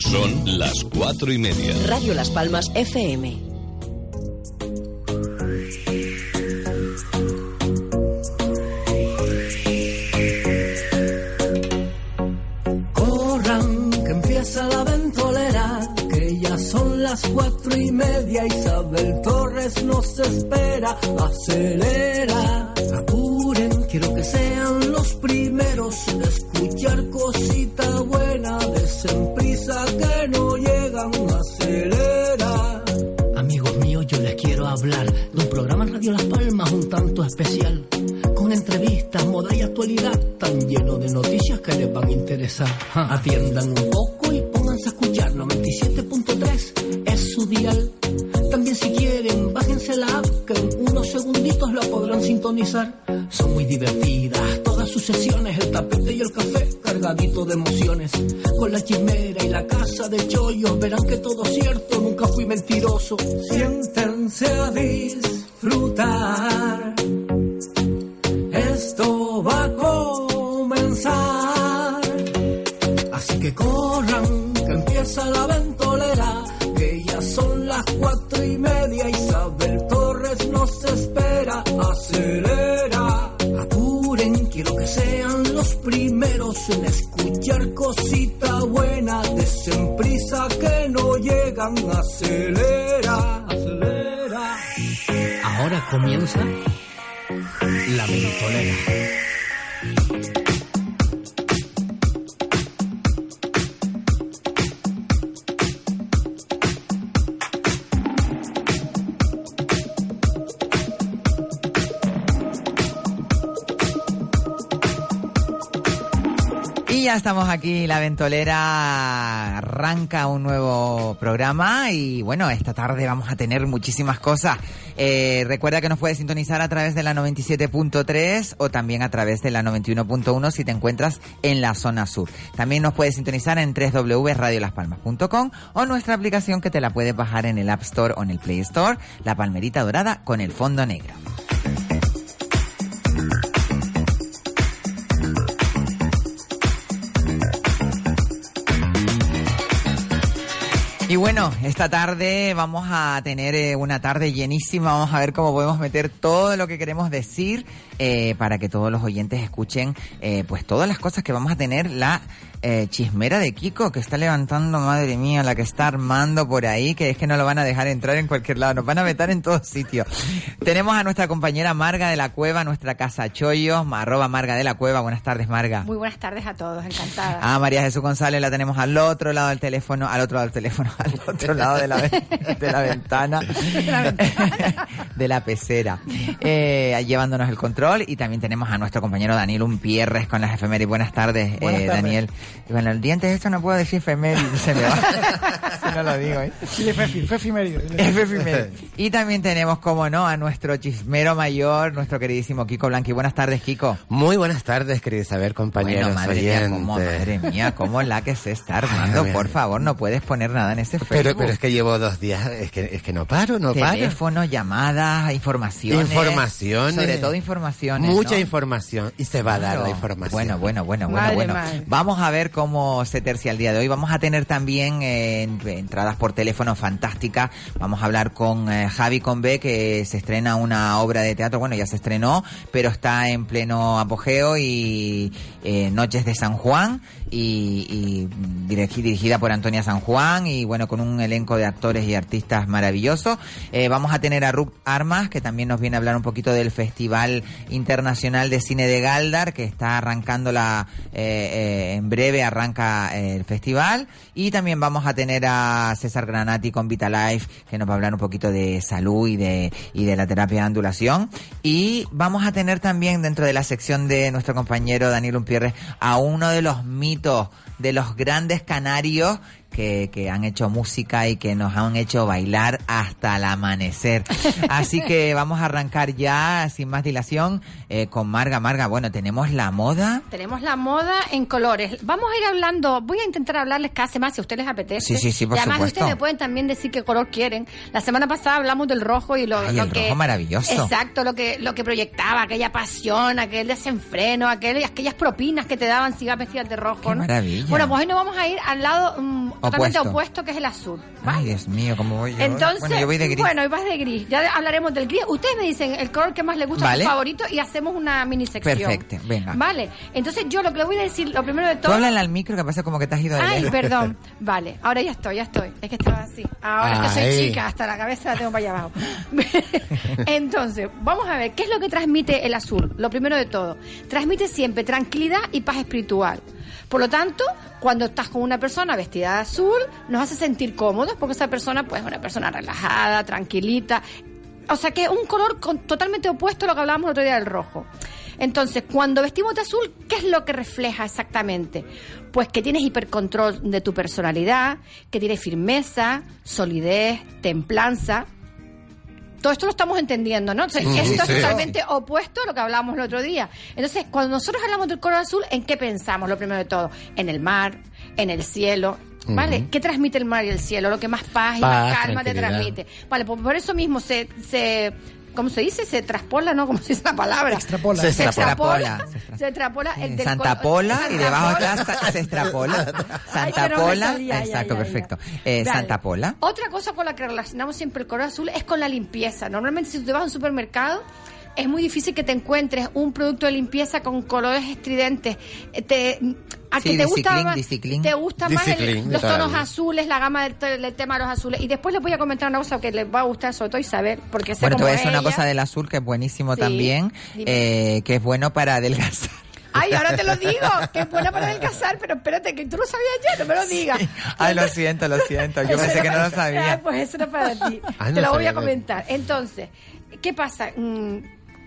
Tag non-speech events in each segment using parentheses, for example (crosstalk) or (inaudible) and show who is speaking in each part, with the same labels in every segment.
Speaker 1: Son las cuatro y media.
Speaker 2: Radio Las Palmas FM.
Speaker 3: Las cuatro y media. Isabel Torres nos espera, acelera. Apuren, quiero que sean los primeros en escuchar cosita buena. Desen prisa que no llegan, acelera. Amigos míos, yo les quiero hablar de un programa en Radio Las Palmas un tanto especial. Con entrevistas, moda y actualidad, tan lleno de noticias que les van a interesar. Atiendan un poco y a escuchar 97.3 es su dial. También si quieren, bájense la app que en unos segunditos la podrán sintonizar. Son muy divertidas todas sus sesiones, el tapete y el café cargadito de emociones. Con la chimera y la casa de chollos verán que todo es cierto, nunca fui mentiroso. Siéntense a disfrutar. Esto va a comenzar. Así que corran, que empieza la ventolera, que ya son las cuatro y media. Isabel Torres nos espera, acelera. Apuren, quiero que sean los primeros en escuchar cosita buena. Desen prisa que no llegan, acelera, acelera. Ahora comienza la ventolera.
Speaker 4: Estamos aquí, la ventolera arranca un nuevo programa y bueno, esta tarde vamos a tener muchísimas cosas. Eh, recuerda que nos puedes sintonizar a través de la 97.3 o también a través de la 91.1 si te encuentras en la zona sur. También nos puedes sintonizar en www.radiolaspalmas.com o nuestra aplicación que te la puedes bajar en el App Store o en el Play Store, la palmerita dorada con el fondo negro. Y bueno, esta tarde vamos a tener eh, una tarde llenísima. Vamos a ver cómo podemos meter todo lo que queremos decir eh, para que todos los oyentes escuchen eh, pues todas las cosas que vamos a tener. La eh, chismera de Kiko que está levantando, madre mía, la que está armando por ahí, que es que no lo van a dejar entrar en cualquier lado, nos van a meter en todos sitios. Tenemos a nuestra compañera Marga de la Cueva, nuestra casa Chollo, arroba Marga de la Cueva. Buenas tardes, Marga.
Speaker 5: Muy buenas tardes a todos, encantada.
Speaker 4: Ah, María Jesús González la tenemos al otro lado del teléfono, al otro lado del teléfono, (laughs) al otro lado de la, de la ventana, (laughs) (laughs) de la pecera, eh, llevándonos el control. Y también tenemos a nuestro compañero Daniel Umpierres con las efemérides. Buenas tardes,
Speaker 6: Buenas
Speaker 4: eh,
Speaker 6: tardes.
Speaker 4: Daniel. Y bueno, el diente esto no puedo decir efemérides, (laughs) se me va. si no lo digo, ¿eh?
Speaker 6: Sí.
Speaker 4: Efemérides. Y también tenemos, como no, a nuestro chismero mayor, nuestro queridísimo Kiko Blanqui. Buenas tardes, Kiko.
Speaker 7: Muy buenas tardes, querida Isabel, compañeros
Speaker 4: Bueno, madre mía, cómo, madre mía, cómo la que se está armando.
Speaker 7: Ay,
Speaker 4: Por favor, no puedes poner nada en ese Facebook.
Speaker 7: Pero, pero es que llevo dos días, es que, es que no paro, no paro.
Speaker 4: Teléfono, llamadas, informaciones.
Speaker 7: Informaciones.
Speaker 4: Sobre todo informaciones.
Speaker 7: Mucha
Speaker 4: ¿no?
Speaker 7: información y se va a dar la información.
Speaker 4: Bueno, bueno, bueno, bueno,
Speaker 5: Madre,
Speaker 4: bueno.
Speaker 5: madre.
Speaker 4: Vamos a ver cómo se tercia el día de hoy. Vamos a tener también eh, en- entradas por teléfono fantásticas. Vamos a hablar con eh, Javi Convé, que se estrena una obra de teatro. Bueno, ya se estrenó, pero está en pleno apogeo y eh, Noches de San Juan y, y dirigi- dirigida por Antonia San Juan y bueno, con un elenco de actores y artistas maravillosos. Eh, vamos a tener a, Ru- a Armas, que también nos viene a hablar un poquito del Festival Internacional de Cine de Galdar, que está arrancando la, en breve arranca eh, el festival. Y también vamos a tener a César Granati con Vitalife, que nos va a hablar un poquito de salud y de, y de la terapia de ondulación. Y vamos a tener también dentro de la sección de nuestro compañero Daniel Umpierre a uno de los mitos de los grandes canarios que, que han hecho música y que nos han hecho bailar hasta el amanecer. (laughs) Así que vamos a arrancar ya, sin más dilación, eh, con Marga. Marga, bueno, tenemos la moda.
Speaker 5: Tenemos la moda en colores. Vamos a ir hablando, voy a intentar hablarles cada semana si a ustedes les apetece.
Speaker 4: Sí, sí, sí, por
Speaker 5: y además
Speaker 4: supuesto.
Speaker 5: ustedes me pueden también decir qué color quieren. La semana pasada hablamos del rojo y lo,
Speaker 4: Ay,
Speaker 5: lo
Speaker 4: el
Speaker 5: que...
Speaker 4: rojo maravilloso.
Speaker 5: Exacto, lo que, lo que proyectaba, aquella pasión, aquel desenfreno, aquel, aquellas propinas que te daban si ibas vestidas de rojo.
Speaker 4: Qué
Speaker 5: ¿no?
Speaker 4: maravilla.
Speaker 5: Bueno, pues hoy nos vamos a ir al lado mm, totalmente
Speaker 4: Opuesto.
Speaker 5: opuesto, que es el azul.
Speaker 4: Ay, Dios mío, ¿cómo voy yo?
Speaker 5: Entonces,
Speaker 4: bueno, yo voy de gris.
Speaker 5: bueno, y vas de gris. Ya hablaremos del gris. Ustedes me dicen el color que más les gusta,
Speaker 4: Vale.
Speaker 5: su favorito, y hacemos una mini sección.
Speaker 4: Perfecto, venga.
Speaker 5: Vale. Entonces, yo lo que le voy a decir, lo primero de todo.
Speaker 4: háblale al micro que pasa como que te has ido de
Speaker 5: Ay,
Speaker 4: lejos.
Speaker 5: perdón. Vale, ahora ya estoy, ya estoy. Es que estaba así. Ahora es que soy
Speaker 7: Ay.
Speaker 5: chica, hasta la cabeza la tengo para allá abajo. (laughs) Entonces, vamos a ver, ¿qué es lo que transmite el azul? Lo primero de todo, transmite siempre tranquilidad y paz espiritual. Por lo tanto, cuando estás con una persona vestida de azul, nos hace sentir cómodos porque esa persona pues es una persona relajada, tranquilita. O sea que es un color totalmente opuesto a lo que hablábamos el otro día del rojo. Entonces, cuando vestimos de azul, ¿qué es lo que refleja exactamente? Pues que tienes hipercontrol de tu personalidad, que tienes firmeza, solidez, templanza. Todo esto lo estamos entendiendo, ¿no? Entonces, esto
Speaker 7: sí.
Speaker 5: es totalmente opuesto a lo que hablábamos el otro día. Entonces, cuando nosotros hablamos del color azul, ¿en qué pensamos? Lo primero de todo, en el mar, en el cielo. ¿Vale? ¿Qué transmite el mar y el cielo? Lo que más paz y
Speaker 7: Paz,
Speaker 5: más calma te transmite. Vale, pues por eso mismo se, se ¿cómo se dice? Se traspola, ¿no? ¿Cómo se dice la palabra?
Speaker 6: Extrapola.
Speaker 7: Se
Speaker 5: Se
Speaker 4: extrapola.
Speaker 5: extrapola. Se extrapola el del
Speaker 4: Santa Pola y debajo está se extrapola. Santa Pola,
Speaker 5: salía,
Speaker 4: exacto,
Speaker 5: ya, ya.
Speaker 4: perfecto. Eh. Santa Pola.
Speaker 5: Otra cosa con la que relacionamos siempre el color azul es con la limpieza. Normalmente si tú te vas a un supermercado es muy difícil que te encuentres un producto de limpieza con colores estridentes. Eh, Te, a
Speaker 4: Sí,
Speaker 5: que te gusta más, te gusta más el- los tonos azules, la gama del, del tema de los azules. Y después les voy a comentar una cosa que les va a gustar sobre todo Isabel, porque sé
Speaker 4: Bueno, te voy a decir
Speaker 5: es
Speaker 4: una cosa del azul que es buenísimo
Speaker 5: Sí,
Speaker 4: también, eh, que es bueno para adelgazar. (laughs)
Speaker 5: Ay, ahora te lo digo, que es buena para adelgazar, pero espérate, que tú lo sabías ya, no me lo digas. (laughs)
Speaker 4: Ay, lo siento, lo siento. Yo pensé que no lo sabía.
Speaker 5: Pues eso era para ti.
Speaker 7: Ah, no
Speaker 5: Te lo voy a comentar. Entonces, ¿qué pasa? Mm,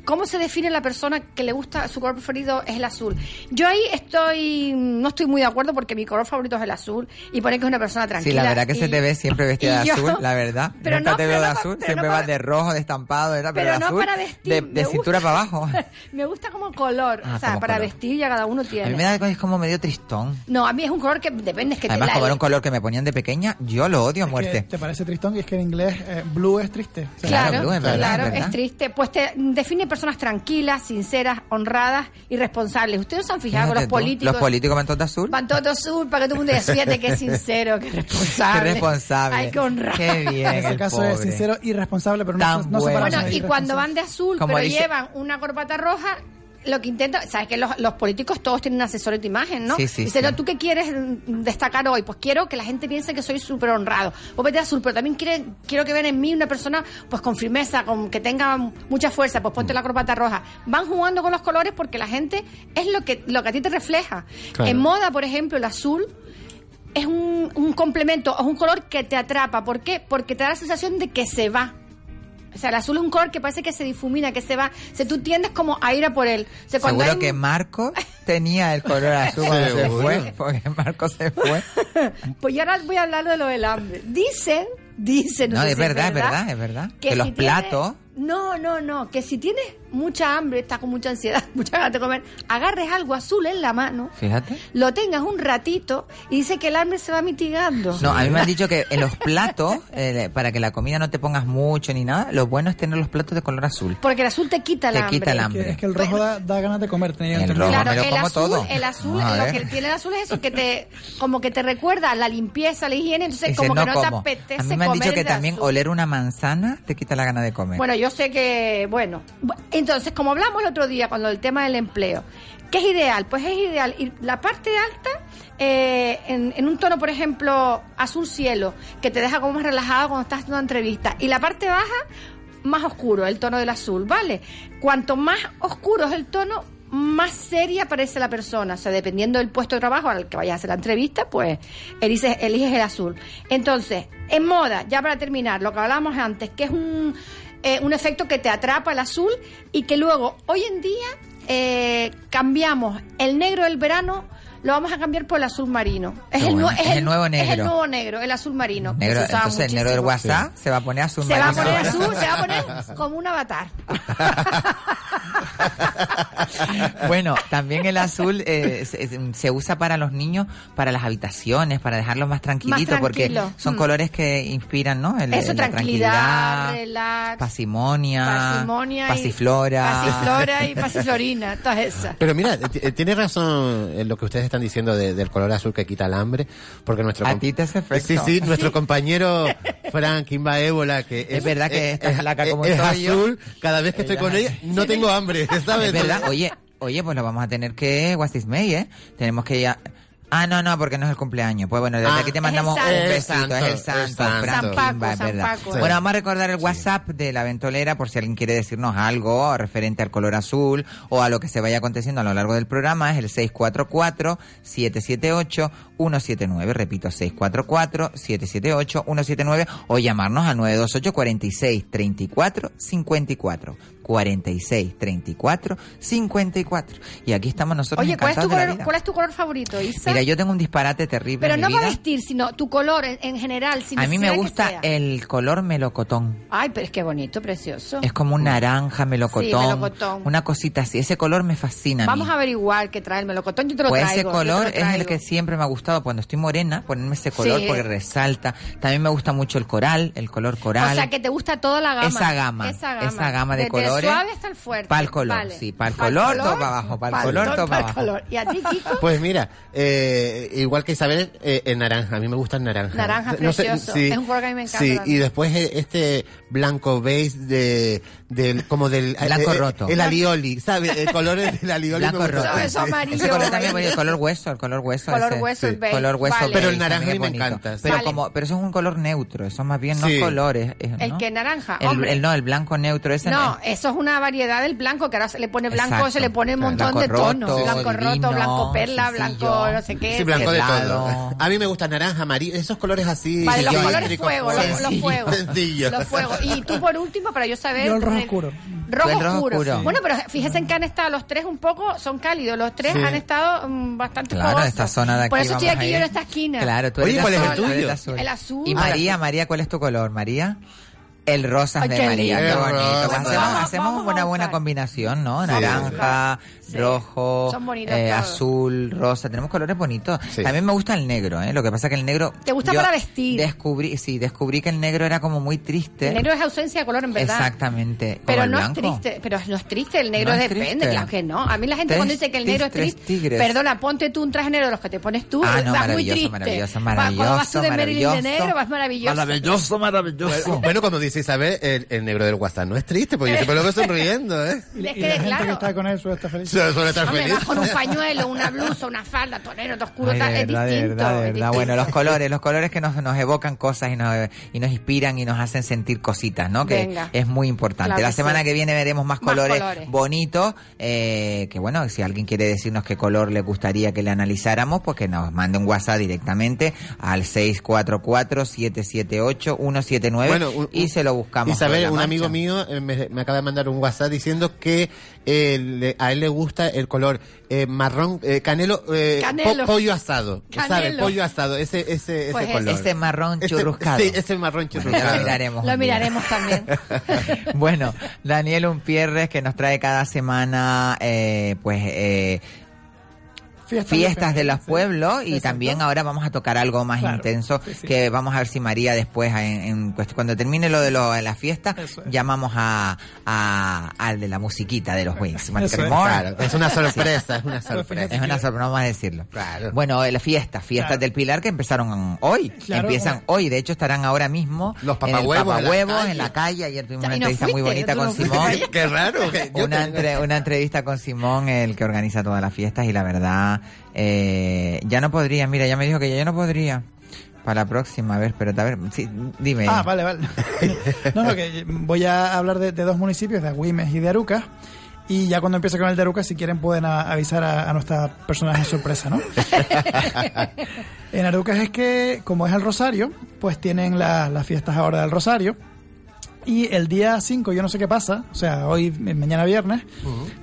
Speaker 5: ¿Cómo se define la persona que le gusta, su color preferido es el azul? Yo ahí estoy, no estoy muy de acuerdo porque mi color favorito es el azul y pone que es una persona
Speaker 4: Sí,
Speaker 5: tranquila.
Speaker 4: la verdad que se
Speaker 5: y-
Speaker 4: te ve siempre (laughs) vestida de
Speaker 5: yo-
Speaker 4: azul, la verdad. (laughs)
Speaker 5: Pero
Speaker 4: Nunca
Speaker 5: no,
Speaker 4: te veo de
Speaker 5: no
Speaker 4: azul,
Speaker 5: pero
Speaker 4: siempre
Speaker 5: no
Speaker 4: vas de rojo, de estampado, ¿verdad? Pero,
Speaker 5: Pero
Speaker 4: de
Speaker 5: no
Speaker 4: azul,
Speaker 5: para vestir.
Speaker 4: de, de cintura
Speaker 5: gusta-
Speaker 4: para abajo. (laughs)
Speaker 5: me gusta como color,
Speaker 4: Ah,
Speaker 5: o sea, para
Speaker 4: color.
Speaker 5: vestir ya cada uno
Speaker 4: A
Speaker 5: tiene.
Speaker 4: mí me da es como medio tristón.
Speaker 5: No, a mí es un color que depende, es que
Speaker 4: Además,
Speaker 5: la-
Speaker 4: como era un color que me ponían de pequeña, yo lo odio a
Speaker 6: Que
Speaker 4: muerte.
Speaker 6: ¿Te parece tristón? Y es que en inglés eh, blue es triste. O sea,
Speaker 4: Claro,
Speaker 5: Claro,
Speaker 4: Blue, es verdad,
Speaker 5: claro,
Speaker 4: es
Speaker 5: triste. Pues te define personas tranquilas, sinceras, honradas y responsables. Ustedes se han fijado con los políticos.
Speaker 4: Los políticos van todos azul.
Speaker 5: Van todos azul para que todo el mundo diga, fíjate que es sincero, que (laughs) es responsable.
Speaker 4: Qué responsable.
Speaker 5: Hay que honrar.
Speaker 4: Qué bien.
Speaker 6: en ese
Speaker 4: el
Speaker 6: caso
Speaker 4: pobre.
Speaker 6: es sincero y responsable, pero no,
Speaker 4: Tan
Speaker 6: se- no
Speaker 4: bueno.
Speaker 6: separamos
Speaker 5: Bueno, y cuando van de azul,
Speaker 4: Como
Speaker 5: pero
Speaker 4: dice-
Speaker 5: llevan una corbata roja, lo que intentan, sabes que los, los políticos todos tienen un asesor de imagen, ¿no?
Speaker 4: Sí, sí,
Speaker 5: Dice,
Speaker 4: sí.
Speaker 5: no, ¿tú qué quieres destacar hoy? Pues quiero que la gente piense que soy súper honrado. Vos vete azul, pero también quiere, quiero que vean en mí una persona pues con firmeza, con que tenga mucha fuerza, pues ponte la corbata roja. Van jugando con los colores porque la gente es lo que, lo que a ti te refleja.
Speaker 7: Claro.
Speaker 5: En moda, por ejemplo, el azul es un, un complemento, es un color que te atrapa. ¿Por qué? Porque te da la sensación de que se va. O sea, el azul es un color que parece que se difumina, que se va. O sea, tú tiendes como a ir a por él. O sea,
Speaker 4: Seguro
Speaker 5: hay-
Speaker 4: que Marco tenía el color azul cuando se fue, porque Marco se fue. (laughs)
Speaker 5: Pues yo ahora voy a hablar de lo del hambre. Dicen, dicen, no,
Speaker 4: No,
Speaker 5: sé
Speaker 4: es
Speaker 5: si
Speaker 4: verdad, es verdad, es verdad. Que los
Speaker 5: si tienes-
Speaker 4: platos-
Speaker 5: No, no, no. Que si tienes mucha hambre, estás con mucha ansiedad, (laughs) mucha ganas de comer, agarres algo azul en la mano,
Speaker 4: Fíjate.
Speaker 5: lo tengas un ratito y dice que el hambre se va mitigando.
Speaker 4: No, a mí me han dicho que en los platos, (laughs) eh, para que la comida no te pongas mucho ni nada, lo bueno es tener los platos de color azul.
Speaker 5: Porque el azul te quita el
Speaker 4: Te
Speaker 5: hambre.
Speaker 4: quita el
Speaker 6: Es
Speaker 4: hambre.
Speaker 6: que, es que el rojo da, da ganas de comer, tenía
Speaker 4: El rojo.
Speaker 5: Claro,
Speaker 4: me lo
Speaker 5: el
Speaker 4: como
Speaker 5: azul,
Speaker 4: todo.
Speaker 5: el azul, lo que tiene el azul es eso, que te, como que te recuerda la limpieza, la higiene, entonces
Speaker 4: Ese
Speaker 5: como que no te
Speaker 4: como.
Speaker 5: apetece
Speaker 4: A mí me han dicho
Speaker 5: comer
Speaker 4: que también
Speaker 5: azul.
Speaker 4: oler una manzana te quita la gana de comer.
Speaker 5: Bueno, yo sé que, bueno, bu- entonces, como hablamos el otro día cuando el tema del empleo, ¿qué es ideal? Pues es ideal ir la parte alta eh, en, un tono, por ejemplo, azul cielo, que te deja como más relajado cuando estás haciendo una entrevista, y la parte baja más oscuro el tono del azul, ¿vale? Cuanto más oscuro es el tono, más seria parece la persona. O sea, dependiendo del puesto de trabajo al que vayas a hacer la entrevista, pues eliges, eliges el azul. Entonces, en moda, ya para terminar, lo que hablábamos antes, que es un, eh, un efecto que te atrapa el azul y que luego, hoy en día, eh, cambiamos el negro del verano. Lo vamos a cambiar por el azul marino. Es,
Speaker 4: Qué
Speaker 5: el,
Speaker 4: bueno.
Speaker 5: nue-
Speaker 4: Es el nuevo
Speaker 5: Es el
Speaker 4: negro.
Speaker 5: nuevo negro, el azul marino.
Speaker 4: Negro, entonces el negro del. WhatsApp se va a poner azul
Speaker 5: Se va a
Speaker 4: marino.
Speaker 5: poner azul, se va a poner como un avatar. (laughs)
Speaker 4: Bueno, también el azul eh, se, se usa para los niños, para las habitaciones, para dejarlos más tranquilitos, porque
Speaker 5: tranquilo.
Speaker 4: son
Speaker 5: Mm.
Speaker 4: colores que inspiran, ¿no? El-
Speaker 5: Eso,
Speaker 4: la
Speaker 5: tranquilidad, relax,
Speaker 4: pasimonia,
Speaker 5: pasimonia y-
Speaker 4: pasiflora.
Speaker 5: pasiflora y (laughs) pasiflorina, todas esas.
Speaker 7: Pero mira, t- eh, tiene razón en lo que ustedes están diciendo de- del color azul que quita el hambre, porque nuestro
Speaker 4: A ti te hace efecto.
Speaker 7: Sí, sí, nuestro compañero Frank Kimba Ébola, que
Speaker 4: Es verdad que está flaca como
Speaker 7: es
Speaker 4: estoy yo.
Speaker 7: azul, cada vez que estoy con ella no tengo hambre, ¿sabes?
Speaker 4: Es verdad, oye, oye, pues lo vamos a tener que What's This May, ¿eh? Tenemos que ya... Ah, no, no, porque no es el cumpleaños. Pues bueno, desde
Speaker 7: Ah,
Speaker 4: aquí te
Speaker 5: es
Speaker 4: mandamos un besito, es el
Speaker 7: Es
Speaker 4: santo,
Speaker 7: santo.
Speaker 4: Fran
Speaker 5: San Paco,
Speaker 4: Kimba, es
Speaker 5: San
Speaker 4: verdad.
Speaker 5: Paco.
Speaker 4: Bueno, vamos a recordar el WhatsApp de la ventolera por si alguien quiere decirnos algo referente al color azul o a lo que se vaya aconteciendo a lo largo del programa. Es el 644-778-179. Repito, 644-778-179 o llamarnos al 928 46 34 54 46 34 54 y aquí estamos nosotros
Speaker 5: Oye, ¿cuál es, tu
Speaker 4: de
Speaker 5: color. ¿cuál es tu color favorito, Isa?
Speaker 4: Mira, yo tengo un disparate terrible
Speaker 5: Pero
Speaker 4: en
Speaker 5: no
Speaker 4: mi
Speaker 5: para
Speaker 4: vida.
Speaker 5: vestir, sino tu color en, en general. Sin
Speaker 4: A mí me gusta el color melocotón.
Speaker 5: Ay, pero es que bonito, precioso.
Speaker 4: Es como un naranja melocotón.
Speaker 5: Sí, melocotón.
Speaker 4: Una cosita así. Ese color me fascina a mí.
Speaker 5: Vamos a averiguar qué trae el melocotón. Yo te lo
Speaker 4: Pues
Speaker 5: traigo.
Speaker 4: ese color
Speaker 5: lo
Speaker 4: es el que siempre me ha gustado cuando estoy morena, ponerme ese color
Speaker 5: Sí.
Speaker 4: porque resalta. También me gusta mucho el coral, el color coral.
Speaker 5: O sea, que te gusta toda la gama.
Speaker 4: Esa gama,
Speaker 5: Esa gama,
Speaker 4: esa gama de colores.
Speaker 5: El suave hasta el fuerte.
Speaker 4: Pa'l color,
Speaker 5: Vale.
Speaker 4: sí, pa'l
Speaker 5: Pa'l
Speaker 4: color, todo para abajo, pa'l color, todo para abajo.
Speaker 5: color. ¿Y a ti, Kiko? (laughs)
Speaker 7: Pues mira, eh, igual que Isabel, eh, el naranja, a mí me gusta el naranja.
Speaker 5: Naranja precioso, es un color que a mí me encanta
Speaker 7: Sí,
Speaker 5: también.
Speaker 7: y después eh, este blanco beige de, del, como del...
Speaker 4: Blanco
Speaker 7: eh,
Speaker 4: roto.
Speaker 7: El alioli, ¿sabes? El color del alioli
Speaker 4: Blanco
Speaker 7: me gusta.
Speaker 4: roto.
Speaker 5: Eso, amarillo.
Speaker 4: Ese color también, el color hueso, el color hueso.
Speaker 5: Color
Speaker 4: ese.
Speaker 5: hueso, el beige.
Speaker 4: Color hueso
Speaker 5: Vale.
Speaker 7: Pero el naranja me encanta, sí.
Speaker 4: Pero
Speaker 5: Vale.
Speaker 4: como, pero eso es un color neutro, eso más bien no
Speaker 7: Sí.
Speaker 4: colores. es-
Speaker 5: El
Speaker 4: ¿no?
Speaker 5: que naranja,
Speaker 4: El,
Speaker 5: hombre.
Speaker 4: el- no, el blanco neutro, ese
Speaker 5: No, eso es una variedad del blanco, que ahora se le pone blanco,
Speaker 4: Exacto.
Speaker 5: se le pone un montón
Speaker 4: Blanco
Speaker 5: de tonos.
Speaker 4: roto,
Speaker 5: blanco roto, blanco perla,
Speaker 4: sencillo.
Speaker 5: blanco no sé qué.
Speaker 7: Sí, blanco de todo. A mí me gusta naranja, amarillo, esos colores así.
Speaker 5: Vale, los colores fuego, los, los fuegos. (laughs) Los fuegos. Y tú por último, para yo saber.
Speaker 6: Yo el rojo
Speaker 5: eh,
Speaker 6: oscuro.
Speaker 5: Rojo,
Speaker 4: Tú el rojo
Speaker 5: oscuro.
Speaker 4: oscuro.
Speaker 5: Bueno, pero fíjense en que han estado los tres un poco, son cálidos. Los tres
Speaker 7: Sí.
Speaker 5: han estado mm, bastante
Speaker 4: Claro,
Speaker 5: fogosos.
Speaker 4: esta zona de aquí
Speaker 5: Por eso estoy aquí yo en esta esquina.
Speaker 4: Claro, tú
Speaker 7: Oye,
Speaker 4: eres
Speaker 7: ¿cuál es el tuyo?
Speaker 5: El azul.
Speaker 4: Y María, María, ¿cuál es tu color, María? El rosa de
Speaker 5: qué
Speaker 4: María, qué bonito. Hacemos
Speaker 5: Vamos-
Speaker 4: hacemos
Speaker 5: vamos a
Speaker 4: una buena combinación, ¿no? Naranja,
Speaker 5: Sí.
Speaker 4: rojo, eh, azul, rosa. Tenemos colores bonitos.
Speaker 7: Sí.
Speaker 4: También me gusta el negro, ¿eh? Lo que pasa que el negro...
Speaker 5: ¿Te gusta para vestir?
Speaker 4: Descubrí, sí, descubrí que el negro era como muy triste.
Speaker 5: El negro es ausencia de color, en verdad.
Speaker 4: Exactamente.
Speaker 5: Pero no
Speaker 4: blanco.
Speaker 5: es triste, pero no es triste, el negro
Speaker 4: No es
Speaker 5: depende,
Speaker 4: triste.
Speaker 5: claro que no. A mí la gente
Speaker 4: Tres
Speaker 5: cuando dice que el negro es triste, perdona, ponte tú un traje negro de los que te pones tú,
Speaker 4: Ah,
Speaker 5: vas muy
Speaker 4: maravilloso,
Speaker 5: triste.
Speaker 4: maravilloso,
Speaker 5: Va- Cuando vas tú
Speaker 4: maravilloso,
Speaker 5: de Marilyn de
Speaker 4: maravilloso.
Speaker 5: negro, vas maravilloso.
Speaker 4: Maravilloso, maravilloso.
Speaker 7: Bueno, como dice Isabel, el, el negro del WhatsApp no es triste, porque yo siempre lo veo sonriendo, ¿eh? (laughs)
Speaker 6: Y,
Speaker 5: Es
Speaker 6: y
Speaker 5: que,
Speaker 6: la gente
Speaker 5: claro.
Speaker 6: que está con él suele estar feliz.
Speaker 7: Suele (laughs) suele estar feliz.
Speaker 5: vas con un pañuelo, una blusa, una falda, tonero, todo oscuro,
Speaker 4: Ay,
Speaker 5: tal,
Speaker 4: de
Speaker 5: es
Speaker 4: verdad, de
Speaker 5: distinto.
Speaker 4: verdad, de
Speaker 5: es
Speaker 4: verdad.
Speaker 5: distinto.
Speaker 4: Bueno, los colores, los colores que nos, nos evocan cosas y nos, y nos inspiran y nos hacen sentir cositas, ¿no? Que
Speaker 5: Venga.
Speaker 4: es muy importante.
Speaker 5: Claro
Speaker 4: la
Speaker 5: que
Speaker 4: semana
Speaker 5: sí.
Speaker 4: que viene veremos más
Speaker 5: Más
Speaker 4: colores,
Speaker 5: colores.
Speaker 4: bonitos, eh, que bueno, si alguien quiere decirnos qué color le gustaría que le analizáramos, pues que nos mande un WhatsApp directamente al 644-778-179
Speaker 7: Bueno, un-
Speaker 4: y se lo buscamos.
Speaker 7: Isabel, un amigo mío eh, me, me acaba de mandar un WhatsApp diciendo que eh, le- a él le gusta el color eh, marrón, eh, canelo, eh,
Speaker 5: Canelo.
Speaker 7: po- pollo asado. ¿Sabes? Pollo asado, ese, ese,
Speaker 5: Pues
Speaker 7: ese color.
Speaker 4: Ese marrón
Speaker 7: Este-
Speaker 4: churruscado.
Speaker 7: Sí, ese marrón
Speaker 4: Bueno,
Speaker 7: churruscado.
Speaker 4: lo miraremos.
Speaker 5: Lo miraremos también. (laughs)
Speaker 4: bueno, Daniel Unpierres que nos trae cada semana, eh, pues, fiestas de los
Speaker 6: sí.
Speaker 4: pueblos y
Speaker 6: Exacto.
Speaker 4: también ahora vamos a tocar algo más
Speaker 6: Claro,
Speaker 4: intenso
Speaker 6: sí, sí.
Speaker 4: que vamos a ver si María después en, en cuest- cuando termine lo de lo, de la fiesta
Speaker 6: es.
Speaker 4: llamamos a, a- al de la musiquita de los Wings
Speaker 6: es.
Speaker 7: Claro, es una (laughs) sorpresa, es una sorpresa.
Speaker 4: es una sorpresa, no vamos a decirlo.
Speaker 7: Claro.
Speaker 4: Bueno, eh, la fiesta, fiestas
Speaker 6: Claro.
Speaker 4: del Pilar que empezaron hoy.
Speaker 6: Claro,
Speaker 4: Empiezan hoy, de hecho estarán ahora mismo
Speaker 7: Los
Speaker 4: en
Speaker 7: papahuevos en la
Speaker 4: papahuevos
Speaker 7: calle.
Speaker 4: en la calle. Ayer tuvimos
Speaker 5: Ya,
Speaker 4: una
Speaker 5: no
Speaker 4: entrevista muy bonita con
Speaker 5: no.
Speaker 4: Simón.
Speaker 7: Qué, qué raro. que
Speaker 4: una, entre- una entrevista con Simón, el que organiza todas las fiestas, y la verdad, eh, ya no podría, mira, ya me dijo que ya no podría. Para la próxima, a ver, espérate, a ver, sí, dime.
Speaker 6: Ah, vale, vale. (laughs) no, no, que voy a hablar de, de dos municipios, de Agüimes y de Arucas. Y ya cuando empiece con el de Arucas, si quieren, pueden a- avisar a, a nuestra personaje sorpresa, ¿no? (laughs) en Arucas es que, como es el Rosario, pues tienen la- las fiestas ahora del Rosario. Y el día 5, yo no sé qué pasa, o sea, hoy, eh, mañana viernes,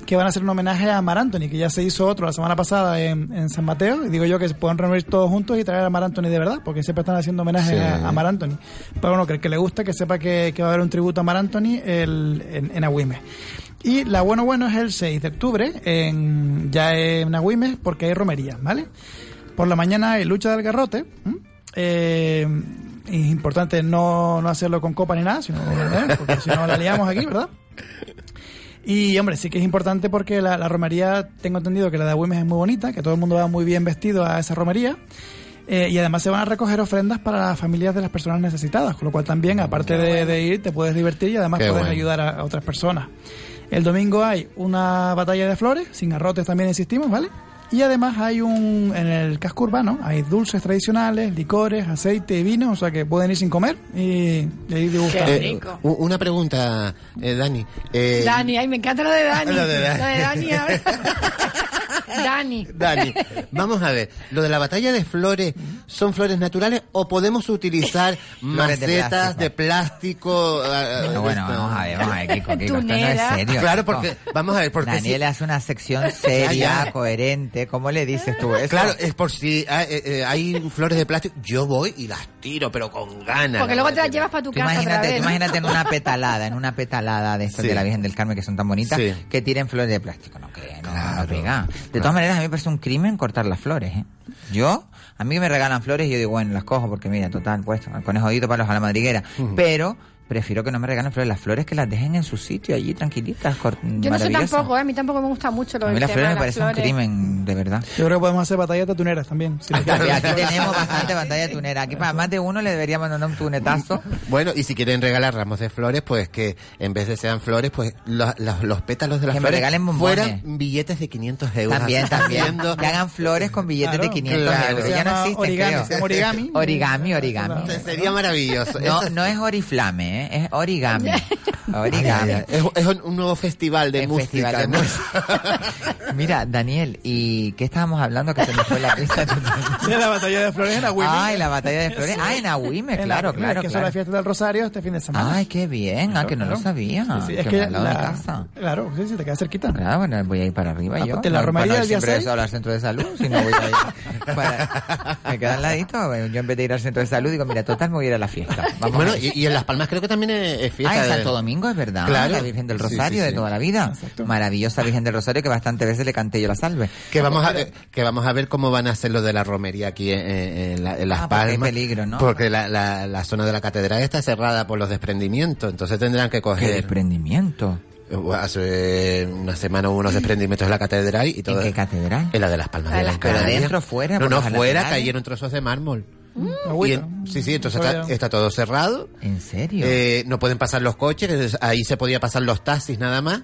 Speaker 6: que van a hacer un homenaje a Mar Anthony, que ya se hizo otro la semana pasada en, en San Mateo. Y digo yo que se pueden reunir todos juntos y traer a Mar Anthony de verdad, porque siempre están haciendo homenaje
Speaker 7: Sí.
Speaker 6: a, a Mar Anthony. Pero bueno, que el que le gusta, que sepa que, que va a haber un tributo a Mar Anthony el- en, en Agüimes. Y la bueno bueno es el 6 de octubre, en, ya en Agüimes, porque hay romería, ¿vale? Por la mañana hay lucha del garrote. Eh, es importante no, no hacerlo con copa ni nada, sino, ¿eh? porque si no la liamos aquí, ¿verdad? Y hombre, sí que es importante porque la, la romería, tengo entendido que la de Agüimes es muy bonita, que todo el mundo va muy bien vestido a esa romería. Eh, y además se van a recoger ofrendas para las familias de las personas necesitadas, con lo cual también, aparte de, de ir, te puedes divertir y además
Speaker 7: Qué
Speaker 6: puedes
Speaker 7: bueno.
Speaker 6: ayudar a, a otras personas. El domingo hay una batalla de flores, sin arrotes también insistimos, ¿vale? Y además hay un, en el casco urbano, hay dulces tradicionales, licores, aceite y vino, o sea que pueden ir sin comer y, y ahí degustar.
Speaker 5: Qué
Speaker 7: Eh, una pregunta, eh, Dani. Eh,
Speaker 5: Dani, ay, me encanta lo de Dani. (laughs)
Speaker 7: Lo de Dani.
Speaker 5: Lo de Dani ahora. (laughs) Dani.
Speaker 7: Dani, vamos a ver, lo de la batalla de flores, ¿son flores naturales o podemos utilizar (laughs)
Speaker 4: de
Speaker 7: macetas de plástico? ah,
Speaker 4: No,
Speaker 7: ah,
Speaker 4: bueno, vamos a ver, vamos a ver, Kiko, Kiko, esto no es serio.
Speaker 7: Claro, porque, vamos a ver, porque
Speaker 4: Daniel
Speaker 7: si-
Speaker 4: hace una sección seria,
Speaker 7: Ya, ya.
Speaker 4: coherente. ¿Cómo le dices tú eso?
Speaker 7: Claro, es por si eh, eh, hay flores de plástico, yo voy y las tiro, pero con ganas.
Speaker 5: Porque luego te las llevas para tu casa otra
Speaker 4: imagínate,
Speaker 5: vez. ¿no?
Speaker 4: imagínate en una (laughs) petalada, en una petalada de estas
Speaker 7: Sí.
Speaker 4: de la Virgen del Carmen que son tan bonitas,
Speaker 7: Sí.
Speaker 4: que tiren flores de plástico. No, que no, no
Speaker 7: Claro,
Speaker 4: pega. De
Speaker 7: claro.
Speaker 4: todas maneras, a mí me parece un crimen cortar las flores, ¿eh? Yo, a mí me regalan flores y yo digo, bueno, las cojo porque mira, total, puesto, con jodito para los a la madriguera. Pero prefiero que no me regalen flores. Las flores que las dejen en su sitio allí tranquilitas,
Speaker 5: Yo no sé tampoco, ¿eh? a mí tampoco me gusta mucho lo
Speaker 4: A mí
Speaker 5: del
Speaker 4: las flores
Speaker 5: de
Speaker 4: me parece un crimen, de verdad.
Speaker 6: Yo creo que podemos hacer batallas de tuneras también. si. (laughs)
Speaker 4: Aquí tenemos bastante pantalla tunera. Aquí para más de uno le deberíamos mandar un tunetazo.
Speaker 7: Bueno, y si quieren regalar ramos de flores, pues que en vez de sean flores, pues lo- lo- los pétalos de las
Speaker 4: Que me
Speaker 7: flores
Speaker 4: regalen bombones.
Speaker 7: fueran billetes de 500 euros.
Speaker 4: También, también. Que hagan flores con billetes
Speaker 6: Claro,
Speaker 4: de 500
Speaker 7: claro.
Speaker 4: euros. Ya no existen,
Speaker 6: origami,
Speaker 4: creo.
Speaker 6: origami.
Speaker 4: Origami, origami.
Speaker 7: Sería maravilloso.
Speaker 4: No,
Speaker 7: Eso-
Speaker 4: no es oriflame, ¿eh? Es origami. (laughs) Origami.
Speaker 7: ay, ay. Es, es un nuevo festival de
Speaker 4: El
Speaker 7: música.
Speaker 4: festival de
Speaker 7: ¿no?
Speaker 4: música. (laughs) Mira, Daniel, ¿y qué estábamos hablando que se me fue la pista?
Speaker 6: De (laughs) la batalla de flores en Agüimes.
Speaker 4: Ay, la batalla de flores. Ah, en Agüime,
Speaker 6: En
Speaker 4: claro, claro,
Speaker 6: que son
Speaker 4: claro.
Speaker 6: las fiestas del Rosario este fin de semana.
Speaker 4: Ay, qué bien, ah, que no lo
Speaker 6: Claro.
Speaker 4: sabía.
Speaker 6: Sí, sí, es
Speaker 4: que
Speaker 6: la-
Speaker 4: casa.
Speaker 6: Claro, sí, sí, te queda cerquita.
Speaker 4: Claro, bueno, voy a ir para arriba
Speaker 6: Ah,
Speaker 4: yo.
Speaker 6: pues, de la
Speaker 4: No,
Speaker 6: romería del día
Speaker 4: siempre
Speaker 6: seis.
Speaker 4: solo al centro de salud, si no voy a ir para- Me queda al ladito, yo en vez de ir al centro de salud digo, mira, total me voy a ir a la fiesta. Vamos
Speaker 7: Bueno,
Speaker 4: a
Speaker 7: y, y en Las Palmas creo que también es, es fiesta.
Speaker 4: Ah, en
Speaker 7: de-
Speaker 4: Santo Domingo es verdad,
Speaker 7: Claro.
Speaker 4: la Virgen del
Speaker 7: Sí, sí,
Speaker 4: Rosario
Speaker 7: sí.
Speaker 4: de toda la vida.
Speaker 6: Exacto.
Speaker 4: Maravillosa Virgen del Rosario que bastantes veces le canté yo la salve.
Speaker 7: Que vamos, a, ver- que vamos a ver cómo van a hacer lo de la romería aquí en, en la- en Las
Speaker 4: Ah, porque hay
Speaker 7: Palmas.
Speaker 4: peligro, ¿no?
Speaker 7: Porque la, la, la zona de la catedral está cerrada por los desprendimientos, entonces tendrán que
Speaker 4: Qué
Speaker 7: coger...
Speaker 4: desprendimiento.
Speaker 7: Hace una semana hubo unos desprendimientos en la catedral y todo.
Speaker 4: ¿En qué catedral?
Speaker 7: En la de las Palmas
Speaker 5: La de
Speaker 7: de
Speaker 5: las
Speaker 4: Pero
Speaker 7: Canaria.
Speaker 4: dentro, fuera,
Speaker 7: No, no, fuera
Speaker 4: laterales.
Speaker 7: cayeron trozos de mármol. Y
Speaker 6: Agüita.
Speaker 7: en- sí, sí, entonces está, está todo cerrado.
Speaker 4: ¿En serio?
Speaker 7: Eh, no pueden pasar los coches, ahí se podía pasar los taxis nada más.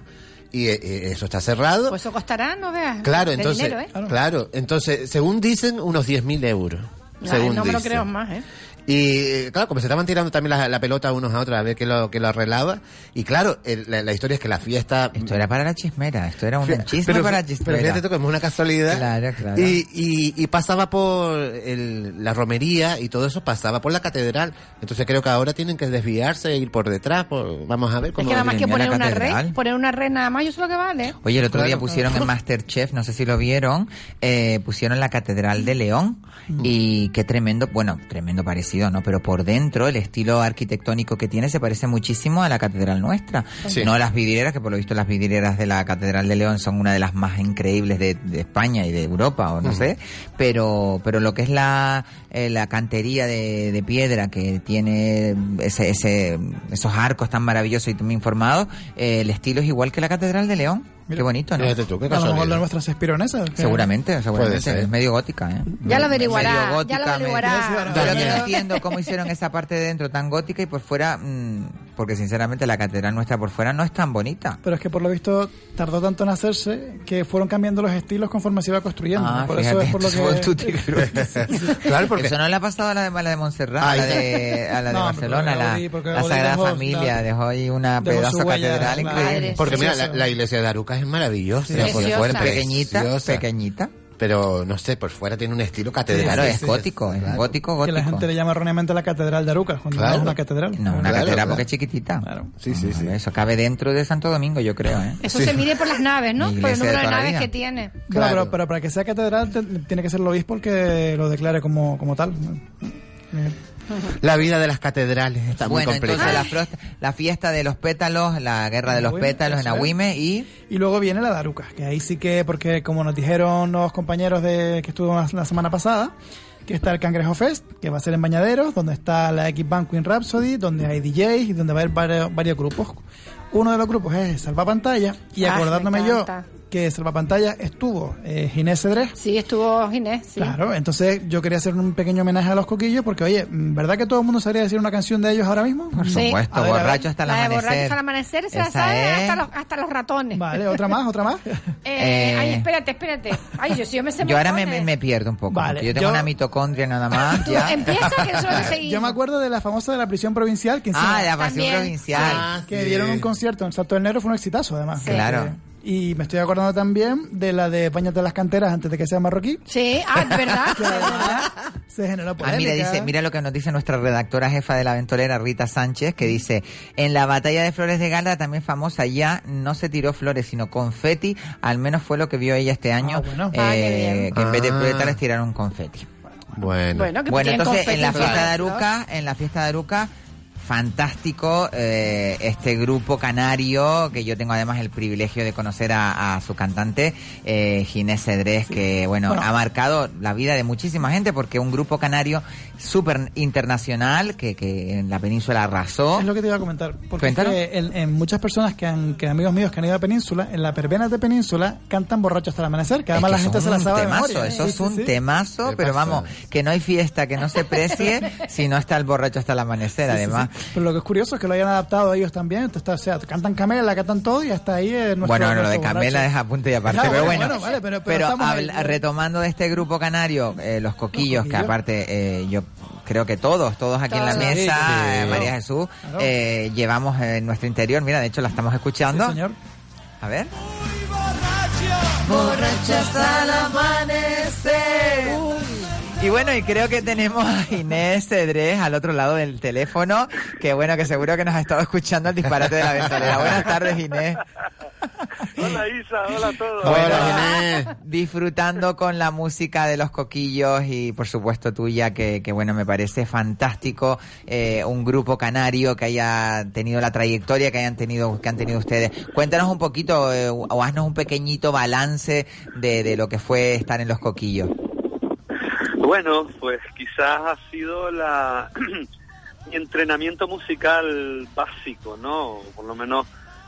Speaker 7: Y eh, eh, eso está cerrado.
Speaker 5: Pues eso costará, no veas.
Speaker 7: claro, entonces,
Speaker 5: dinero, ¿eh?
Speaker 7: claro, entonces, según dicen, unos 10.000 euros.
Speaker 5: Ay,
Speaker 7: según
Speaker 5: no me lo creo más, ¿eh?
Speaker 7: Y claro, como se estaban tirando también la, la pelota unos a otros a ver qué lo, qué lo arreglaba. Y claro, el- la, la historia es que la fiesta...
Speaker 4: Esto era para la chismera, esto era un chisme
Speaker 7: pero,
Speaker 4: para la
Speaker 7: pero
Speaker 4: chismera.
Speaker 7: fíjate tú que es una casualidad.
Speaker 4: Claro, claro.
Speaker 7: Y, y, y pasaba por el- la romería y todo eso pasaba por la catedral. Entonces creo que ahora tienen que desviarse e ir por detrás. por- vamos a ver
Speaker 5: Es
Speaker 7: cómo...
Speaker 5: que nada más que poner una red, poner una red nada más, yo sé lo que vale.
Speaker 4: Oye, el otro día
Speaker 7: Claro.
Speaker 4: pusieron en (laughs) Masterchef, no sé si lo vieron, eh, pusieron la Catedral de León y qué tremendo, bueno, tremendo parecido, ¿no? Pero por dentro el estilo arquitectónico que tiene se parece muchísimo a la Catedral nuestra.
Speaker 7: Sí.
Speaker 4: No las vidrieras, que por lo visto las vidrieras de la Catedral de León son una de las más increíbles de, de España y de Europa, o no sé, pero pero lo que es la, eh, la cantería de, de piedra que tiene ese, ese, esos arcos tan maravillosos y tan bien formados, eh, el estilo es igual que la Catedral de León. Qué
Speaker 6: Mira.
Speaker 4: bonito, ¿no?
Speaker 7: Fíjate tú, qué
Speaker 6: A lo mejor
Speaker 7: casualidad.
Speaker 6: de nuestras espironesas. que-
Speaker 4: Seguramente,
Speaker 7: Puede
Speaker 4: seguramente.
Speaker 7: ser.
Speaker 4: Es medio gótica, ¿eh?
Speaker 5: Ya lo averiguará,
Speaker 4: Medio
Speaker 5: ya lo
Speaker 4: gótica,
Speaker 5: averiguará.
Speaker 4: que no entiendo cómo hicieron esa parte de dentro tan gótica y por fuera mm, porque sinceramente la catedral nuestra por fuera no es tan bonita.
Speaker 6: Pero es que por lo visto tardó tanto en hacerse que fueron cambiando los estilos conforme se iba construyendo.
Speaker 4: Ah,
Speaker 6: por
Speaker 4: fíjate,
Speaker 6: eso es por lo (laughs) que...
Speaker 4: frutti. (laughs)
Speaker 7: Claro, porque
Speaker 4: Eso no le ha pasado a la de, a la de Montserrat,
Speaker 7: Ay,
Speaker 4: a la de, a la de (laughs)
Speaker 6: No,
Speaker 4: Barcelona, la, la Sagrada
Speaker 6: dejó,
Speaker 4: Familia, dejó ahí una
Speaker 6: dejó
Speaker 4: pedazo catedral increíble.
Speaker 7: porque mira, la, la iglesia de Arucas es maravillosa.
Speaker 5: Sí.
Speaker 7: por fuera,
Speaker 5: Preciosa.
Speaker 4: Pequeñita,
Speaker 7: preciosa.
Speaker 4: pequeñita.
Speaker 7: Pero no sé, por fuera tiene un estilo catedral.
Speaker 4: Claro,
Speaker 6: sí,
Speaker 4: es
Speaker 6: sí,
Speaker 4: gótico, es
Speaker 7: claro.
Speaker 4: gótico,
Speaker 6: Que
Speaker 4: gótico.
Speaker 6: la gente le llama erróneamente la catedral de Arucas, cuando no
Speaker 7: Claro.
Speaker 6: es una catedral.
Speaker 4: No, una
Speaker 7: Claro,
Speaker 4: catedral
Speaker 7: claro.
Speaker 4: porque es chiquitita.
Speaker 6: Claro.
Speaker 7: Sí, sí, sí.
Speaker 4: Eso cabe dentro de Santo Domingo, yo creo, ¿eh?
Speaker 5: Eso se mide por las naves, ¿no? Por el número de naves que tiene.
Speaker 6: Bueno,
Speaker 7: Claro.
Speaker 6: pero, pero para que sea catedral te- tiene que ser el obispo el que lo declare como, como tal. Eh, (laughs)
Speaker 7: La vida de las catedrales está
Speaker 4: bueno,
Speaker 7: muy compleja.
Speaker 4: entonces la, frost- la fiesta de los pétalos, la guerra de los pétalos en. Agüime y...
Speaker 6: Y luego viene la de Arucas, que ahí sí que, porque como nos dijeron los compañeros de que estuvo la, semana pasada, que está el Cangrejo Fest, que va a ser en Bañaderos, donde está la X Band Queen Rhapsody, donde hay DJs y donde va a haber varios, varios grupos. Uno de los grupos es Salva Pantalla, y
Speaker 5: Ah,
Speaker 6: acordándome
Speaker 5: me
Speaker 6: yo. Que Salva Pantalla estuvo eh, Ginés Cedrés,
Speaker 5: Sí, estuvo Ginés, sí.
Speaker 6: Claro, entonces yo quería hacer un pequeño homenaje a los coquillos porque, oye, ¿verdad que todo el mundo sabría decir una canción de ellos ahora mismo?
Speaker 4: Por
Speaker 5: Sí.
Speaker 4: supuesto,
Speaker 6: ver,
Speaker 4: borracho hasta el
Speaker 5: la de
Speaker 4: amanecer.
Speaker 5: borracho al amanecer se la sabe hasta, los, hasta los ratones.
Speaker 6: Vale, otra más, otra más. (laughs)
Speaker 5: Eh,
Speaker 4: Eh,
Speaker 5: ay, espérate, espérate. Ay, yo, sí, yo me sé
Speaker 4: Yo ahora me, pierdo un poco,
Speaker 6: Vale,
Speaker 4: yo tengo
Speaker 6: yo-
Speaker 4: una mitocondria nada más.
Speaker 5: Tú
Speaker 4: ya.
Speaker 5: empieza que eso lo (laughs) seguimos.
Speaker 6: Yo me acuerdo de la famosa de la prisión provincial que
Speaker 4: Ah, la
Speaker 5: También.
Speaker 4: provincial.
Speaker 7: Ah,
Speaker 6: que
Speaker 7: sí.
Speaker 6: dieron un concierto en Salto del Negro fue un exitazo además.
Speaker 5: Sí.
Speaker 4: Claro.
Speaker 6: Y me estoy acordando también de la de Bañate las canteras antes de que sea marroquí.
Speaker 5: Sí, ah, ¿verdad? (laughs)
Speaker 6: Que además se generó
Speaker 4: Ah,
Speaker 6: polémica.
Speaker 4: mira, dice, mira lo que nos dice nuestra redactora jefa de la ventolera, Rita Sánchez, que dice, en la batalla de Flores de Gala, también famosa, ya no se tiró flores, sino confeti, al menos fue lo que vio ella este año,
Speaker 6: Ah, bueno.
Speaker 4: eh,
Speaker 5: Ah,
Speaker 4: que en vez de
Speaker 7: Ah.
Speaker 4: floretas les tiraron confeti.
Speaker 7: Bueno.
Speaker 5: Bueno, que
Speaker 4: Bueno, entonces en la fiesta de. Aruca, en la fiesta de Aruca, fantástico eh, este grupo canario que yo tengo además el privilegio de conocer a, a su cantante eh, Ginés Cedrés que bueno,
Speaker 6: Bueno.
Speaker 4: ha marcado la vida de muchísima gente porque un grupo canario súper internacional que, que en la península arrasó
Speaker 6: Es lo que te iba a comentar. Porque es
Speaker 4: Cuéntanos.
Speaker 6: que en, en muchas personas que, han, que amigos míos que han ido a Península, en la pervenas de Península cantan borrachos hasta el amanecer, que además
Speaker 4: Es
Speaker 6: la gente se la
Speaker 4: es un
Speaker 6: sabe de
Speaker 4: temazo,
Speaker 6: memoria. ¿eh?
Speaker 4: Eso
Speaker 6: Sí,
Speaker 4: es
Speaker 6: sí,
Speaker 4: un
Speaker 6: sí.
Speaker 4: temazo,
Speaker 7: ¿Qué
Speaker 4: pero vamos, que no hay fiesta que no se precie (laughs) si no está el borracho hasta el amanecer,
Speaker 6: Sí, sí,
Speaker 4: además.
Speaker 6: Pero lo que es curioso es que lo hayan adaptado ellos también. Entonces, o sea, cantan Camela, cantan todo y hasta ahí es nuestro
Speaker 4: Bueno, lo de Camela es a punto y aparte,
Speaker 6: Ya,
Speaker 4: pero
Speaker 6: bueno,
Speaker 4: bueno.
Speaker 6: bueno, vale, pero- pero ahí.
Speaker 4: retomando de este grupo canario, eh, los coquillos, que
Speaker 6: coquillos.
Speaker 4: aparte eh, yo creo que todos, todos aquí en la mesa,
Speaker 7: Sí, sí.
Speaker 4: María Jesús,
Speaker 6: Claro.
Speaker 4: eh, llevamos en nuestro interior, mira, de hecho la estamos escuchando.
Speaker 6: Sí, señor.
Speaker 4: A ver. Borracho hasta el amanecer. Y bueno, y creo que tenemos a Inés Cedrés al otro lado del teléfono, que bueno, que seguro que nos ha estado escuchando el disparate de la ventolera. Buenas tardes, Inés.
Speaker 8: Hola Isa, hola a todos.
Speaker 7: Hola,
Speaker 4: Bueno,
Speaker 7: Inés.
Speaker 4: disfrutando con la música de los coquillos y por supuesto tuya, que, que bueno, me parece fantástico eh, un grupo canario que haya tenido la trayectoria que hayan tenido, que han tenido ustedes. Cuéntanos un poquito eh, o haznos un pequeñito balance de, de lo que fue estar en los coquillos.
Speaker 8: Bueno, pues quizás ha sido la (clears throat) mi entrenamiento musical básico, ¿no? Por lo menos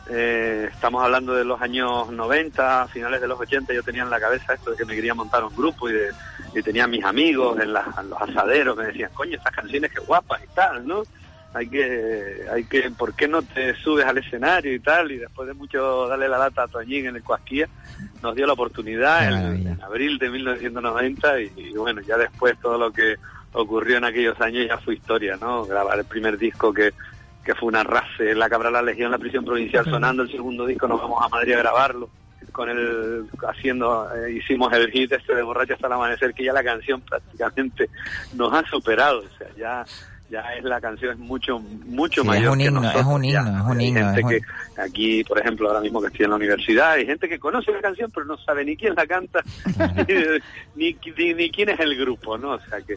Speaker 8: eh, estamos hablando de los años 90, finales de los 80, yo tenía en la cabeza esto de que me quería montar un grupo y, de, y tenía mis amigos en, los asaderos me decían, coño, estas canciones que guapas y tal, ¿no? Hay que, hay que, ¿por qué no te subes al escenario y tal? Y después de mucho darle la lata a Toñín en el Cuasquía, nos dio la oportunidad en, abril de 1990 y, y bueno, ya después todo lo que ocurrió en aquellos años ya fue historia, ¿no? Grabar el primer disco que, que fue una race, La Cabra la Legión, la prisión provincial sonando, el segundo disco nos vamos a Madrid a grabarlo con el haciendo eh, hicimos el hit este de borracho hasta el amanecer que ya la canción prácticamente nos ha superado o sea ya ya es la canción es mucho mucho
Speaker 4: Sí,
Speaker 8: mayor
Speaker 4: es un
Speaker 8: que
Speaker 4: himno,
Speaker 8: nosotros,
Speaker 4: es un
Speaker 8: ya.
Speaker 4: himno, es un
Speaker 8: Hay
Speaker 4: himno,
Speaker 8: gente
Speaker 4: es un-
Speaker 8: que aquí por ejemplo ahora mismo que estoy en la universidad hay gente que conoce la canción pero no sabe ni quién la canta (laughs) ni, ni, ni quién es el grupo no o sea que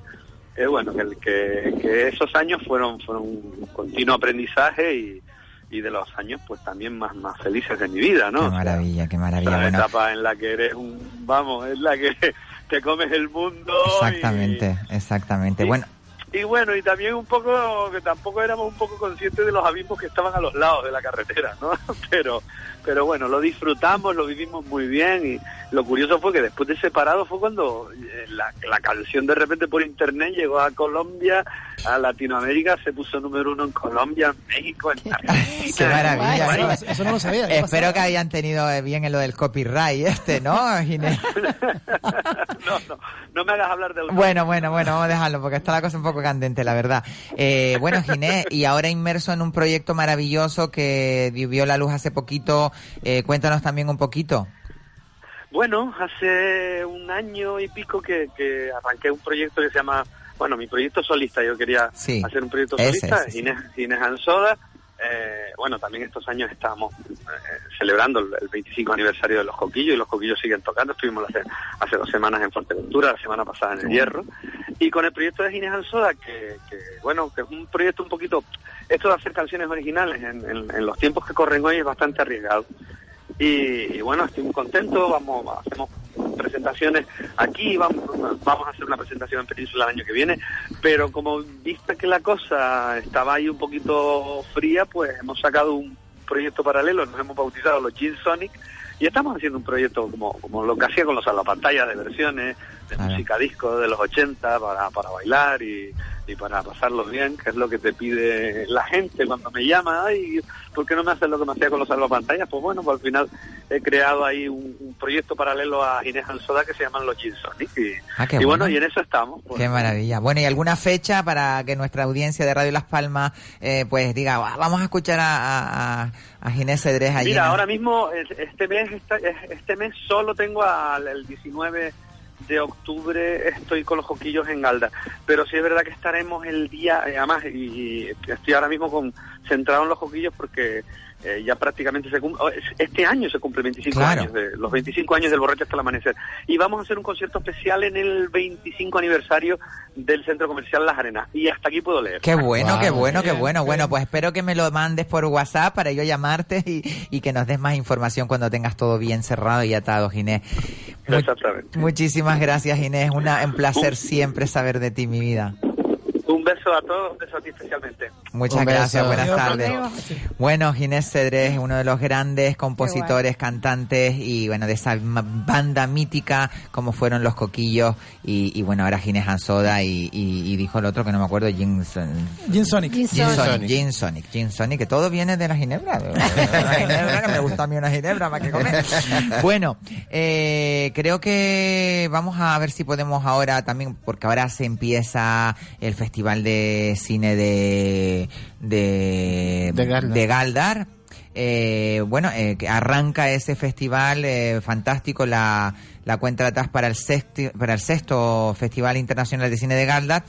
Speaker 8: es bueno que, que, que esos años fueron fueron un continuo aprendizaje y, y de los años pues también más más felices de mi vida no
Speaker 4: Qué
Speaker 8: O sea,
Speaker 4: maravilla, qué maravilla.
Speaker 8: la
Speaker 4: Bueno,
Speaker 8: etapa en la que eres un vamos es la que (laughs) te comes el mundo y-
Speaker 4: exactamente, exactamente.
Speaker 8: y-
Speaker 4: Bueno,
Speaker 8: y bueno, y también un poco, que tampoco éramos un poco conscientes de los abismos que estaban a los lados de la carretera, ¿no? (laughs) Pero, pero bueno, lo disfrutamos, lo vivimos muy bien y lo curioso fue que después de separado fue cuando eh, la, la canción de repente por internet llegó a Colombia a Latinoamérica, se puso número uno en Colombia, en México, en Argentina.
Speaker 4: Qué maravilla.
Speaker 6: Eso, eso no lo sabía. ¿qué
Speaker 4: Espero que hayan tenido eh, bien en lo del copyright este, ¿no, Ginés? (laughs)
Speaker 8: no, no, no me hagas hablar del
Speaker 4: Bueno, bueno, bueno, vamos a dejarlo porque está la cosa un poco candente, la verdad. Eh, bueno, Ginés, y ahora inmerso en un proyecto maravilloso que vio la luz hace poquito, eh, cuéntanos también un poquito.
Speaker 8: Bueno, hace un año y pico que, que arranqué un proyecto que se llama, bueno, mi proyecto solista. Yo quería
Speaker 4: Sí,
Speaker 8: hacer un proyecto
Speaker 4: ese,
Speaker 8: solista,
Speaker 4: ese, sí.
Speaker 8: Inés, Inés Ansoda. Eh, bueno, también estos años estábamos eh, celebrando el, el 25 aniversario de Los Coquillos y Los Coquillos siguen tocando. Estuvimos hace, hace dos semanas en Fuerteventura, la semana pasada en El Hierro. Y con el proyecto de Inés Ansoda, que, que, bueno, que es un proyecto un poquito... Esto de hacer canciones originales en, en- en los tiempos que corren hoy es bastante arriesgado. Y, y bueno, estoy muy contento, vamos, hacemos presentaciones aquí, vamos, vamos a hacer una presentación en Península el año que viene, pero como vista que la cosa estaba ahí un poquito fría, pues hemos sacado un proyecto paralelo, nos hemos bautizado los Gin Sonic y estamos haciendo un proyecto como, como lo que hacía con los salvapantallas de versiones, de música disco de los 80 para, para bailar y, y para pasarlo bien, que es lo que te pide la gente cuando me llama, ay, ¿por qué no me haces lo que me hacía con los salvapantallas? Pues bueno, pues al final he creado ahí un, un proyecto paralelo a Inés Ansoda que se llaman los Gin Sonic y,
Speaker 4: Ah,
Speaker 8: y bueno,
Speaker 4: bueno.
Speaker 8: y en eso estamos. pues.
Speaker 4: Qué maravilla. Bueno, ¿y alguna fecha para que nuestra audiencia de Radio Las Palmas eh, pues diga, "Ah, vamos a escuchar a, a, a- Cedrés allí?
Speaker 8: Mira, ahora mismo, es- este mes, este mes solo tengo al el 19 de octubre, estoy con los joquillos en Galda. Pero sí es verdad que estaremos el día, eh, además, y, y estoy ahora mismo con, centrado en los joquillos porque eh, ya prácticamente se cum- oh, es- este año se cumple 25
Speaker 4: Claro.
Speaker 8: años, de, los 25 años del borracho hasta el amanecer. Y vamos a hacer un concierto especial en el 25 aniversario del Centro Comercial Las Arenas. Y hasta aquí puedo leer.
Speaker 4: Qué bueno,
Speaker 7: Guau,
Speaker 4: qué bueno, qué
Speaker 6: bien,
Speaker 4: bueno.
Speaker 6: bien.
Speaker 4: Bueno, pues espero que me lo mandes por WhatsApp para yo llamarte y, y que nos des más información cuando tengas todo bien cerrado y atado, Ginés. Mu-
Speaker 8: Exactamente.
Speaker 4: muchísimas gracias, Ginés. Una, un placer siempre saber de ti, mi vida.
Speaker 8: Un beso a todos, un beso a ti especialmente.
Speaker 4: Muchas
Speaker 7: Un beso.
Speaker 4: gracias, buenas tardes. Bueno, Ginés Cedrés, uno de los grandes compositores, cantantes y bueno, de esa banda mítica como fueron Los Coquillos y, y bueno, ahora Ginés Ansoda y, y- y dijo el otro que no me acuerdo, Son-
Speaker 6: Gin Sonic.
Speaker 5: Gin
Speaker 4: Gin
Speaker 5: Sonic.
Speaker 4: Sonic, Gin Sonic, Gin Sonic, que todo viene de la ginebra. De la ginebra, que me gusta a mí una ginebra más que comer. (laughs) Bueno, eh, creo que vamos a ver si podemos ahora también, porque ahora se empieza el Festival de Cine de, de,
Speaker 7: De Galdar.
Speaker 4: de Galdar. Eh, bueno, eh, arranca ese festival eh, fantástico, la, la cuenta de atrás para el, sexti- para el sexto Festival Internacional de Cine de Galdar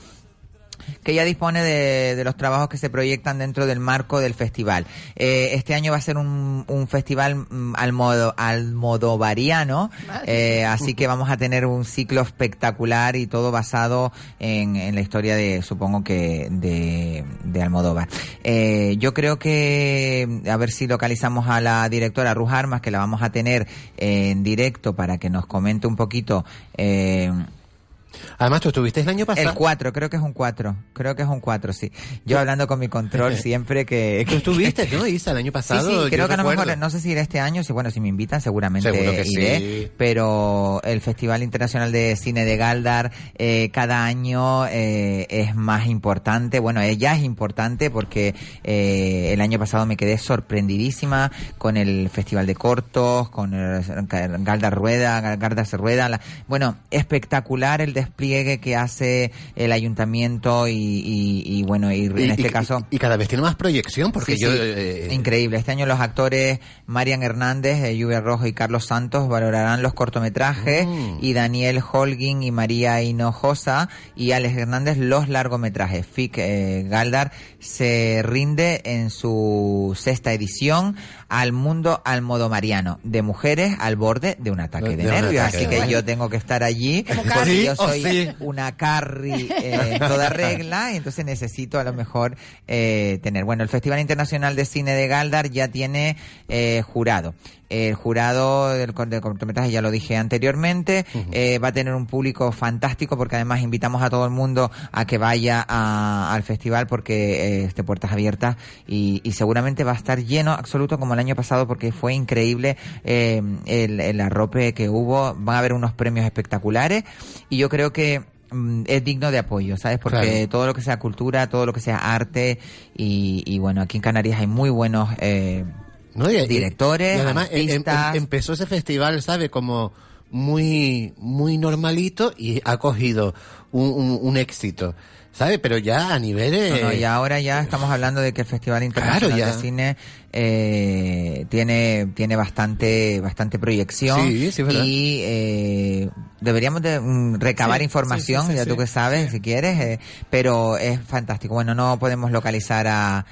Speaker 4: que ya dispone de, de los trabajos que se proyectan dentro del marco del festival. Eh, este año va a ser un, un festival mm, almodo, almodovariano, eh, así que vamos a tener un ciclo espectacular y todo basado en, en la historia de, supongo que, de, de Almodóvar. Eh, yo creo que, a ver si localizamos a la directora Ruj Armas, que la vamos a tener en directo para que nos comente un poquito. Eh,
Speaker 7: Además, tú estuviste el año pasado.
Speaker 4: el 4, creo que es un 4. Creo que es un 4, sí. Yo hablando con mi control (laughs) siempre que...
Speaker 7: Tú estuviste, ¿no, Isa, el año pasado?
Speaker 4: sí, creo que a lo mejor, no sé si iré este año, si bueno, si me invitan seguramente
Speaker 7: Seguro que
Speaker 4: iré,
Speaker 7: sí.
Speaker 4: pero el Festival Internacional de Cine de Galdar eh, cada año eh, es más importante, bueno, eh, ya es importante porque eh, el año pasado me quedé sorprendidísima con el Festival de Cortos, con el Galdar Rueda, Galdar se Rueda, la- bueno, espectacular el despliegue que hace el ayuntamiento y, y- y, bueno, y en este caso...
Speaker 7: Y, cada vez tiene más proyección, porque
Speaker 4: Sí,
Speaker 7: yo...
Speaker 4: sí.
Speaker 7: eh,
Speaker 4: Increíble. Este año los actores Marian Hernández, eh, Lluvia Rojo y Carlos Santos valorarán los cortometrajes
Speaker 7: Mm.
Speaker 4: y Daniel Holguín y María Hinojosa y Alex Hernández los largometrajes. FIC eh, Galdar se rinde en su sexta edición al mundo almodomariano de mujeres al borde de un ataque de, nervios. Así que yo tengo que estar allí porque yo
Speaker 7: o sí.
Speaker 4: una carry eh, toda regla entonces necesito a lo mejor eh, tener. Bueno, el Festival Internacional de Cine de Galdar ya tiene eh, jurado. El jurado del, del cortometraje, ya lo dije anteriormente, eh, va a tener un público fantástico porque además invitamos a todo el mundo a que vaya a- al festival porque eh, es de puertas abiertas y, y seguramente va a estar lleno absoluto como el año pasado porque fue increíble eh, el, el arrope que hubo. Van a haber unos premios espectaculares y yo creo que mm, es digno de apoyo, ¿sabes? Porque
Speaker 7: Claro.
Speaker 4: todo lo que sea cultura, todo lo que sea arte y, y bueno, aquí en Canarias hay muy buenos eh,
Speaker 7: ¿no? Y-
Speaker 4: directores,
Speaker 7: y además em- em- empezó ese festival, ¿sabe? Como muy, muy normalito y ha cogido un, un- un éxito, ¿sabe? Pero ya a niveles...
Speaker 4: No, no, y ahora ya estamos hablando de que el Festival Internacional de Cine eh, tiene tiene bastante bastante proyección
Speaker 7: Sí, sí, verdad.
Speaker 4: y eh, deberíamos de mm, recabar
Speaker 6: Sí,
Speaker 4: información, ya tú que sabes, si quieres, eh, pero es fantástico. Bueno, no podemos localizar a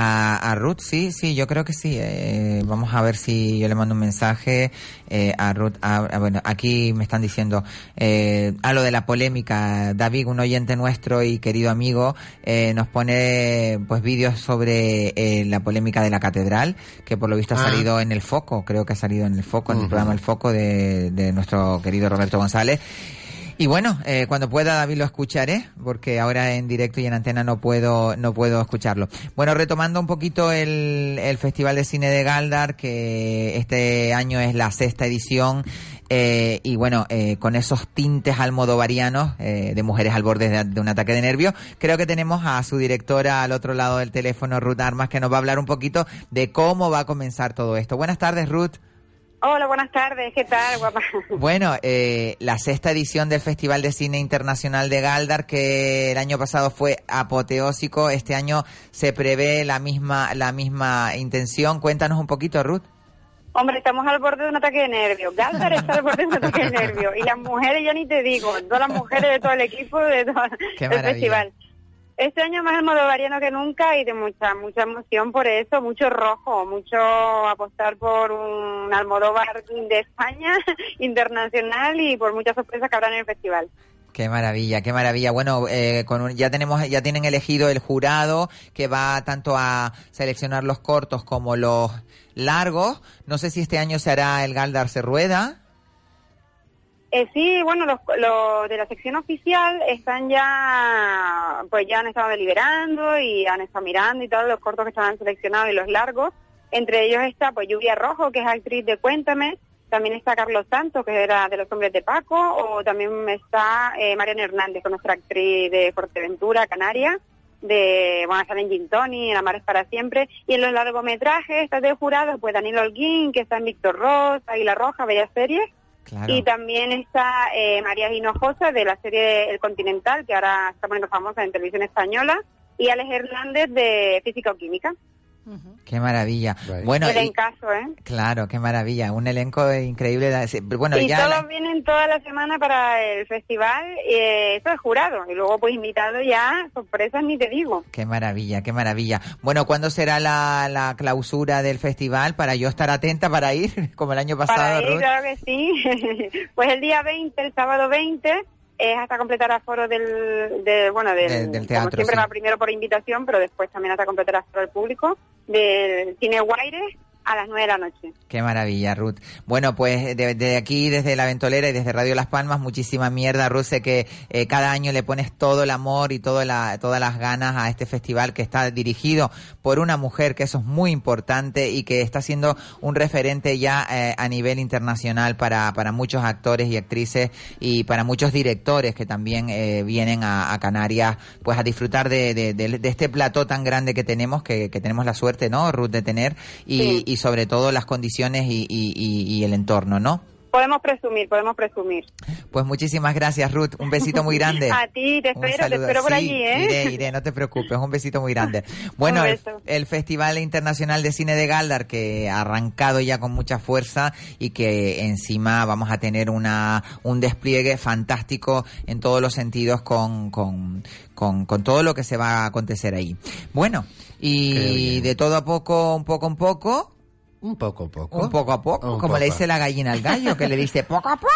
Speaker 4: a, a Ruth, sí, sí, yo creo que sí. Eh, vamos a ver si yo le mando un mensaje eh, a Ruth. a- a- bueno, aquí me están diciendo eh, a lo de la polémica. David, un oyente nuestro y querido amigo, eh, nos pone pues vídeos sobre eh, la polémica de la catedral, que por lo visto ha
Speaker 7: Ah.
Speaker 4: salido en el foco, creo que ha salido en el foco, en el programa El Foco de, de nuestro querido Roberto González. Y bueno, eh, cuando pueda David lo escucharé, porque ahora en directo y en antena no puedo, no puedo escucharlo. Bueno, retomando un poquito el, el Festival de Cine de Galdar, que este año es la sexta edición, eh, y bueno, eh, con esos tintes almodovarianos eh, de mujeres al borde de, de un ataque de nervios, creo que tenemos a su directora al otro lado del teléfono, Ruth Armas, que nos va a hablar un poquito de cómo va a comenzar todo esto. Buenas tardes, Ruth.
Speaker 9: Hola, buenas tardes. ¿Qué tal, guapa? (laughs)
Speaker 4: Bueno, eh, la sexta edición del Festival de Cine Internacional de Galdar, que el año pasado fue apoteósico, este año se prevé la misma, la misma intención. Cuéntanos un poquito, Ruth.
Speaker 9: Hombre, estamos al borde de un ataque de nervios. Galdar está al borde de un ataque de nervios. Y las mujeres, ya ni te digo, todas las mujeres de todo el equipo de todo
Speaker 4: Qué
Speaker 9: el festival. Este año más almodovariano que nunca y de mucha mucha emoción por eso, mucho rojo, mucho apostar por un Almodóvar de España, (laughs) internacional y por muchas sorpresas que habrá en el festival.
Speaker 4: Qué maravilla, qué maravilla. Bueno, eh, con un- ya tenemos, ya tienen elegido el jurado que va tanto a seleccionar los cortos como los largos. No sé si este año se hará el Galdar rueda.
Speaker 9: Eh, sí, bueno, los, de la sección oficial están ya, pues ya han estado deliberando y han estado mirando y todos los cortos que estaban seleccionados y los largos. Entre ellos está, pues, Lluvia Rojo, que es actriz de Cuéntame. También está Carlos Santos, que era de Los Hombres de Paco. O también está eh, Mariana Hernández, con nuestra actriz de Fuerteventura, Canaria. De, bueno, sale en Gin Tony, en Amar es para siempre. Y en los largometrajes está de jurado, pues, Daniel Holguín, que está en Víctor Ross, Águila Roja, Bellas Series. Y también está eh, María Hinojosa de la serie El Continental, que ahora está poniendo famosa en televisión española, y Alex Hernández de Física o Química.
Speaker 4: Qué maravilla.
Speaker 7: Right.
Speaker 4: Bueno,
Speaker 9: Era
Speaker 4: y-
Speaker 9: en caso, ¿eh?
Speaker 4: claro, qué maravilla. Un elenco increíble. Bueno,
Speaker 9: y
Speaker 4: ya.
Speaker 9: todos
Speaker 4: la-
Speaker 9: vienen toda la semana para el festival, eh, eso es jurado, y luego pues invitado ya, sorpresas ni te digo.
Speaker 4: Qué maravilla, qué maravilla. Bueno, ¿cuándo será la, la clausura del festival para yo estar atenta para ir, (laughs) como el año
Speaker 9: Para
Speaker 4: pasado,
Speaker 9: ir,
Speaker 4: Ruth?
Speaker 9: claro que sí. (laughs) pues el día 20, el sábado 20, es hasta completar aforo del, de, bueno, del,
Speaker 4: Del- del teatro,
Speaker 9: como siempre
Speaker 4: sí.
Speaker 9: va primero por invitación, pero después también hasta completar aforo del público, del Cine Guaire a las 9 de la noche.
Speaker 4: Qué maravilla, Ruth. Bueno, pues de, de aquí, desde La Ventolera y desde Radio Las Palmas, muchísima mierda, Ruth. Sé que eh, cada año le pones todo el amor y todo la, todas las ganas a este festival que está dirigido por una mujer, que eso es muy importante y que está siendo un referente ya eh, a nivel internacional para, para muchos actores y actrices y para muchos directores que también eh, vienen a, a Canarias pues a disfrutar de, de- de- de este plató tan grande que tenemos, que, que tenemos la suerte, ¿no, Ruth, de tener y,
Speaker 9: Sí.
Speaker 4: y sobre todo las condiciones y, y- y- y el entorno, ¿no?
Speaker 9: Podemos presumir, podemos presumir.
Speaker 4: Pues muchísimas gracias, Ruth. Un besito muy grande. (laughs)
Speaker 9: A ti, te espero, te espero por
Speaker 4: Sí,
Speaker 9: allí, ¿eh?
Speaker 4: Iré, iré, no te preocupes. Un besito muy grande. (laughs) Bueno, el, el Festival Internacional de Cine de Galdar, que ha arrancado ya con mucha fuerza y que encima vamos a tener una un despliegue fantástico en todos los sentidos con, con, con, con todo lo que se va a acontecer ahí. Bueno, y de todo a poco, un poco, un poco,
Speaker 7: Un poco a poco.
Speaker 4: un poco a poco,
Speaker 7: Un
Speaker 4: como le dice la gallina al gallo, que le dice poco a poco.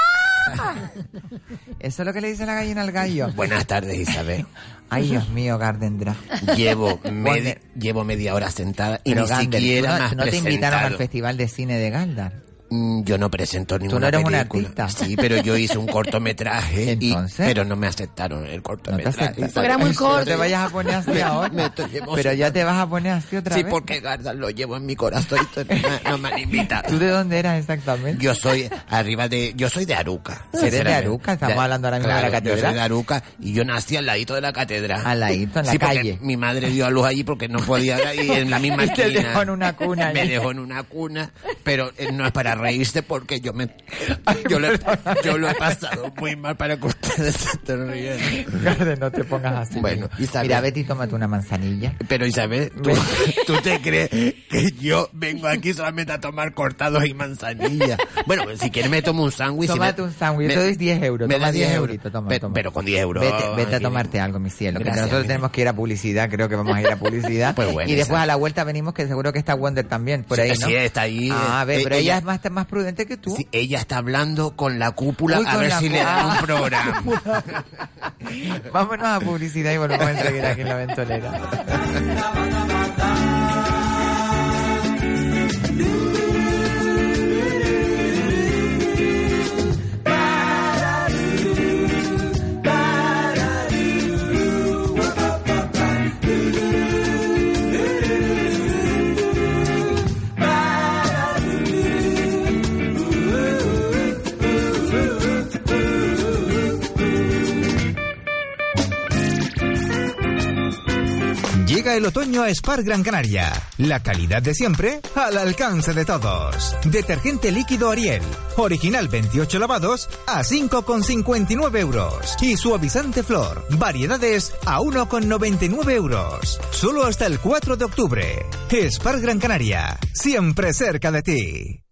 Speaker 4: Eso es lo que le dice la gallina al gallo.
Speaker 7: Buenas tardes, Isabel.
Speaker 4: Ay, Dios mío, Gardendra.
Speaker 7: Llevo, medi- llevo media hora sentada y
Speaker 4: Pero
Speaker 7: ni
Speaker 4: Gander,
Speaker 7: siquiera
Speaker 4: ¿tú
Speaker 7: me
Speaker 4: no,
Speaker 7: has
Speaker 4: no te invitaron al. Festival de Cine de Galdar.
Speaker 7: Mm, Yo no presento ninguna
Speaker 4: eres un
Speaker 7: película.
Speaker 4: artista.
Speaker 7: Sí, pero yo hice un (laughs) cortometraje, y, pero no me aceptaron el cortometraje.
Speaker 4: aceptaron.
Speaker 5: Porque era muy
Speaker 4: No
Speaker 5: corto.
Speaker 4: te vayas a poner así (laughs) ahora.
Speaker 7: me estoy
Speaker 4: Pero ya te vas a poner así otra
Speaker 7: Sí,
Speaker 4: vez.
Speaker 7: porque Garda lo llevo en mi corazón y no me, no me han invitado.
Speaker 4: ¿Tú de dónde eras exactamente?
Speaker 7: Yo soy arriba de, yo soy de Aruca.
Speaker 4: ¿Eres de. Aruca? Estamos hablando ahora mismo de la
Speaker 7: Claro, Yo
Speaker 4: catedral.
Speaker 7: soy de Aruca y yo nací al ladito de la catedral.
Speaker 4: Al ladito, en la
Speaker 7: sí,
Speaker 4: calle.
Speaker 7: mi madre dio a luz allí porque no podía ir en la misma (laughs)
Speaker 4: Y te
Speaker 7: esquina.
Speaker 4: dejó en una cuna
Speaker 7: Me dejó en una cuna, pero eh, no es para reírse porque yo me, yo, le- yo lo he pasado muy mal para que ustedes se estén riendo.
Speaker 4: Garde, no te pongas así.
Speaker 7: Bueno, Isabel.
Speaker 4: Mira, Betty, tómate una manzanilla.
Speaker 7: Pero Isabel, ¿tú, (laughs) tú te crees que yo vengo aquí solamente a tomar cortados y manzanilla? Bueno, si quieres me tomo un sándwich.
Speaker 4: Tómate
Speaker 7: me-
Speaker 4: un sándwich, te doy 10 euros.
Speaker 7: Me
Speaker 4: toma
Speaker 7: da
Speaker 4: 10
Speaker 7: 10
Speaker 4: euritos, toma,
Speaker 7: Pero,
Speaker 4: toma.
Speaker 7: pero con 10 euros.
Speaker 4: Vete, vete a tomarte algo, mi cielo. que
Speaker 7: Gracias,
Speaker 4: nosotros
Speaker 7: mi-
Speaker 4: tenemos que ir a publicidad, creo que vamos a ir a publicidad. (laughs)
Speaker 7: Pues bueno,
Speaker 4: y después
Speaker 7: esa-
Speaker 4: a la vuelta venimos, que seguro que está Wonder también, por
Speaker 7: Sí,
Speaker 4: ahí, ¿no?
Speaker 7: sí, está ahí.
Speaker 4: Ah, a ver,
Speaker 7: Eh,
Speaker 4: pero ella,
Speaker 7: ella-
Speaker 4: es más, más prudente que tú.
Speaker 7: Sí, ella está hablando con la cúpula
Speaker 4: Uy,
Speaker 7: a ver si le
Speaker 4: cú-
Speaker 7: dan un programa. (laughs)
Speaker 4: Vámonos a publicidad y volvemos enseguida aquí en la ventolera.
Speaker 10: Llega el otoño a Spar Gran Canaria. La calidad de siempre al alcance de todos. Detergente líquido Ariel. Original 28 lavados a 5,59 euros. Y suavizante flor. Variedades a 1,99 euros. Solo hasta el 4 de octubre. Spar Gran Canaria. Siempre cerca de ti.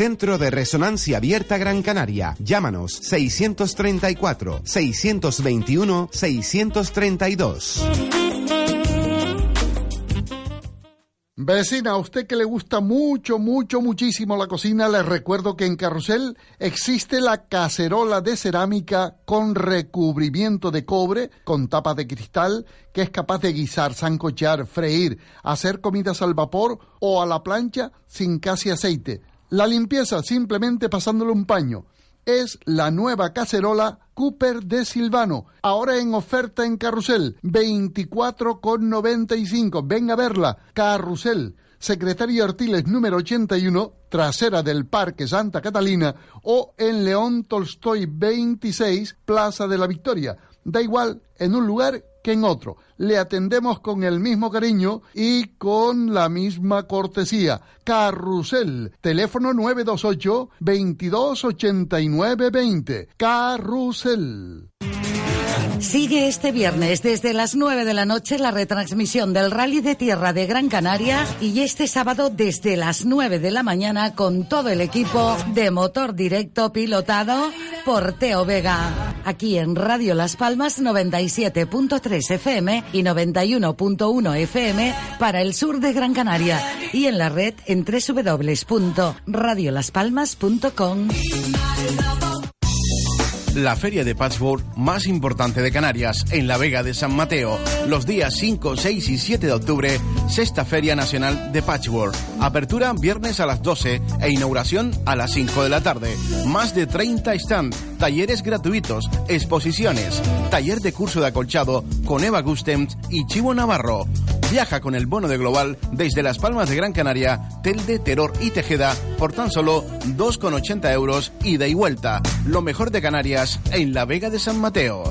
Speaker 11: Centro de Resonancia Abierta Gran Canaria. Llámanos 634 621 632.
Speaker 12: Vecina, a usted que le gusta mucho, mucho, muchísimo la cocina, les recuerdo que en Carrusel existe la cacerola de cerámica con recubrimiento de cobre, con tapa de cristal, que es capaz de guisar, sancochar, freír, hacer comidas al vapor o a la plancha sin casi aceite. La limpieza simplemente pasándole un paño. Es la nueva cacerola Cooper de Silvano. Ahora en oferta en Carrusel. 24,95. Ven a verla. Carrusel. Secretario Artiles número 81, trasera del Parque Santa Catalina, o en León Tolstoy 26, Plaza de la Victoria. Da igual en un lugar que en otro. Le atendemos con el mismo cariño y con la misma cortesía. Carrusel, teléfono 928 2289 20. Carrusel.
Speaker 13: Sigue este viernes desde las 9 de la noche la retransmisión del Rally de Tierra de Gran Canaria y este sábado desde las 9 de la mañana con todo el equipo de motor directo pilotado por Teo Vega. Aquí en Radio Las Palmas 97.3 FM y 91.1 FM para el sur de Gran Canaria y en la red en www.radiolaspalmas.com.
Speaker 14: La feria de patchwork más importante de Canarias, en la Vega de San Mateo, los días 5, 6 y 7 de octubre, Sexta Feria Nacional de Patchwork. Apertura viernes a las 12 e inauguración a las 5 de la tarde. Más de 30 stand, talleres gratuitos, exposiciones, taller de curso de acolchado con Eva Gustems y Chivo Navarro. Viaja con el bono de Global desde Las Palmas de Gran Canaria, Telde, Teror y Tejeda por tan solo 2,80 euros ida y vuelta. Lo mejor de Canarias en la Vega de San Mateo.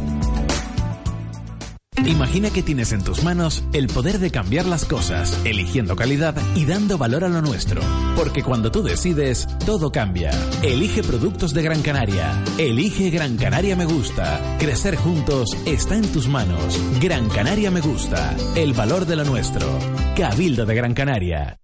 Speaker 15: Imagina que tienes en tus manos el poder de cambiar las cosas, eligiendo calidad y dando valor a lo nuestro. Porque cuando tú decides, todo cambia. Elige productos de Gran Canaria. Elige Gran Canaria Me Gusta. Crecer juntos está en tus manos. Gran Canaria Me Gusta. El valor de lo nuestro. Cabildo de Gran Canaria.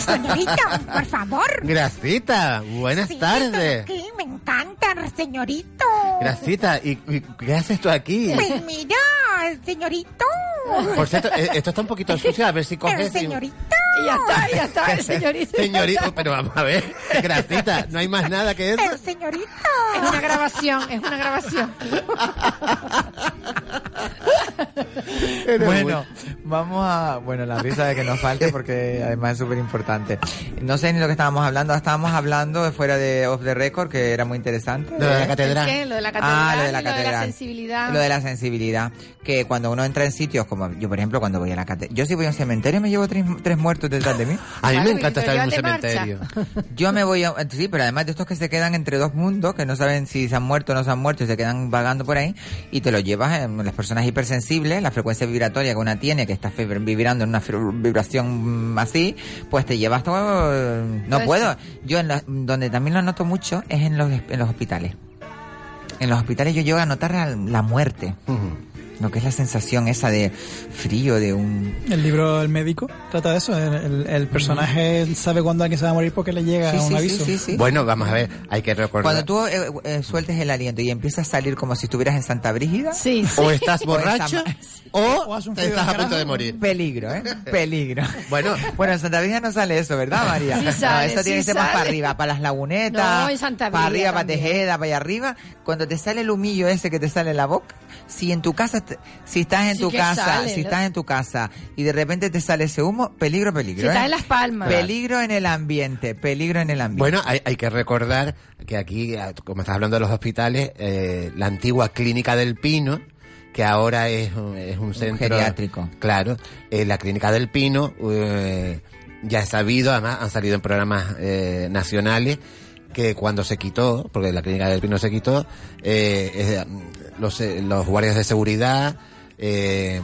Speaker 16: Señorito, por favor.
Speaker 7: Gracita, buenas
Speaker 16: Sí,
Speaker 7: tardes.
Speaker 16: Sí, me encanta, señorito.
Speaker 7: Gracita, ¿y, y qué haces tú aquí?
Speaker 16: Pues mira, señorito.
Speaker 7: Por cierto, eh, esto está un poquito sucio, a ver si
Speaker 16: El
Speaker 7: coges...
Speaker 16: señorito.
Speaker 5: Y ya está, ya está, el (laughs) señorito.
Speaker 7: Señorito, pero vamos a ver, Gracita, no hay más nada que eso.
Speaker 16: El señorito.
Speaker 5: Es una grabación, es una grabación. (laughs)
Speaker 4: Bueno, vamos a... Bueno, la risa de que nos falte porque además es súper importante. No sé ni lo que estábamos hablando. Estábamos hablando fuera de Off the Record, que era muy interesante.
Speaker 7: Lo de la catedral.
Speaker 5: ¿Qué? Lo de la catedral,
Speaker 4: Ah, lo de la
Speaker 5: y lo de la
Speaker 4: catedral.
Speaker 5: sensibilidad.
Speaker 4: Lo de la sensibilidad. Que cuando uno entra en sitios como yo, por ejemplo, cuando voy a la catedral. Yo si voy a un cementerio me llevo tres, tres muertos detrás de mí. (laughs)
Speaker 7: A mí me encanta estar en un
Speaker 5: de
Speaker 7: cementerio. (laughs)
Speaker 4: Yo me voy a... Sí, pero además de estos que se quedan entre dos mundos, que no saben si se han muerto o no se han muerto y se quedan vagando por ahí, y te lo llevas en las personas hipersensibles, la frecuencia vibratoria que una tiene, que está vibrando en una vibración así, pues te llevas todo... No
Speaker 5: Pues-
Speaker 4: puedo. Yo en la- donde también lo noto mucho es en los, en los hospitales. En los hospitales yo llego a notar la, la muerte. Lo que es la sensación esa de frío, de un...
Speaker 6: El libro El médico trata de eso. El, el- el personaje sabe cuándo alguien se va a morir porque le llega
Speaker 4: Sí,
Speaker 6: un
Speaker 4: sí,
Speaker 6: aviso.
Speaker 4: sí, sí.
Speaker 7: Bueno, vamos a ver, hay que recordar.
Speaker 4: Cuando tú eh, eh, sueltes el aliento y empiezas a salir como si estuvieras en Santa Brígida,
Speaker 5: Sí, sí.
Speaker 7: O estás (laughs)
Speaker 4: O
Speaker 7: borracho o (laughs)
Speaker 6: has un
Speaker 7: te
Speaker 6: frío
Speaker 7: estás a punto de morir.
Speaker 4: peligro, ¿eh? (laughs) Peligro.
Speaker 7: Bueno,
Speaker 4: Bueno, en Santa Brígida no sale eso, ¿verdad, María?
Speaker 5: Sí
Speaker 4: no,
Speaker 5: sale,
Speaker 4: eso tiene que ser más para arriba, para las lagunetas,
Speaker 5: No, en Santa
Speaker 4: para arriba, para
Speaker 5: también.
Speaker 4: Tejeda, para allá arriba. Cuando te sale el humillo ese que te sale en la boca, si en tu casa, te- si estás en
Speaker 5: Sí
Speaker 4: tu casa,
Speaker 5: sale,
Speaker 4: si
Speaker 5: ¿no?
Speaker 4: estás en tu casa y de repente te sale ese humo, peligro, peligro.
Speaker 5: Si
Speaker 4: ¿eh?
Speaker 5: estás en Las Palmas.
Speaker 4: Peligro en el ambiente, peligro en el ambiente.
Speaker 7: bueno, hay, hay que recordar que aquí, como estás hablando de los hospitales, eh, la antigua clínica del Pino, que ahora es, un- es un centro
Speaker 4: geriátrico.
Speaker 7: Claro, eh, la clínica del Pino eh, ya es sabido, además han salido en programas eh, nacionales que cuando se quitó, porque la clínica del Pino se quitó, eh, eh, los, eh, los guardias de seguridad eh,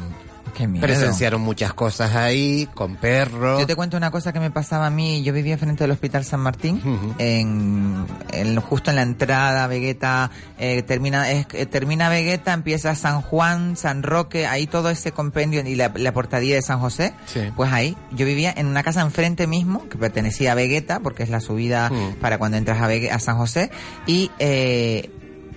Speaker 7: presenciaron muchas cosas ahí, con perros.
Speaker 4: Yo te cuento una cosa que me pasaba a mí. Yo vivía frente al Hospital San Martín, en, en- justo en la entrada, Vegeta, eh, termina, es- eh, termina Vegeta, empieza San Juan, San Roque, ahí todo ese compendio y la, la portadilla de San José.
Speaker 7: Sí.
Speaker 4: Pues ahí, yo vivía en una casa enfrente mismo, que pertenecía a Vegeta, porque es la subida
Speaker 7: Mm.
Speaker 4: para cuando entras a, Vege- a San José, y eh,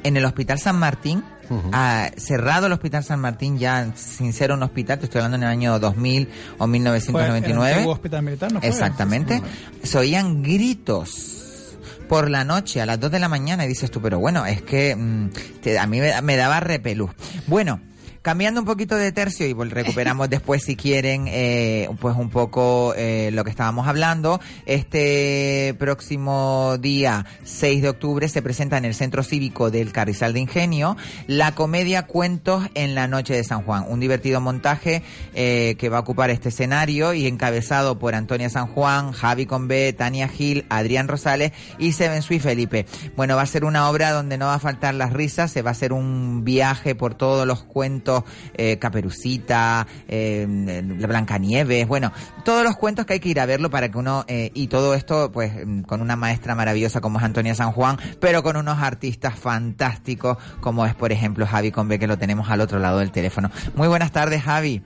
Speaker 4: en el Hospital San Martín, Ah, cerrado el Hospital San Martín, ya sin ser un hospital, te estoy hablando en el año 2000 o
Speaker 6: Fue el
Speaker 4: 1999.
Speaker 6: antiguo hospital militar, ¿no fue?
Speaker 4: Exactamente. Se oían gritos por la noche a las 2 de la mañana y dices tú, pero bueno, es que mm, te- a mí me, me daba repelús. Bueno. Cambiando un poquito de tercio y recuperamos (laughs) después si quieren eh, pues un poco eh, lo que estábamos hablando. Este próximo día 6 de octubre se presenta en el Centro Cívico del Carrizal de Ingenio la comedia Cuentos en la Noche de San Juan. Un divertido montaje eh, que va a ocupar este escenario y encabezado por Antonia San Juan, Javi Convé, Tania Gil, Adrián Rosales y Seven Sui Felipe. Bueno, va a ser una obra donde no va a faltar las risas, se va a hacer un viaje por todos los cuentos, eh, Caperucita, eh, la Blancanieves, bueno, todos los cuentos que hay que ir a verlo para que uno, eh, y todo esto pues con una maestra maravillosa como es Antonia San Juan, pero con unos artistas fantásticos como es por ejemplo Javi Convé que lo tenemos al otro lado del teléfono. Muy buenas tardes Javi.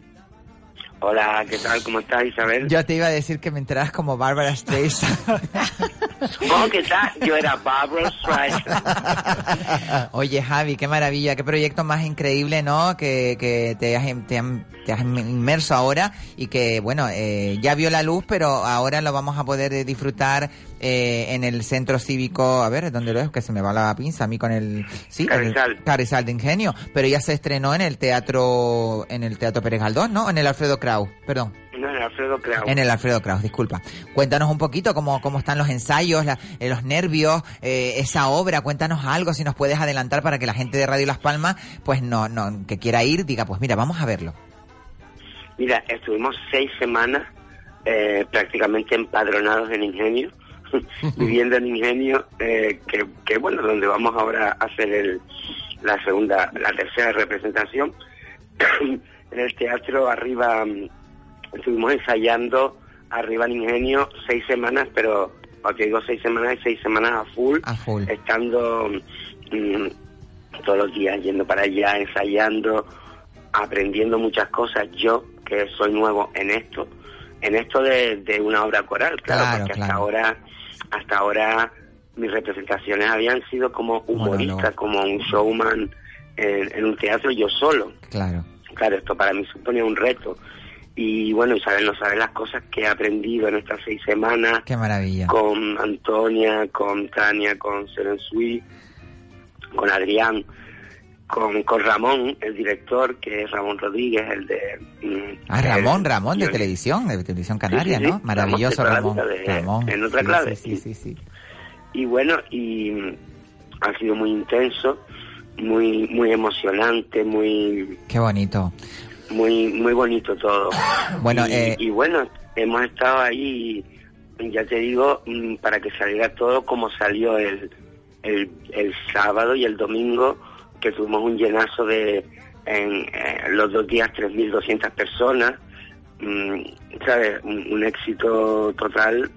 Speaker 17: Hola, ¿qué tal? ¿Cómo estás, Isabel?
Speaker 4: Yo te iba a decir que me enteras como Bárbara Streisand.
Speaker 17: Oh, ¿qué tal? Yo era Barbara Streisand. (laughs)
Speaker 4: Oye, Javi, qué maravilla, qué proyecto más increíble, ¿no? Que, que te, has, te, han- te has inmerso ahora y que, bueno, eh, ya vio la luz, pero ahora lo vamos a poder eh, disfrutar eh, en el centro cívico. A ver, ¿dónde lo es? Que se me va la pinza a mí con el... Sí,
Speaker 17: Carrizal.
Speaker 4: el Carrizal de Ingenio. Pero ya se estrenó en el teatro, en el Teatro Pérez Galdós, ¿no? En el Alfredo Kraus, perdón.
Speaker 17: No, en Alfredo Kraus.
Speaker 4: En el Alfredo Kraus, disculpa. Cuéntanos un poquito cómo, cómo están los ensayos, la- eh, los nervios, eh, esa obra. Cuéntanos algo, si nos puedes adelantar para que la gente de Radio Las Palmas, pues no, no, que quiera ir, diga, pues mira, vamos a verlo.
Speaker 17: Mira, estuvimos seis semanas eh, prácticamente empadronados en Ingenio, (laughs) viviendo en Ingenio, eh, que, que bueno, donde vamos ahora a hacer el, la segunda, la tercera representación. (clears throat) en el teatro arriba mm, estuvimos ensayando arriba en Ingenio seis semanas, pero te digo seis semanas, seis semanas a full,
Speaker 4: A full.
Speaker 17: estando mm, todos los días yendo para allá, ensayando, aprendiendo muchas cosas. Yo, que soy nuevo en esto, en esto de, de una obra coral, claro,
Speaker 4: Claro,
Speaker 17: porque hasta ahora, hasta ahora mis representaciones habían sido como humorista, como un showman en, en un teatro yo solo.
Speaker 4: Claro.
Speaker 17: Claro, esto para mí supone un reto. Y bueno, Isabel no sabe las cosas que he aprendido en estas seis semanas
Speaker 4: Qué maravilla.
Speaker 17: con Antonia, con Tania, con Serensui, con Adrián, con, con Ramón, el director, que es Ramón Rodríguez, el de... mm,
Speaker 4: Ah, Ramón, Ramón de televisión, de televisión canaria,
Speaker 17: Sí, sí, sí.
Speaker 4: ¿no? Maravilloso
Speaker 17: Ramón de en otra clave.
Speaker 4: Sí, sí, sí.
Speaker 17: Y bueno, y mm, ha sido muy intenso, muy muy emocionante, muy
Speaker 4: Qué bonito.
Speaker 17: muy muy bonito todo. (coughs)
Speaker 4: Bueno,
Speaker 17: y,
Speaker 4: eh,
Speaker 17: y bueno, hemos estado ahí, ya te digo, mm, para que saliera todo como salió el, el, el sábado y el domingo, que tuvimos un llenazo de, en eh, los dos días, 3.200 personas, mm, ¿sabes? Un, un éxito total,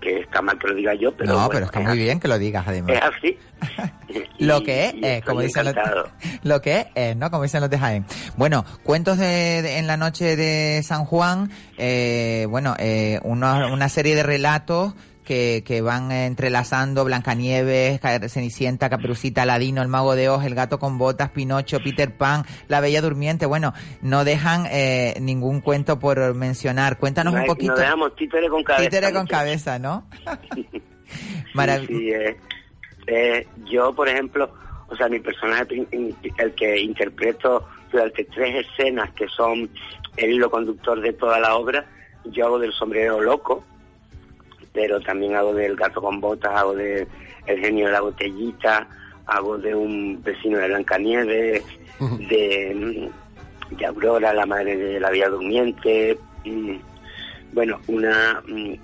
Speaker 17: que está mal que lo diga yo, pero
Speaker 4: no,
Speaker 17: bueno,
Speaker 4: pero está
Speaker 17: es
Speaker 4: muy bien que lo digas, además.
Speaker 17: es así. (laughs)
Speaker 4: Lo que es, eh, como dicen los, (laughs) lo que es, eh, ¿no? Como dicen los de Jaén. Bueno, cuentos de, de- en la noche de San Juan, eh, bueno, eh, una, una serie de relatos que, que van entrelazando Blancanieves, Ca- Cenicienta, Caperucita, Aladino, El Mago de Oz, El Gato con Botas, Pinocho, Peter Pan, La Bella Durmiente. Bueno, no dejan eh, ningún cuento por mencionar. Cuéntanos
Speaker 17: No
Speaker 4: un poquito.
Speaker 17: Nos dejamos títere con cabeza.
Speaker 4: Títere con cabeza, ¿no?
Speaker 17: Sí, (laughs)
Speaker 4: Marav-
Speaker 17: sí, eh, eh, yo, por ejemplo, o sea, mi personaje, el que interpreto durante tres escenas que son el hilo conductor de toda la obra, yo hago del sombrero loco, pero también hago del gato con botas, hago de el genio de la botellita, hago de un vecino de Blancanieves, de, mm, de Aurora, la madre de la Vía Durmiente, mm, bueno, una mm,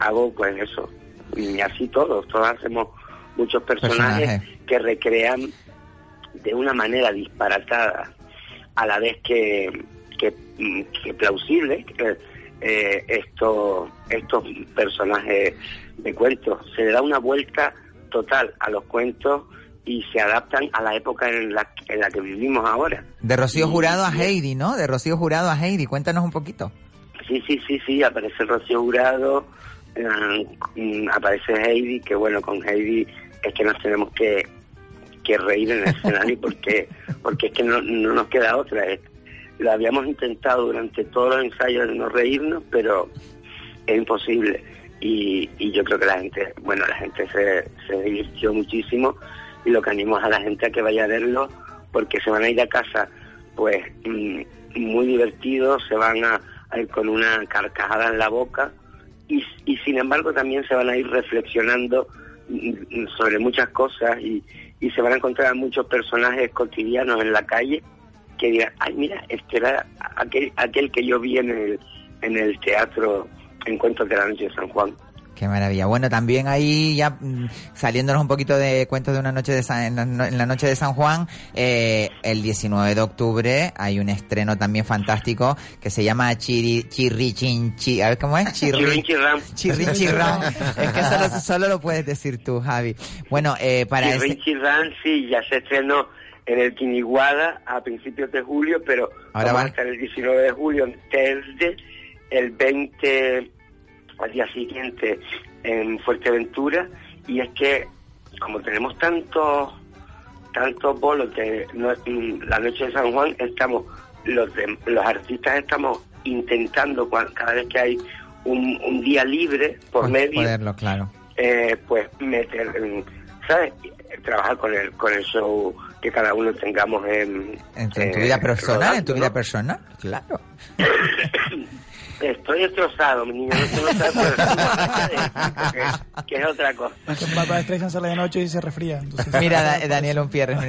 Speaker 17: hago pues eso, y así todos, todos hacemos muchos personajes
Speaker 4: Personajes.
Speaker 17: que recrean de una manera disparatada, a la vez que, que, que plausible, que, eh, esto- estos personajes de cuentos. Se le da una vuelta total a los cuentos y se adaptan a la época en la, en la que vivimos ahora.
Speaker 4: De Rocío Jurado a Heidi, ¿no? De Rocío Jurado a Heidi. Cuéntanos un poquito.
Speaker 17: Sí, sí, sí, sí, aparece Rocío Jurado, eh, aparece Heidi, que bueno, con Heidi es que nos tenemos que, que reír en el escenario porque porque es que no, no nos queda otra. Lo habíamos intentado durante todos los ensayos de no reírnos, pero es imposible. Y, yo creo que la gente, bueno, la gente se, divirtió muchísimo y lo que animo a la gente a que vaya a verlo porque se van a ir a casa pues mm, muy divertidos, se van a, ir con una carcajada en la boca y, sin embargo también se van a ir reflexionando mm, sobre muchas cosas y se van a encontrar muchos personajes cotidianos en la calle que dirán, ay mira, este era aquel, aquel que yo vi en el, en el teatro en Cuentos de la Noche de San Juan.
Speaker 4: Qué maravilla. Bueno, también ahí ya mm, saliéndonos un poquito de cuentos de una noche de San, en, la, no- en la noche de San Juan, eh, el 19 de octubre hay un estreno también fantástico que se llama Chiri, Chirrichinchi. A ver cómo es. (laughs) Chirri,
Speaker 17: Chirrinchirram.
Speaker 4: Chirrinchirram. es que solo, solo lo puedes decir tú, Javi. Bueno, eh, para ese,
Speaker 17: Richie Rancy ya se estrenó en el Quiniguada a principios de julio, pero
Speaker 4: Ahora
Speaker 17: vamos
Speaker 4: va-
Speaker 17: a estar el 19 de julio en Telde, el 20 al día siguiente en Fuerteventura, y es que como tenemos tantos tantos bolos de no- la noche de San Juan, estamos los de- los artistas estamos intentando cada vez que hay un, un día libre por medio
Speaker 4: poderlo, claro.
Speaker 17: eh, pues meter, ¿sabes? Trabajar con el, con el show que cada uno tengamos en,
Speaker 4: En tu, en tu
Speaker 17: eh,
Speaker 4: vida personal, en tu
Speaker 17: rodando,
Speaker 4: vida
Speaker 17: ¿no?
Speaker 4: personal, claro. (coughs)
Speaker 17: Estoy destrozado, mi niño, no sabes, pero que, que es otra cosa.
Speaker 6: Barbara Streisand sale de noche y se refría. entonces-
Speaker 4: Mira, Da- Daniel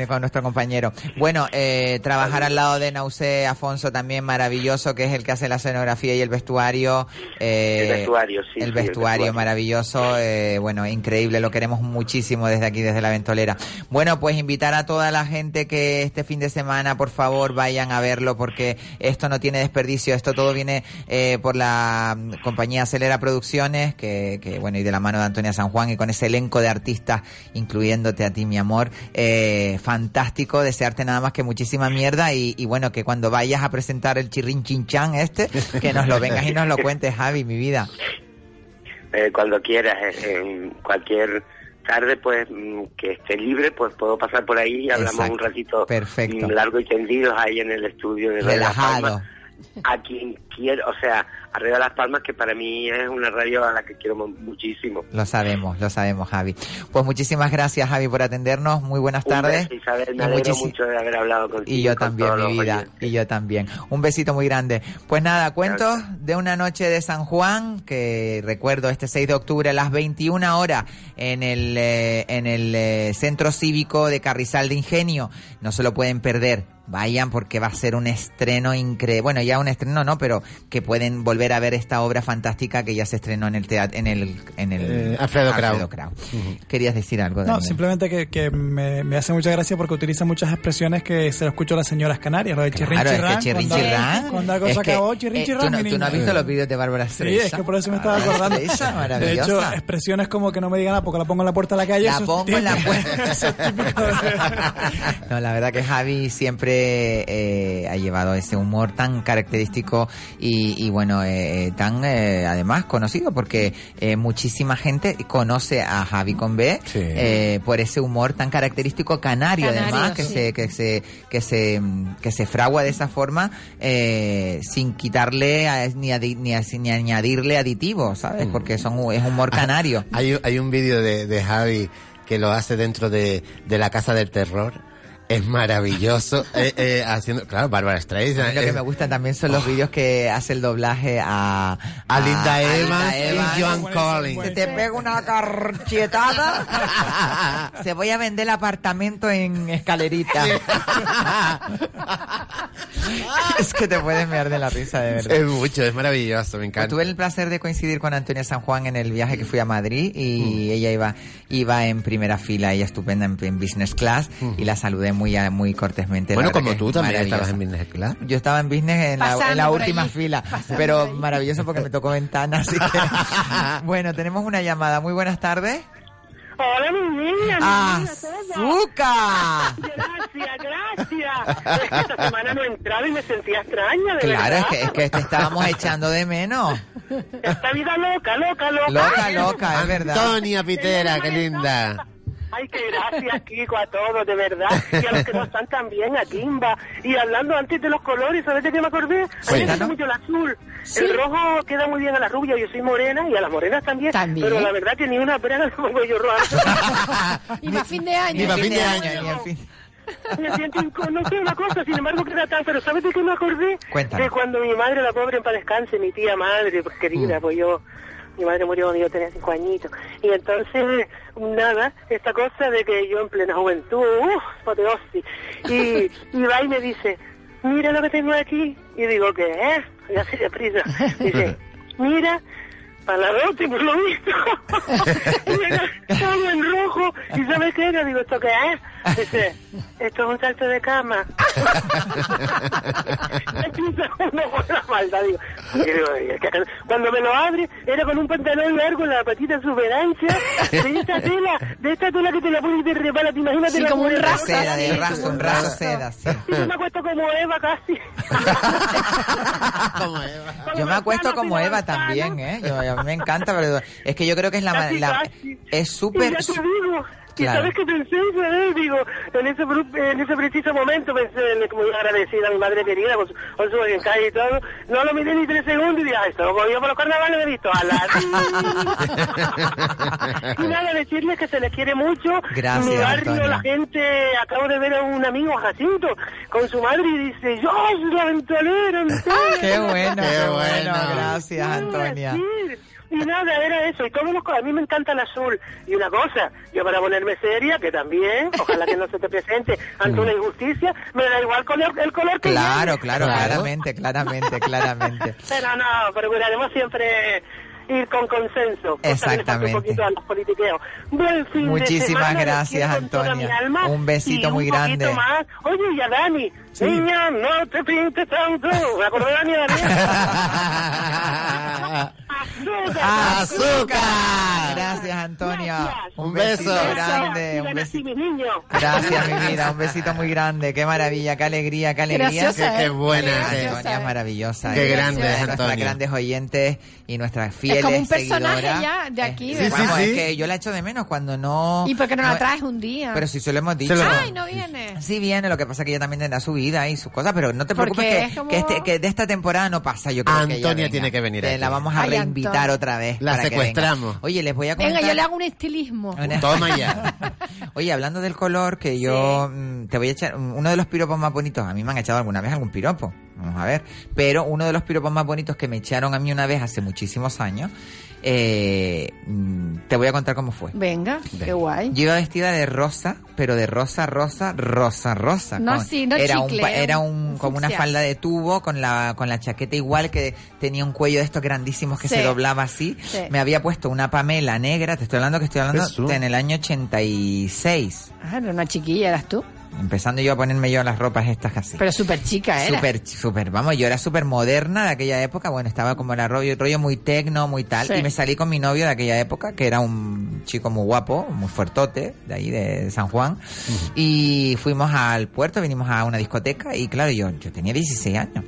Speaker 4: con nuestro compañero. Bueno, eh, trabajar al lado de Nausé Afonso también maravilloso, que es el que hace la escenografía y el vestuario. eh,
Speaker 17: El vestuario, sí,
Speaker 4: El
Speaker 17: sí, el
Speaker 4: vestuario
Speaker 17: vestuario.
Speaker 4: maravilloso, eh, bueno, increíble, lo queremos muchísimo desde aquí, desde la Ventolera. Bueno, pues invitar a toda la gente que este fin de semana, por favor, vayan a verlo, porque esto no tiene desperdicio, esto todo viene eh, por la mm, compañía Acelera Producciones, que, que, bueno, y de la mano de Antonia San Juan y con ese elenco de artistas, incluyéndote a ti, mi amor. Eh, fantástico, desearte nada más que muchísima mierda y, y bueno, que cuando vayas a presentar el chirrin chinchán este, que nos lo vengas y nos lo cuentes, Javi, mi vida.
Speaker 17: Eh, cuando quieras, eh, en cualquier tarde, pues mm, que esté libre, pues puedo pasar por ahí y hablamos
Speaker 4: Exacto.
Speaker 17: un ratito
Speaker 4: Perfecto.
Speaker 17: mm, largo y tendido ahí en el estudio de
Speaker 4: Relajado.
Speaker 17: A quien quiero, o sea, arriba de Las Palmas, que para mí es una radio a la que quiero mu- muchísimo.
Speaker 4: Lo sabemos, lo sabemos, Javi. Pues muchísimas gracias, Javi, por atendernos. Muy buenas
Speaker 17: Un
Speaker 4: tardes.
Speaker 17: beso, Isabel,
Speaker 4: Y
Speaker 17: me alegro mucho de haber hablado contigo.
Speaker 4: Y yo
Speaker 17: con
Speaker 4: también, mi vida.
Speaker 17: oyentes.
Speaker 4: Y yo también. Un besito muy grande. Pues nada, cuentos de una noche de San Juan, que recuerdo este 6 de octubre a las 21 horas en el, eh, en el eh, Centro Cívico de Carrizal de Ingenio. No se lo pueden perder. Vayan porque va a ser un estreno increíble. Bueno, ya un estreno no, pero que pueden volver a ver esta obra fantástica que ya se estrenó en el teatro, en el, en el
Speaker 7: Eh, Alfredo Krau.
Speaker 4: Krau. Querías decir algo,
Speaker 6: No, simplemente que, que me, me hace mucha gracia porque utiliza muchas expresiones que se lo escucho a las señoras canarias, lo de chirrin
Speaker 4: Claro, es
Speaker 6: chirrán.
Speaker 4: que chirrin
Speaker 6: cuando,
Speaker 4: chirrán.
Speaker 6: Cuando algo
Speaker 4: Es
Speaker 6: se
Speaker 4: que,
Speaker 6: acabó, chirrin
Speaker 4: eh,
Speaker 6: chirrán,
Speaker 4: ¿tú no- tú no has visto los vídeos de Bárbara
Speaker 6: Sí,
Speaker 4: Streisand?
Speaker 6: es que por eso me estaba
Speaker 4: Bárbara
Speaker 6: acordando. De
Speaker 4: maravillosa.
Speaker 6: hecho, expresiones como que no me digan nada porque la pongo en la puerta de la calle.
Speaker 4: La
Speaker 6: es
Speaker 4: pongo en la puerta. (laughs)
Speaker 6: Es (laughs)
Speaker 4: No, la verdad que Javi siempre eh, ha llevado ese humor tan característico y, y bueno, eh, eh, tan eh, además conocido porque eh, muchísima gente conoce a Javi con B eh, por ese humor tan característico canario,
Speaker 5: Canario,
Speaker 4: además que
Speaker 5: sí.
Speaker 4: se que se que se que se fragua de esa forma eh, sin quitarle a- ni, adi- ni, a- ni añadirle aditivos, ¿sabes?
Speaker 7: Mm.
Speaker 4: Porque son es humor canario.
Speaker 7: Hay, un- hay un vídeo de, de Javi que lo hace dentro de, de la Casa del Terror. Es maravilloso. (laughs) eh, eh, haciendo, claro, Bárbara Streisand.
Speaker 4: Lo que me gusta también son los vídeos que hace el doblaje a,
Speaker 7: A Linda Evans y. Joan Collins.
Speaker 4: Se te pega una carchetada. (laughs) Se voy a vender el apartamento en escalerita. (laughs) es que te puedes mear de la risa, de verdad.
Speaker 7: Es mucho, es maravilloso, me
Speaker 4: Pues
Speaker 7: encanta.
Speaker 4: tuve el placer de coincidir con Antonia San Juan en el viaje que fui a Madrid y ella iba iba en primera fila, ella estupenda en, en business class y la saludé muy muy cortésmente. la
Speaker 7: Bueno, como tú también estabas en Business Class.
Speaker 4: Yo estaba en business en la,
Speaker 7: Pasando
Speaker 4: en la última
Speaker 7: allí,
Speaker 4: fila,
Speaker 7: pasando
Speaker 4: pero maravilloso porque me tocó ventana, así que... (laughs) bueno, tenemos una llamada. Muy buenas tardes.
Speaker 18: Hola, mi niña. mi niña, todo.
Speaker 4: ¡Azúcar!
Speaker 18: Gracias, gracias. Es que esta semana no entraba y me sentía extraña, de
Speaker 4: Claro, es que, es que te estábamos echando de menos.
Speaker 18: Esta vida loca, loca, loca.
Speaker 4: Loca, loca, es verdad.
Speaker 7: Antonia Pitera, qué linda.
Speaker 18: Ay, qué gracias, Kiko, a todos, de verdad. Y a los que no están también, a Kimba. Y hablando antes de los colores, ¿sabes de qué me acordé? A mí me gusta mucho el azul.
Speaker 5: Sí.
Speaker 18: El rojo queda muy bien a la rubia, yo soy morena y a las morenas también. Pero la verdad que ni una (laughs) me pongo yo roja. (laughs)
Speaker 5: Y para fin de año.
Speaker 4: Ni para fin de año, ni al fin.
Speaker 18: Me siento no sé una cosa, sin embargo queda tan, pero ¿sabes de qué me acordé?
Speaker 4: Cuéntame.
Speaker 18: De cuando mi madre, la pobre en paz descanse, mi tía madre, pues querida, pues yo, mi madre murió cuando yo tenía cinco añitos. Y entonces, nada, esta cosa de que yo en plena juventud, uff, apoteosis, y, (laughs) y va y me dice, mira lo que tengo aquí. Y digo, ¿qué es? Y así de prisa. Dice, (laughs) mira, palarote por lo visto. (laughs) y era todo en rojo. ¿Y sabes qué era? Digo, ¿esto qué es? Dice, esto es un salto de cama. Empieza uno con la maldad, digo. y digo, "Ay, es que Cuando me lo abre, era con un pantalón largo, la patita súper ancha, de esta tela, de esta tela que te la pones y te repara, ¿te imaginas?
Speaker 5: Sí,
Speaker 18: Te la
Speaker 5: como un raso,
Speaker 4: Seda, de raso,
Speaker 18: como
Speaker 4: un raso seda, sí.
Speaker 18: Y yo me acuesto como Eva casi. (laughs)
Speaker 4: Yo me acuesto como Eva también, ¿eh? Yo, a mí me encanta, pero es que yo creo que es la...
Speaker 18: Casi,
Speaker 4: la-
Speaker 18: casi.
Speaker 4: es súper...
Speaker 18: digo, y
Speaker 4: Claro.
Speaker 18: sabes que pensé, ¿sabes? Digo, en ese, bru- en ese preciso momento pensé en muy agradecida a mi madre querida con su, con su calle y todo. No lo miré ni tres segundos y dije, ay, esto como yo por los carnavales me he visto. A la... (laughs) y nada, decirles que se les quiere mucho.
Speaker 4: Gracias,
Speaker 18: Mi barrio,
Speaker 4: Antonia.
Speaker 18: la gente, acabo de ver a un amigo, Jacinto, con su madre y dice, yo soy la ventolera. (laughs)
Speaker 4: Qué bueno,
Speaker 7: Qué
Speaker 4: qué bueno,
Speaker 7: bueno.
Speaker 4: gracias, Antonia.
Speaker 18: Y nada, era eso. Y todos los a mí me encanta el azul. Y una cosa, yo para ponerme seria, que también, ojalá que no se te presente ante una injusticia, me da igual color, el color que
Speaker 4: Claro, claro, claramente, claramente, (laughs) claramente.
Speaker 18: Pero no, procuraremos siempre y con consenso.
Speaker 4: Exactamente.
Speaker 18: Un poquito a los politiqueos. Buen fin
Speaker 4: Muchísimas gracias,
Speaker 18: con
Speaker 4: Antonia. Un besito muy
Speaker 18: un
Speaker 4: grande.
Speaker 18: más. Oye, y a Dani, niña, no te pintes tanto. ¿Me acordé de Dani, Dani? (laughs)
Speaker 4: ¡Azúcar! Gracias, Antonia. Un besito
Speaker 7: beso.
Speaker 4: grande. Un besito.
Speaker 18: mi niño.
Speaker 4: Gracias, mi vida. Un (laughs) besito muy grande. Qué maravilla, qué alegría, qué alegría.
Speaker 7: Qué- qué ¿eh? buena,
Speaker 4: Antonia es maravillosa.
Speaker 7: Qué grande es
Speaker 4: Nuestras grandes oyentes y nuestras fieles
Speaker 5: Es como un personaje
Speaker 4: seguidoras.
Speaker 5: ya de aquí,
Speaker 4: Sí, es que yo la echo de menos cuando no...
Speaker 5: ¿Y por qué no la traes un día?
Speaker 4: Pero si se lo hemos dicho.
Speaker 5: Ay, no viene.
Speaker 4: Sí viene, lo que pasa es que ella también tendrá su vida y sus cosas, pero no te preocupes que,
Speaker 5: es como-
Speaker 4: que, este- que de esta temporada no pasa, yo creo que ella
Speaker 7: Antonia tiene que venir aquí.
Speaker 4: la vamos a
Speaker 5: Ay, Antonia.
Speaker 4: otra vez.
Speaker 7: La
Speaker 4: para que
Speaker 7: secuestramos.
Speaker 4: Oye, les voy a comentar...
Speaker 5: Venga, yo le hago un estilismo.
Speaker 7: Toma ya. (laughs)
Speaker 4: Oye, hablando del color, que yo mm, te voy a echar uno de los piropos más bonitos. A mí me han echado alguna vez algún piropo. Vamos a ver. Pero uno de los piropos más bonitos que me echaron a mí una vez hace muchísimos años, eh, mm, te voy a contar cómo fue.
Speaker 5: Venga, qué guay.
Speaker 4: Yo iba vestida de rosa, pero de rosa, rosa, rosa, rosa.
Speaker 5: No, sí, no
Speaker 4: era
Speaker 5: chicle,
Speaker 4: un, pa- era
Speaker 5: un-
Speaker 4: un,
Speaker 5: un
Speaker 4: como una falda de tubo con la con la chaqueta igual que tenía un cuello de estos grandísimos que
Speaker 5: Sí.
Speaker 4: se doblaba así.
Speaker 5: Sí.
Speaker 4: Me había puesto una Pamela negra, te estoy hablando que estoy hablando en el año 86.
Speaker 5: Ah, era una chiquilla, eras tú.
Speaker 4: Empezando yo a ponerme yo las ropas estas así.
Speaker 5: Pero súper chica era.
Speaker 4: Súper, súper, vamos, yo era súper moderna de aquella época, bueno, estaba como en el rollo, rollo muy tecno, muy tal,
Speaker 5: Sí.
Speaker 4: y me salí con mi novio de aquella época, que era un chico muy guapo, muy fuertote, de ahí de San Juan, y fuimos al puerto, vinimos a una discoteca, y claro, yo, yo tenía 16 años.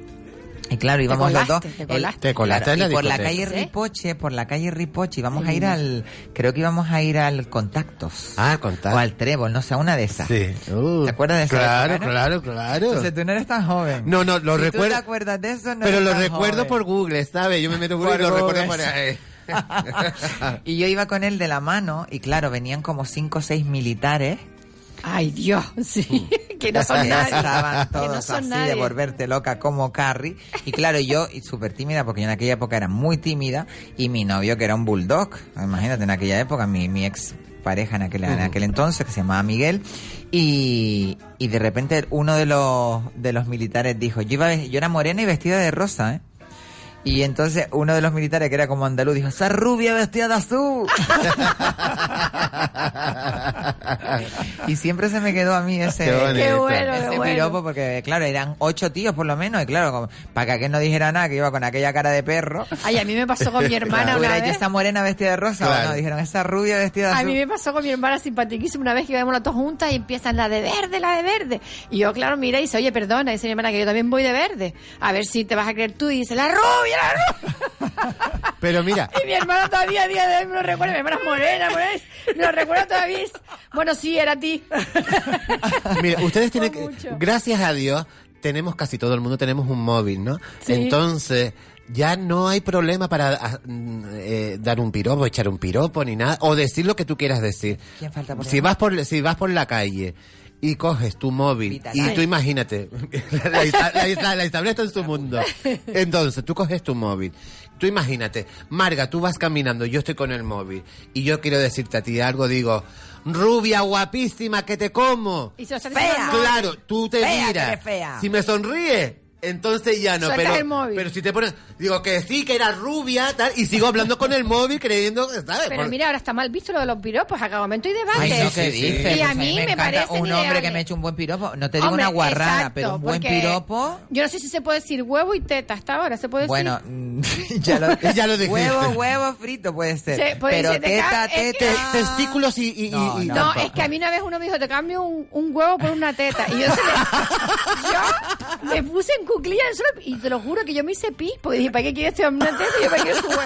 Speaker 4: Y claro, íbamos los dos.
Speaker 5: colaste, te
Speaker 4: el-
Speaker 5: colaste.
Speaker 7: Te colaste
Speaker 4: claro,
Speaker 7: en la
Speaker 4: y por la calle
Speaker 5: ¿Sí?
Speaker 4: Ripoche, por la calle Ripoche, íbamos a ir al, creo que íbamos a ir al Contactos.
Speaker 7: Ah, contar.
Speaker 4: O al Trébol, no sé, a una de esas.
Speaker 7: Sí. Uh,
Speaker 4: ¿Te acuerdas de esa
Speaker 7: Claro, claro, claro.
Speaker 4: Entonces tú no eres tan joven.
Speaker 7: No, no, lo
Speaker 4: Si tú te
Speaker 7: recuerdo.
Speaker 4: acuerdas de eso, no
Speaker 7: pero
Speaker 4: eres
Speaker 7: lo
Speaker 4: tan
Speaker 7: recuerdo
Speaker 4: joven.
Speaker 7: por Google, ¿sabes? Yo me meto Google
Speaker 4: Por
Speaker 7: y lo
Speaker 4: Google,
Speaker 7: recuerdo por ahí. (laughs)
Speaker 4: y yo iba con él de la mano y claro, venían como cinco o seis militares.
Speaker 5: Ay, Dios, (laughs) sí. que no son (laughs) nadie.
Speaker 4: Estaban
Speaker 5: que no
Speaker 4: todos
Speaker 5: son
Speaker 4: así
Speaker 5: nadie.
Speaker 4: de volverte loca como Carrie. Y claro, yo súper tímida, porque yo en aquella época era muy tímida, y mi novio que era un bulldog, imagínate, en aquella época, mi, mi ex pareja en aquel, en aquel entonces, que se llamaba Miguel, y, y de repente uno de los, de los militares dijo, yo, iba, yo era morena y vestida de rosa, ¿eh? Y entonces uno de los militares, que era como andaluz, dijo, esa rubia vestida de azul. (laughs) y siempre se me quedó a mí ese,
Speaker 7: Qué bonito. Qué
Speaker 5: bueno,
Speaker 4: ese
Speaker 5: qué bueno.
Speaker 4: piropo, porque claro, eran ocho tíos por lo menos, y claro, como, para que aquel no dijera nada, que iba con aquella cara de perro.
Speaker 5: Ay, a mí me pasó con mi hermana una
Speaker 4: ¿Hubiera hecho
Speaker 5: vez.
Speaker 4: esa morena vestida de rosa o
Speaker 7: Claro.
Speaker 4: no? Dijeron, esa rubia vestida de
Speaker 5: A
Speaker 4: azul.
Speaker 5: mí me pasó con mi hermana simpaticísima una vez que íbamos las dos juntas y empiezan la de verde, la de verde. Y yo, claro, mira y dice, oye, perdona, dice mi hermana que yo también voy de verde. A ver si te vas a creer tú. Y dice, la rubia,
Speaker 7: Pero mira,
Speaker 5: Y mi hermana todavía a día de hoy me lo recuerda. Mi hermana es morena, morena. Me lo recuerda todavía. Bueno, sí, era a ti. (laughs)
Speaker 7: mira, ustedes tienen que, gracias a Dios, tenemos casi todo el mundo tenemos un móvil, ¿no?
Speaker 5: Sí.
Speaker 7: Entonces, ya no hay problema para ah, eh, dar un piropo, echar un piropo ni nada, o decir lo que tú quieras decir.
Speaker 4: ¿Quién falta por
Speaker 7: Si vas por, si vas por la calle y coges tu móvil y tú imagínate, (laughs) la, la, la está en su mundo. (laughs) Entonces, tú coges tu móvil. Tú imagínate, Marga, tú vas caminando, yo estoy con el móvil y yo quiero decirte a ti algo, digo, rubia guapísima que te como.
Speaker 5: Y se
Speaker 4: Fea.
Speaker 7: Claro, tú te
Speaker 4: Fea,
Speaker 7: miras.
Speaker 4: fea.
Speaker 7: Si me sonríe, entonces ya no. Pero,
Speaker 5: el móvil.
Speaker 7: pero si te pones, digo que sí, que era rubia, tal, y sigo hablando con el móvil creyendo, ¿sabes?
Speaker 5: Pero
Speaker 7: Por-
Speaker 5: mira, ahora está mal visto lo de los piropos. A cada momento hay debate.
Speaker 4: Ay, no,
Speaker 7: sí,
Speaker 4: ¿qué
Speaker 7: sí.
Speaker 4: dices?
Speaker 5: Y a
Speaker 4: Pues
Speaker 5: mí me
Speaker 4: encanta
Speaker 5: parecen
Speaker 4: un hombre que me eche un buen piropo. No te digo
Speaker 5: Hombre,
Speaker 4: una guarrada,
Speaker 5: exacto,
Speaker 4: pero un buen
Speaker 5: porque
Speaker 4: piropo.
Speaker 5: Yo no sé si se puede decir huevo y teta hasta ahora. ¿Se puede
Speaker 4: Bueno,
Speaker 5: decir?
Speaker 4: mm, (laughs) ya lo, (laughs)
Speaker 7: Ya lo dijiste.
Speaker 4: Huevo, huevo frito puede ser.
Speaker 5: Sí, puede
Speaker 4: pero
Speaker 5: ser de
Speaker 4: teta,
Speaker 5: ca- es
Speaker 4: teta.
Speaker 5: que-
Speaker 7: testículos y, y, y-
Speaker 4: No,
Speaker 7: y
Speaker 4: no.
Speaker 5: No,
Speaker 7: tampoco.
Speaker 5: es que a mí una vez uno me dijo, te cambio un, un huevo por una teta. Y yo, se me, (laughs) yo me puse en cuclillas en el suelo y te lo juro que yo me hice pis. Porque dije, ¿para qué quieres este hombre una teta? Y yo, ¿para qué huevo?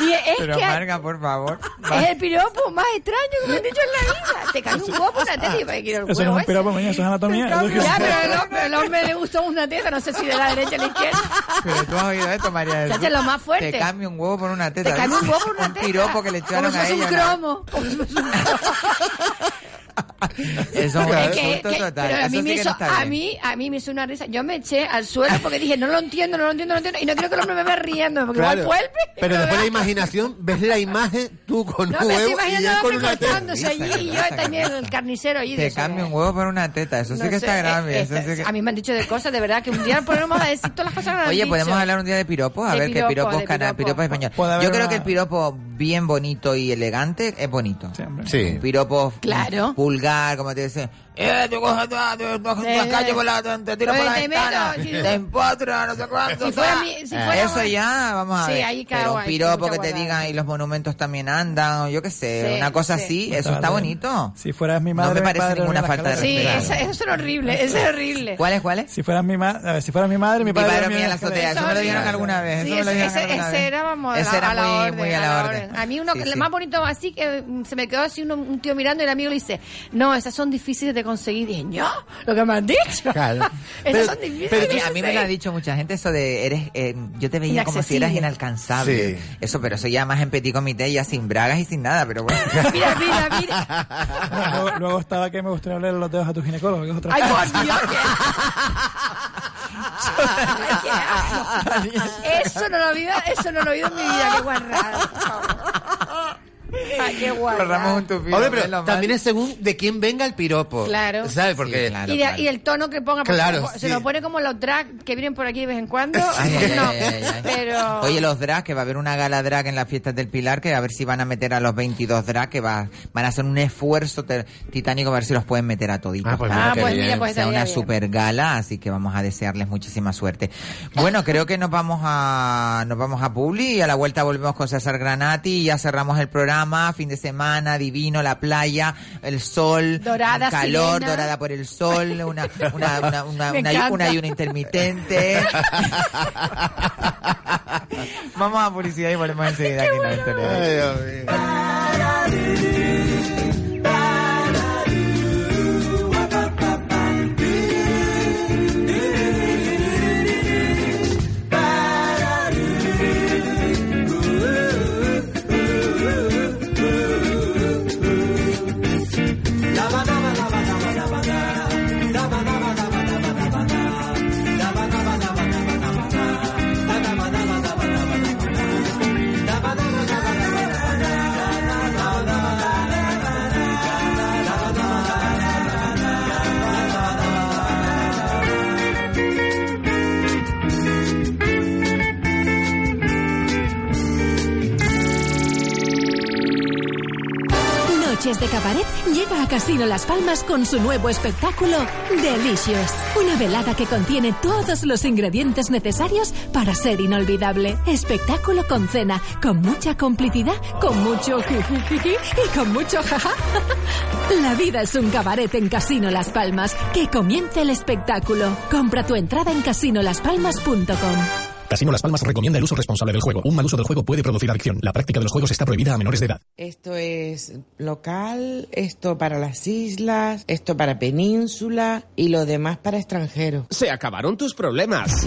Speaker 5: Dije, es
Speaker 4: Pero
Speaker 5: que
Speaker 4: Marga, por favor.
Speaker 5: es el piropo más extraño que me han dicho en la vida. Te cambio un huevo por una teta y yo, ¿para qué quiero el
Speaker 6: Eso no es
Speaker 5: huevo
Speaker 6: un piropo, niña, eso es anatomía.
Speaker 5: Ya, pero el hombre, el hombre le gustó una teta, no sé si de la derecha a la izquierda.
Speaker 4: Pero tú has oído esto, María del Sur?
Speaker 5: lo más fuerte.
Speaker 4: Te cambio un huevo por una teta.
Speaker 5: Te cambio un huevo por una
Speaker 4: Un
Speaker 5: teta.
Speaker 4: piropo que le echaron
Speaker 5: Como si
Speaker 4: a
Speaker 5: fuese
Speaker 4: ella.
Speaker 5: un
Speaker 4: ¿no?
Speaker 5: cromo. (laughs)
Speaker 4: Eso es
Speaker 5: que- que-
Speaker 4: total.
Speaker 5: pero a
Speaker 4: Eso
Speaker 5: mí,
Speaker 4: sí
Speaker 5: me hizo,
Speaker 4: no
Speaker 5: a mí, a mí me hizo una risa. Yo me eché al suelo porque dije, no lo entiendo, no lo entiendo, no lo entiendo. Y no quiero que el hombre me vea riendo, porque
Speaker 7: Claro.
Speaker 5: igual vuelve.
Speaker 7: Pero después la imaginación, ves la imagen tú con
Speaker 5: No,
Speaker 7: un
Speaker 5: me estoy
Speaker 7: huevo y él con una teta.
Speaker 5: cortándose allí y yo también el carnicero allí. de
Speaker 4: Te
Speaker 5: eso.
Speaker 4: cambia un huevo por una teta. Eso sí que
Speaker 5: sé,
Speaker 4: está
Speaker 5: eh,
Speaker 4: grave. eso
Speaker 5: eh,
Speaker 4: sí que-
Speaker 5: A mí me han dicho de cosas, de verdad, que un día podemos decir todas las cosas que me han
Speaker 4: Oye,
Speaker 5: dicho.
Speaker 4: podemos hablar un día de piropos, a
Speaker 5: De
Speaker 4: ver qué
Speaker 5: piropo,
Speaker 4: piropos
Speaker 5: de
Speaker 4: cana-
Speaker 5: piropo.
Speaker 4: piropos español. Yo creo que el piropo bien bonito y elegante es bonito.
Speaker 7: Sí.
Speaker 4: Un piropo
Speaker 5: Claro.
Speaker 4: Como te dice, eh, tú coges tú, tú coges la calle por la, te, tiras por la ventana, te empotra, no sé cuánto.
Speaker 5: Si fuera mi- si
Speaker 4: Eh,
Speaker 5: fuera-
Speaker 4: Eso ya, vamos a
Speaker 5: Sí,
Speaker 4: ver.
Speaker 5: ahí cada
Speaker 4: Pero un piropo que te digan y los monumentos también andan, o yo qué sé,
Speaker 5: Sí,
Speaker 4: una cosa
Speaker 5: sí.
Speaker 4: así,
Speaker 6: No
Speaker 4: eso
Speaker 6: está
Speaker 4: bonito.
Speaker 6: Si fueras mi madre,
Speaker 4: No me
Speaker 6: mi
Speaker 4: parece
Speaker 6: padre
Speaker 4: ninguna falta de
Speaker 5: Sí,
Speaker 6: escalera.
Speaker 5: eso, eso es horrible, eso es horrible.
Speaker 4: ¿Cuál es, cuál es?
Speaker 6: Si fueras mi madre, si fueras mi madre, mi
Speaker 4: Mi
Speaker 6: padre
Speaker 4: padre
Speaker 6: dormía
Speaker 4: dormía en la azotea, eso me lo dijeron alguna vez.
Speaker 5: Sí,
Speaker 4: eso me lo
Speaker 5: ese, era, vamos,
Speaker 4: Ese
Speaker 5: a, la
Speaker 4: muy-
Speaker 5: orden,
Speaker 4: muy a la orden.
Speaker 5: A mí uno,
Speaker 4: Sí,
Speaker 5: el
Speaker 4: sí.
Speaker 5: más bonito así, que se me quedó así uno- un tío mirando y el amigo le dice, no, esas son difíciles de conseguir. Y dije, no, lo que me han dicho.
Speaker 7: Claro. (laughs) Pero-
Speaker 5: son difíciles
Speaker 4: Pero
Speaker 5: de
Speaker 4: que a mí me lo ha dicho mucha gente eso de eres eh, yo te veía como si eras inalcanzable.
Speaker 7: Sí.
Speaker 4: Eso, pero eso ya más en petit comité, ya sin bragas y sin nada, pero bueno. (laughs)
Speaker 5: Mira, mira, mira.
Speaker 6: Luego, luego estaba que me gustaría hablar los dedos a tu ginecólogo, que es otra
Speaker 5: Ay,
Speaker 6: cosa.
Speaker 5: por Dios. (laughs) Eso no lo he oído, eso no lo he oído en mi vida, qué guarrada. (laughs) Ay, qué guarrada.
Speaker 4: Corramos un tupido.
Speaker 7: Hombre,
Speaker 4: menos
Speaker 7: pero
Speaker 4: mal.
Speaker 7: también es según de quién venga el piropo.
Speaker 5: Claro.
Speaker 7: ¿Sabes? Porque
Speaker 4: Sí, claro.
Speaker 5: y, de- y el tono que ponga, porque
Speaker 7: Claro,
Speaker 5: se
Speaker 7: sí.
Speaker 5: lo pone como los drag que vienen por aquí de vez en cuando.
Speaker 4: Ay, (laughs) ay,
Speaker 5: no,
Speaker 4: ay, ay, ay.
Speaker 5: pero...
Speaker 4: Oye, los drag, que va a haber una gala drag en las fiestas del Pilar, que a ver si van a meter a los 22 drag, que va, van a hacer un esfuerzo te- titánico a ver si los pueden meter a toditos.
Speaker 7: Ah, pues
Speaker 5: Ah,
Speaker 7: qué
Speaker 5: pues
Speaker 7: bien.
Speaker 5: mira, pues
Speaker 4: sea
Speaker 5: estaría
Speaker 4: una
Speaker 5: bien.
Speaker 4: super gala, así que vamos a desearles muchísima suerte. Bueno, creo que nos vamos a nos vamos a Publi y a la vuelta volvemos con César Granati y ya cerramos el programa, fin de semana, divino, la playa, el sol,
Speaker 5: Dorada,
Speaker 4: el calor,
Speaker 5: sirena.
Speaker 4: dorada por el sol, una una una una, (laughs) una,
Speaker 5: encanta.
Speaker 4: una ayuno intermitente. (laughs) vamos a publicidad y volvemos enseguida aquí en la Victoria.
Speaker 19: Noches de Cabaret llega a Casino Las Palmas con su nuevo espectáculo Delicious. Una velada que contiene todos los ingredientes necesarios para ser inolvidable. Espectáculo con cena, con mucha complicidad, con mucho jijijiji (laughs) y con mucho jaja. (laughs) La vida es un cabaret en Casino Las Palmas. Que comience el espectáculo. Compra tu entrada en casinolaspalmas.com.
Speaker 20: Casino Las Palmas recomienda el uso responsable del juego. Un mal uso del juego puede producir adicción. La práctica de los juegos está prohibida a menores de edad.
Speaker 21: Esto es local, esto para las islas, esto para península y lo demás para extranjeros.
Speaker 22: Se acabaron tus problemas.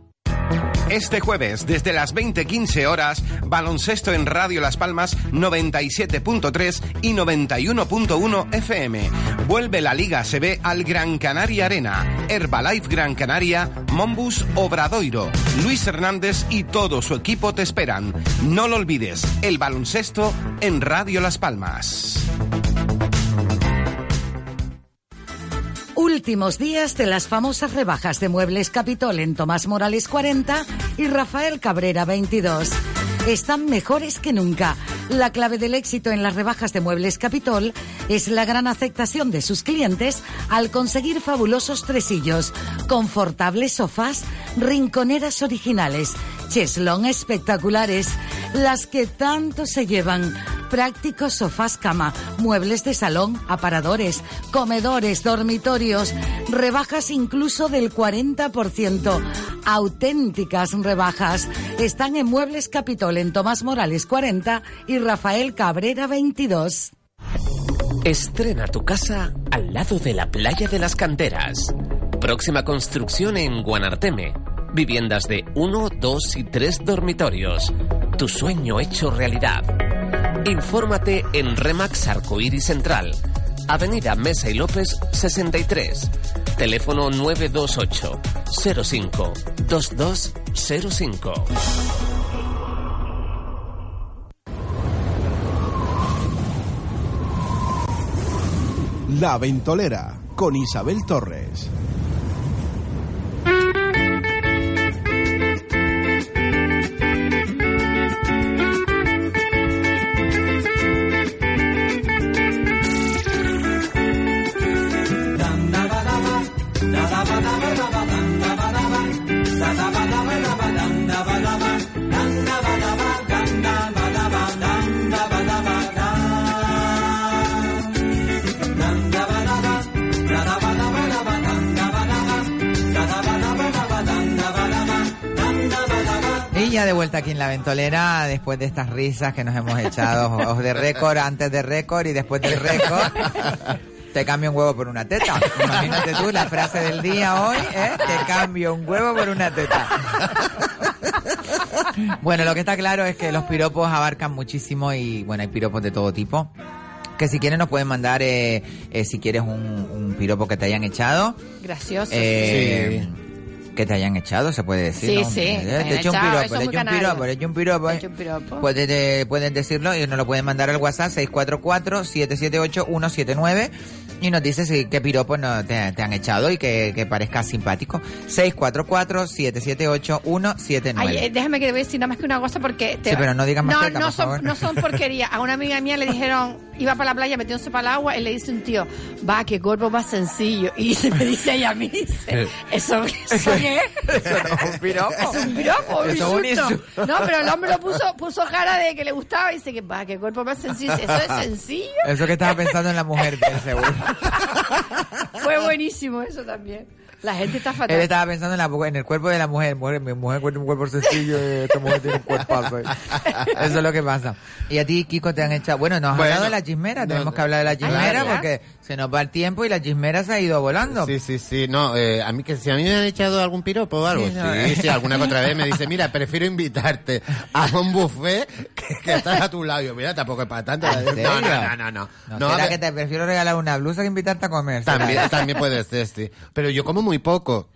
Speaker 23: Este jueves, desde las 20.15 horas, baloncesto en Radio Las Palmas 97.3 y 91.1 FM. Vuelve la Liga CB al Gran Canaria Arena. Herbalife Gran Canaria, Monbus Obradoiro, Luis Hernández y todo su equipo te esperan. No lo olvides, el baloncesto en Radio Las Palmas.
Speaker 13: Últimos días de las famosas rebajas de Muebles Capitol en Tomás Morales 40 y Rafael Cabrera 22. Están mejores que nunca. La clave del éxito en las rebajas de Muebles Capitol es la gran aceptación de sus clientes al conseguir fabulosos tresillos, confortables sofás, rinconeras originales, cheslón espectaculares, las que tanto se llevan, prácticos sofás cama, muebles de salón, aparadores, comedores, dormitorios, rebajas incluso del 40%, auténticas rebajas. Están en Muebles Capitol en Tomás Morales 40 y Rafael Cabrera 22.
Speaker 22: Estrena tu casa al lado de la playa de las canteras. Próxima construcción en Guanarteme. Viviendas de 1, 2 y 3 dormitorios. Tu sueño hecho realidad. Infórmate en Remax Arcoíris Central. Avenida Mesa y López 63. Teléfono 928 05 2205.
Speaker 24: La Ventolera con Isabel Torres.
Speaker 4: Ya de vuelta aquí en la ventolera, después de estas risas que nos hemos echado, de récord, antes de récord y después del récord. Te cambio un huevo por una teta. Imagínate tú la frase del día hoy, ¿eh? Te cambio un huevo por una teta. Bueno, lo que está claro es que los piropos abarcan muchísimo y bueno, hay piropos de todo tipo. Que si quieren nos pueden mandar, eh, eh, si quieres un, un piropo que te hayan echado.
Speaker 5: Gracioso.
Speaker 4: Eh, Que te hayan echado, se puede decir.
Speaker 5: Sí,
Speaker 4: ¿no?
Speaker 5: sí,
Speaker 4: Eh,
Speaker 5: te
Speaker 4: Te hecho un piropo,
Speaker 5: es muy
Speaker 4: hecho un piropo, le he hecho un piropo.
Speaker 5: Te un piropo.
Speaker 4: Pueden, eh, pueden decirlo y nos lo pueden mandar al WhatsApp 644-778-179 y nos dice si, qué piropo no, te, te han echado y que, que parezca simpático. 644-778-179.
Speaker 5: Ay, eh, déjame que te voy a decir nada más que una cosa porque... Te
Speaker 4: Sí, pero no digas más
Speaker 5: no, no
Speaker 4: por
Speaker 5: son,
Speaker 4: favor.
Speaker 5: no son porquerías. A una amiga mía le dijeron, iba para la playa metiéndose para el agua y le dice un tío, va, qué cuerpo más sencillo. (laughs) Y se me dice ella a mí, dice, ¿eso, (laughs) eso qué es?
Speaker 4: Eso no es un piropo.
Speaker 5: Es un piropo, un insulto. No, pero el hombre lo puso, puso cara de que le gustaba y dice que va, qué cuerpo más sencillo. Eso es sencillo.
Speaker 4: Eso que estaba pensando en la mujer, seguro. (laughs)
Speaker 5: Fue buenísimo eso también. La gente está fatal.
Speaker 4: Él estaba pensando en, la, en el cuerpo de la mujer. mujer mi mujer tiene un cuerpo sencillo y esta mujer tiene un cuerpazo. (laughs) Eso es lo que pasa. Y a ti, Kiko, te han echado... Bueno, nos has
Speaker 7: Bueno,
Speaker 4: hablado de la chismera.
Speaker 7: no,
Speaker 4: Tenemos que hablar de la chismera
Speaker 7: claro.
Speaker 4: porque se nos va el tiempo y la chismera se ha ido volando.
Speaker 7: Sí, sí, sí. No, eh, a mí que si a mí me han echado algún piropo o algo,
Speaker 4: Sí,
Speaker 7: sí,
Speaker 4: no,
Speaker 7: sí,
Speaker 4: eh.
Speaker 7: alguna que otra vez me dice, mira, prefiero invitarte a un buffet que, que estás a tu lado. Yo, mira, tampoco es para tanto. No, no, no, no. no.
Speaker 4: No,
Speaker 7: No, a
Speaker 4: será que te prefiero regalar una blusa que invitarte a comer. será?
Speaker 7: también, también puede ser, sí. Pero yo como muy poco.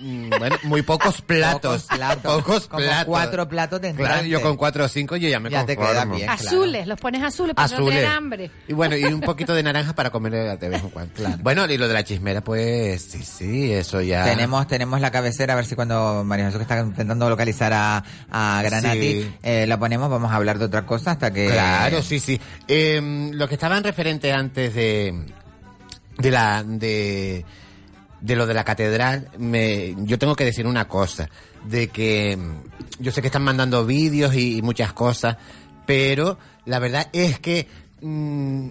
Speaker 7: Mm, Bueno, muy pocos (laughs) platos.
Speaker 4: Pocos platos.
Speaker 7: Pocos
Speaker 4: Como
Speaker 7: platos.
Speaker 4: cuatro platos de
Speaker 7: Claro, yo
Speaker 4: entrante.
Speaker 7: con cuatro o cinco yo ya me
Speaker 4: Ya te
Speaker 7: conformo.
Speaker 4: queda bien.
Speaker 5: Azules, los pones azules para no
Speaker 7: Azules.
Speaker 5: tener hambre.
Speaker 7: Y bueno, y un poquito de naranja para comer de vez en cuando. Bueno, y lo de la chismera, pues sí, sí, eso ya.
Speaker 4: Tenemos, tenemos la cabecera, a ver si cuando María Jesús que está intentando localizar a, a Granati,
Speaker 7: Sí.
Speaker 4: eh, la ponemos, vamos a hablar de otra cosa hasta que...
Speaker 7: Claro, sí, sí. Eh, lo que estaban referente antes de de la de de lo de la catedral, me, yo tengo que decir una cosa, de que mm, yo sé que están mandando vídeos y, muchas cosas, pero la verdad es que mm,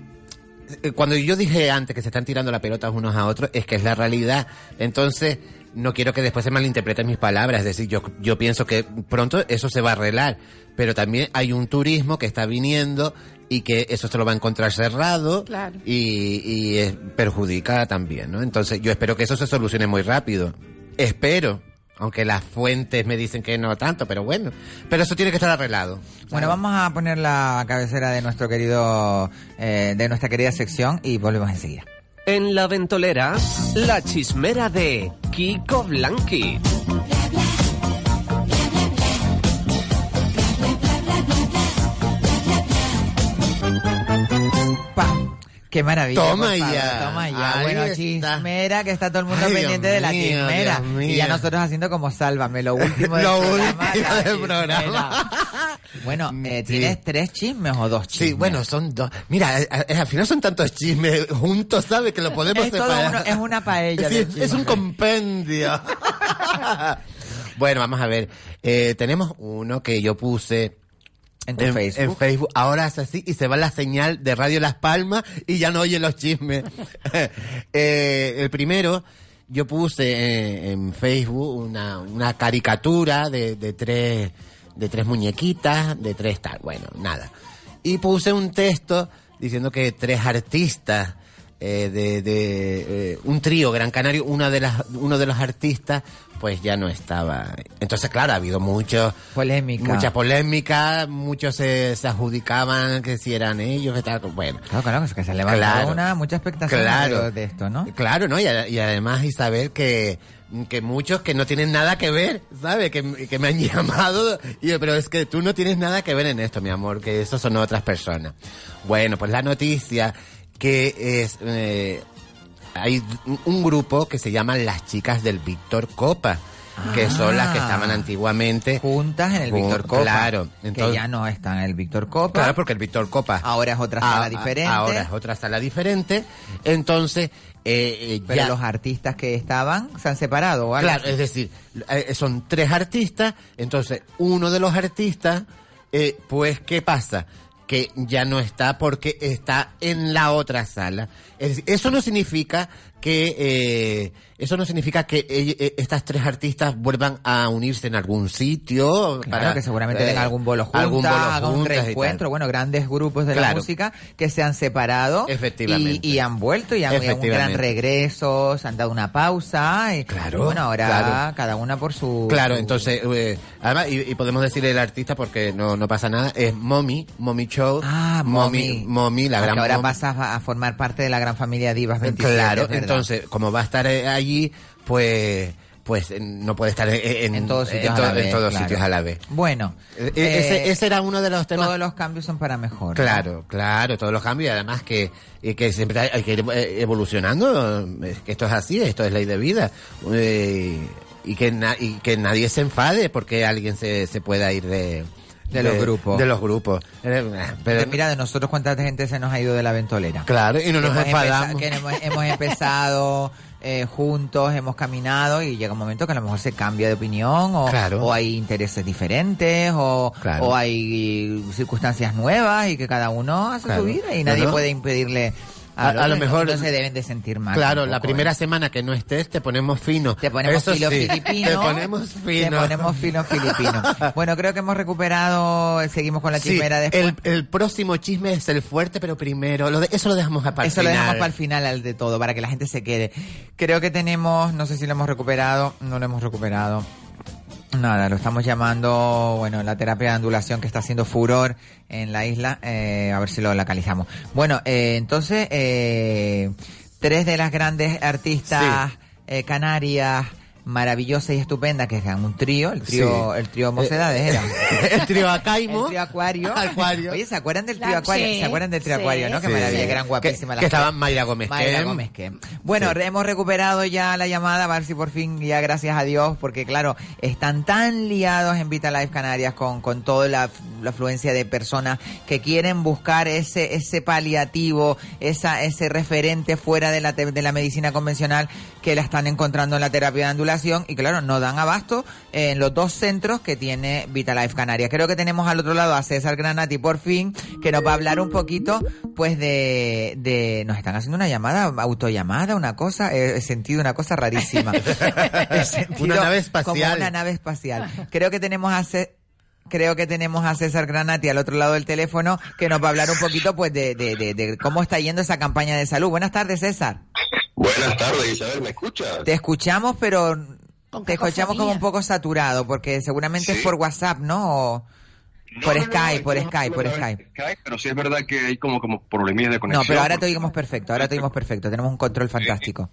Speaker 7: eh, cuando yo dije antes que se están tirando la pelota unos a otros, es que es la realidad. Entonces, no quiero que después se malinterpreten mis palabras. Es decir, yo, yo pienso que pronto eso se va a arreglar. Pero también hay un turismo que está viniendo y que eso se lo va a encontrar cerrado
Speaker 5: Claro.
Speaker 7: y, y eh, perjudica también, ¿no? Entonces, yo espero que eso se solucione muy rápido. Espero. Aunque las fuentes me dicen que no tanto, pero bueno. Pero eso tiene que estar arreglado.
Speaker 4: Bueno, vamos a poner la cabecera de nuestro querido, eh, de nuestra querida sección y volvemos enseguida.
Speaker 22: En la ventolera, la chismera de Kiko Blanqui.
Speaker 4: Qué maravilla.
Speaker 7: Toma ya.
Speaker 4: Toma ya.
Speaker 7: Ahí
Speaker 4: bueno,
Speaker 7: está.
Speaker 4: chismera, que está todo el mundo
Speaker 7: Ay,
Speaker 4: pendiente
Speaker 7: Dios
Speaker 4: de la
Speaker 7: mío,
Speaker 4: chismera.
Speaker 7: Dios
Speaker 4: Y ya nosotros haciendo como sálvame, lo último (laughs) del
Speaker 7: Lo
Speaker 4: programa.
Speaker 7: último del programa.
Speaker 4: Bueno, eh, ¿tienes tres chismes o dos chismes?
Speaker 7: Sí, bueno, son dos. Mira, eh, eh, al final son tantos chismes juntos, ¿sabes? Que lo podemos
Speaker 4: Es
Speaker 7: separar.
Speaker 4: uno- es una paella
Speaker 7: Sí,
Speaker 4: de
Speaker 7: es, es un compendio. (laughs) (laughs) bueno, vamos a ver. Eh, tenemos uno que yo puse.
Speaker 4: En tu Facebook.
Speaker 7: en Facebook. Ahora es así y se va la señal de Radio Las Palmas y ya no oye los chismes. (laughs) Eh, el primero, yo puse eh, en Facebook una, una caricatura de, de tres de tres muñequitas, de tres tal, bueno, nada. Y puse un texto diciendo que tres artistas eh, de, de eh, un trío Gran Canario, una de las, uno de los artistas, pues ya no estaba. Entonces, claro, ha habido mucho
Speaker 4: Polémica.
Speaker 7: mucha polémica, muchos se, se adjudicaban que si eran ellos, que tal, bueno.
Speaker 4: Claro, claro, es que se levantó
Speaker 7: Claro.
Speaker 4: una, mucha expectación
Speaker 7: Claro.
Speaker 4: de, esto, ¿no?
Speaker 7: Claro, ¿no? Y, y además, Isabel, que, que muchos que no tienen nada que ver, ¿sabes? Que, que me han (laughs) llamado, y yo, pero es que tú no tienes nada que ver en esto, mi amor, que eso son otras personas. Bueno, pues la noticia que es... eh, hay un- grupo que se llama Las Chicas del Víctor Copa, que son las que estaban antiguamente
Speaker 4: juntas en el Víctor Copa.
Speaker 7: Claro,
Speaker 4: que ya no están en el Víctor Copa.
Speaker 7: Claro, porque el Víctor Copa.
Speaker 4: Ahora es otra
Speaker 7: Ah,
Speaker 4: sala
Speaker 7: ah,
Speaker 4: diferente.
Speaker 7: Ahora es otra sala diferente. Entonces, eh, eh,
Speaker 4: Pero
Speaker 7: ya-
Speaker 4: los artistas que estaban se han separado, ¿o algo
Speaker 7: Claro, es decir, eh, son tres artistas, entonces uno de los artistas, eh, pues, ¿qué pasa? Que ya no está porque está en la otra sala. Eso no significa que eh, eso no significa que eh, estas tres artistas vuelvan a unirse en algún sitio
Speaker 4: Claro, que seguramente
Speaker 7: eh,
Speaker 4: den algún bolo
Speaker 7: algún bolo
Speaker 4: hagan un reencuentro, bueno, grandes grupos de la música que se han separado
Speaker 7: Efectivamente.
Speaker 4: y, y han vuelto y han un gran regreso, se han dado una pausa y,
Speaker 7: Claro,
Speaker 4: y bueno, ahora
Speaker 7: claro.
Speaker 4: cada una por su...
Speaker 7: Claro,
Speaker 4: su-
Speaker 7: entonces, eh, además, y, y podemos decir el artista porque no, no pasa nada, es Mommy, Mommy Show.
Speaker 4: Ah,
Speaker 7: Mommy. Mommy, la
Speaker 4: Porque
Speaker 7: gran
Speaker 4: ahora pasa a, a formar parte de la gran familia Divas 27.
Speaker 7: Claro, entonces, como va a estar eh, allí, pues pues eh, no puede estar en,
Speaker 4: En todos sitios
Speaker 7: en
Speaker 4: a
Speaker 7: to-
Speaker 4: la
Speaker 7: en
Speaker 4: vez,
Speaker 7: todos
Speaker 4: claro.
Speaker 7: sitios a la vez.
Speaker 4: Bueno,
Speaker 7: eh, ese, ese era uno de los temas.
Speaker 4: todos los cambios son para mejor. ¿no?
Speaker 7: Claro, claro, todos los cambios y además que, que siempre hay, que ir evolucionando, que esto es así, esto es ley de vida. Eh, y, que na- y que nadie se enfade porque alguien se, se pueda ir de,
Speaker 4: De los grupos.
Speaker 7: De los grupos. Eh, Pero,
Speaker 4: Mira, de nosotros cuánta gente se nos ha ido de la ventolera.
Speaker 7: Claro, y no nos
Speaker 4: Hemos
Speaker 7: enfadamos.
Speaker 4: empeza- que hemos, hemos empezado (laughs) eh, juntos, hemos caminado y llega un momento que a lo mejor se cambia de opinión o,
Speaker 7: Claro.
Speaker 4: o hay intereses diferentes o,
Speaker 7: Claro.
Speaker 4: o hay circunstancias nuevas y que cada uno hace
Speaker 7: Claro.
Speaker 4: su vida y nadie puede impedirle
Speaker 7: A- lo mejor-
Speaker 4: no se deben de sentir mal.
Speaker 7: Claro, la primera
Speaker 4: ¿eh?
Speaker 7: semana que no estés te ponemos fino.
Speaker 4: Te ponemos
Speaker 7: Eso
Speaker 4: filo
Speaker 7: sí,
Speaker 4: filipino.
Speaker 7: Te ponemos fino.
Speaker 4: Te ponemos filo filipino. (laughs) Bueno, creo que hemos recuperado, seguimos con la
Speaker 7: Sí,
Speaker 4: chismera después.
Speaker 7: el, el próximo chisme es el fuerte, pero primero, lo de- eso lo dejamos para el
Speaker 4: Eso lo
Speaker 7: final.
Speaker 4: dejamos para el final al de todo, para que la gente se quede. Creo que tenemos, no sé si lo hemos recuperado, no lo hemos recuperado. Nada, lo estamos llamando, bueno, la terapia de andulación que está haciendo furor en la isla, eh, a ver si lo localizamos. Bueno, eh, entonces, eh, tres de las grandes artistas eh, canarias maravillosas y estupendas que eran un trío, el trío,
Speaker 7: Sí.
Speaker 4: el trío Mocedades era. (laughs)
Speaker 7: el trío Acaimo.
Speaker 4: El trío Acuario.
Speaker 7: Acuario.
Speaker 4: Oye, ¿se acuerdan del trío Acuario?
Speaker 5: sí,
Speaker 4: ¿Se acuerdan del trío
Speaker 5: sí.
Speaker 4: Acuario, no? Qué
Speaker 7: Sí.
Speaker 4: maravilla, que eran guapísimas
Speaker 7: Que-
Speaker 4: las
Speaker 7: que estaban. Mayra Gómez
Speaker 4: Mayra. Gómez. Bueno,
Speaker 7: Sí.
Speaker 4: hemos recuperado ya la llamada, a ver si por fin, ya gracias a Dios, porque claro, están tan liados en Vitalife Canarias con, con toda la, la afluencia de personas que quieren buscar ese, ese paliativo, esa, ese referente fuera de la, te- de la medicina convencional que la están encontrando en la terapia de y claro, no dan abasto en los dos centros que tiene Vitalife Canarias. Creo que tenemos al otro lado a César Granati por fin, que nos va a hablar un poquito pues de, de nos están haciendo una llamada, autollamada, una cosa, he he sentido una cosa rarísima. (laughs)
Speaker 7: Una nave
Speaker 4: Como
Speaker 7: espacial.
Speaker 4: una nave espacial. Creo que tenemos a Ce- Creo que tenemos a César Granati al otro lado del teléfono que nos va a hablar un poquito pues de, de, de, de cómo está yendo esa campaña de salud. Buenas tardes, César.
Speaker 25: Buenas tardes, Isabel, ¿me escuchas?
Speaker 4: Te escuchamos, pero te escuchamos como un poco saturado, porque seguramente es por WhatsApp, ¿no? O
Speaker 25: No,
Speaker 4: por
Speaker 25: no,
Speaker 4: Skype,
Speaker 25: no,
Speaker 4: por Skype, por
Speaker 25: de
Speaker 4: Skype.
Speaker 25: Pero sí es verdad que hay como, como problemillas de conexión.
Speaker 4: No, pero ahora te oímos perfecto, ahora te oímos perfecto. Tenemos un control fantástico.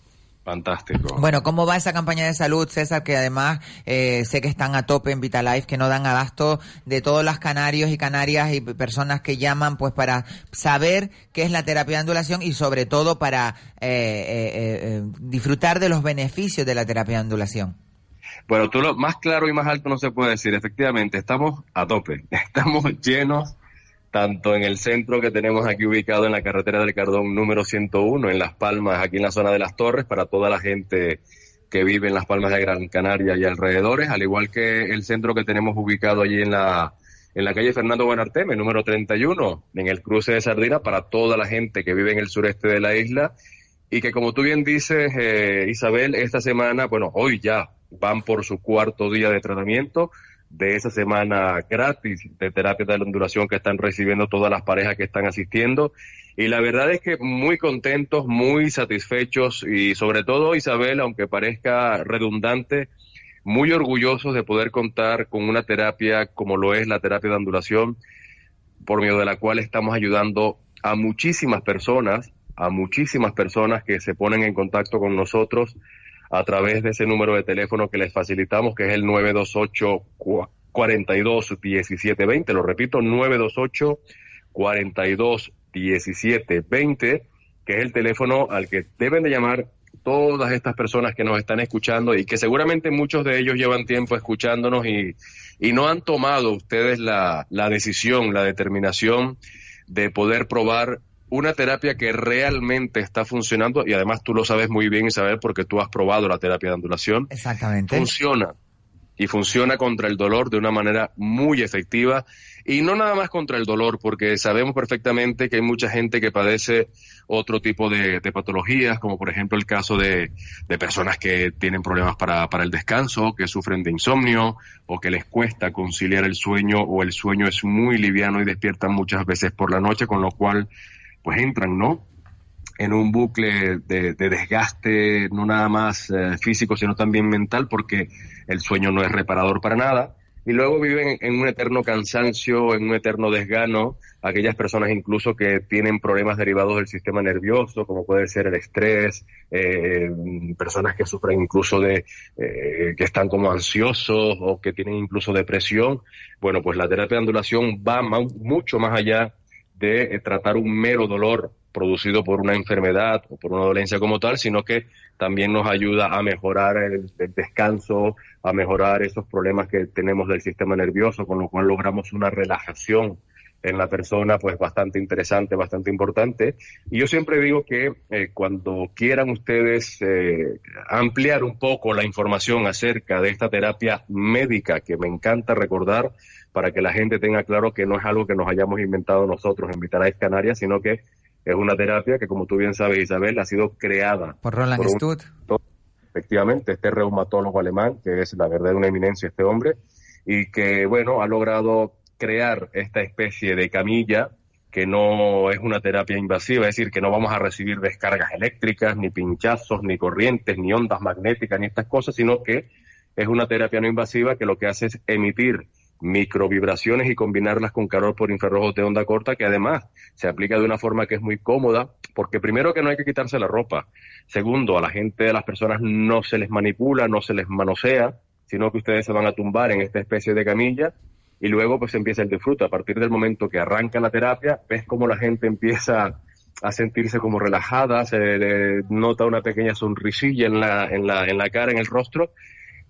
Speaker 26: Fantástico.
Speaker 4: Bueno, ¿cómo va esa campaña de salud, César? Que además eh, sé que están a tope en Vitalife, que no dan abasto de todos los canarios y canarias y personas que llaman pues para saber qué es la terapia de ondulación y sobre todo para eh, eh, eh, disfrutar de los beneficios de la terapia de ondulación.
Speaker 26: Bueno, tú lo más claro y más alto no se puede decir. Efectivamente, estamos a tope. (laughs) Estamos llenos tanto en el centro que tenemos aquí ubicado en la carretera del Cardón número 101, en Las Palmas, aquí en la zona de las Torres, para toda la gente que vive en Las Palmas de Gran Canaria y alrededores, al igual que el centro que tenemos ubicado allí en la, en la calle Fernando Buenarteme, número 31, en el cruce de Sardina, para toda la gente que vive en el sureste de la isla. Y que como tú bien dices, eh, Isabel, esta semana, bueno, hoy ya van por su cuarto día de tratamiento de esa semana gratis de terapia de la ondulación que están recibiendo todas las parejas que están asistiendo. Y la verdad es que muy contentos, muy satisfechos y sobre todo Isabel, aunque parezca redundante, muy orgullosos de poder contar con una terapia como lo es la terapia de ondulación, por medio de la cual estamos ayudando a muchísimas personas, a muchísimas personas que se ponen en contacto con nosotros a través de ese número de teléfono que les facilitamos, que es el 928 42 17 20. Lo repito, 928 42 17 20, que es el teléfono al que deben de llamar todas estas personas que nos están escuchando y que seguramente muchos de ellos llevan tiempo escuchándonos y, y no han tomado ustedes la, la decisión, la determinación de poder probar una terapia que realmente está funcionando y además tú lo sabes muy bien Isabel porque tú has probado la terapia de ondulación.
Speaker 4: Exactamente.
Speaker 26: Funciona y funciona contra el dolor de una manera muy efectiva y no nada más contra el dolor porque sabemos perfectamente que hay mucha gente que padece otro tipo de, de patologías como por ejemplo el caso de, de personas que tienen problemas para, para el descanso, que sufren de insomnio o que les cuesta conciliar el sueño o el sueño es muy liviano y despiertan muchas veces por la noche con lo cual pues entran, ¿no? En un bucle de, de desgaste, no nada más eh, físico, sino también mental, porque el sueño no es reparador para nada. Y luego viven en un eterno cansancio, en un eterno desgano, aquellas personas incluso que tienen problemas derivados del sistema nervioso, como puede ser el estrés, eh, personas que sufren incluso de, eh, que están como ansiosos o que tienen incluso depresión. Bueno, pues la terapia de ondulación va mucho más allá de eh, tratar un mero dolor producido por una enfermedad o por una dolencia como tal, sino que también nos ayuda a mejorar el, descanso, a mejorar esos problemas que tenemos del sistema nervioso, con lo cual logramos una relajación en la persona pues bastante interesante, bastante importante. Y yo siempre digo que eh, cuando quieran ustedes eh, ampliar un poco la información acerca de esta terapia médica, que me encanta recordar para que la gente tenga claro que no es algo que nos hayamos inventado nosotros en Vitalife Canarias, sino que es una terapia que, como tú bien sabes, Isabel, ha sido creada
Speaker 4: Por Roland
Speaker 26: un-
Speaker 4: Stud.
Speaker 26: efectivamente, este reumatólogo alemán, que es la verdad una eminencia este hombre, y que, bueno, ha logrado crear esta especie de camilla que no es una terapia invasiva, es decir, que no vamos a recibir descargas eléctricas, ni pinchazos, ni corrientes, ni ondas magnéticas, ni estas cosas, sino que es una terapia no invasiva que lo que hace es emitir microvibraciones y combinarlas con calor por infrarrojos de onda corta, que además se aplica de una forma que es muy cómoda, porque primero que no hay que quitarse la ropa, segundo, a la gente, a las personas no se les manipula, no se les manosea, sino que ustedes se van a tumbar en esta especie de camilla y luego pues empieza el disfrute. A partir del momento que arranca la terapia, ves cómo la gente empieza a sentirse como relajada, se le nota una pequeña sonrisilla en la, en la, en la cara, en el rostro,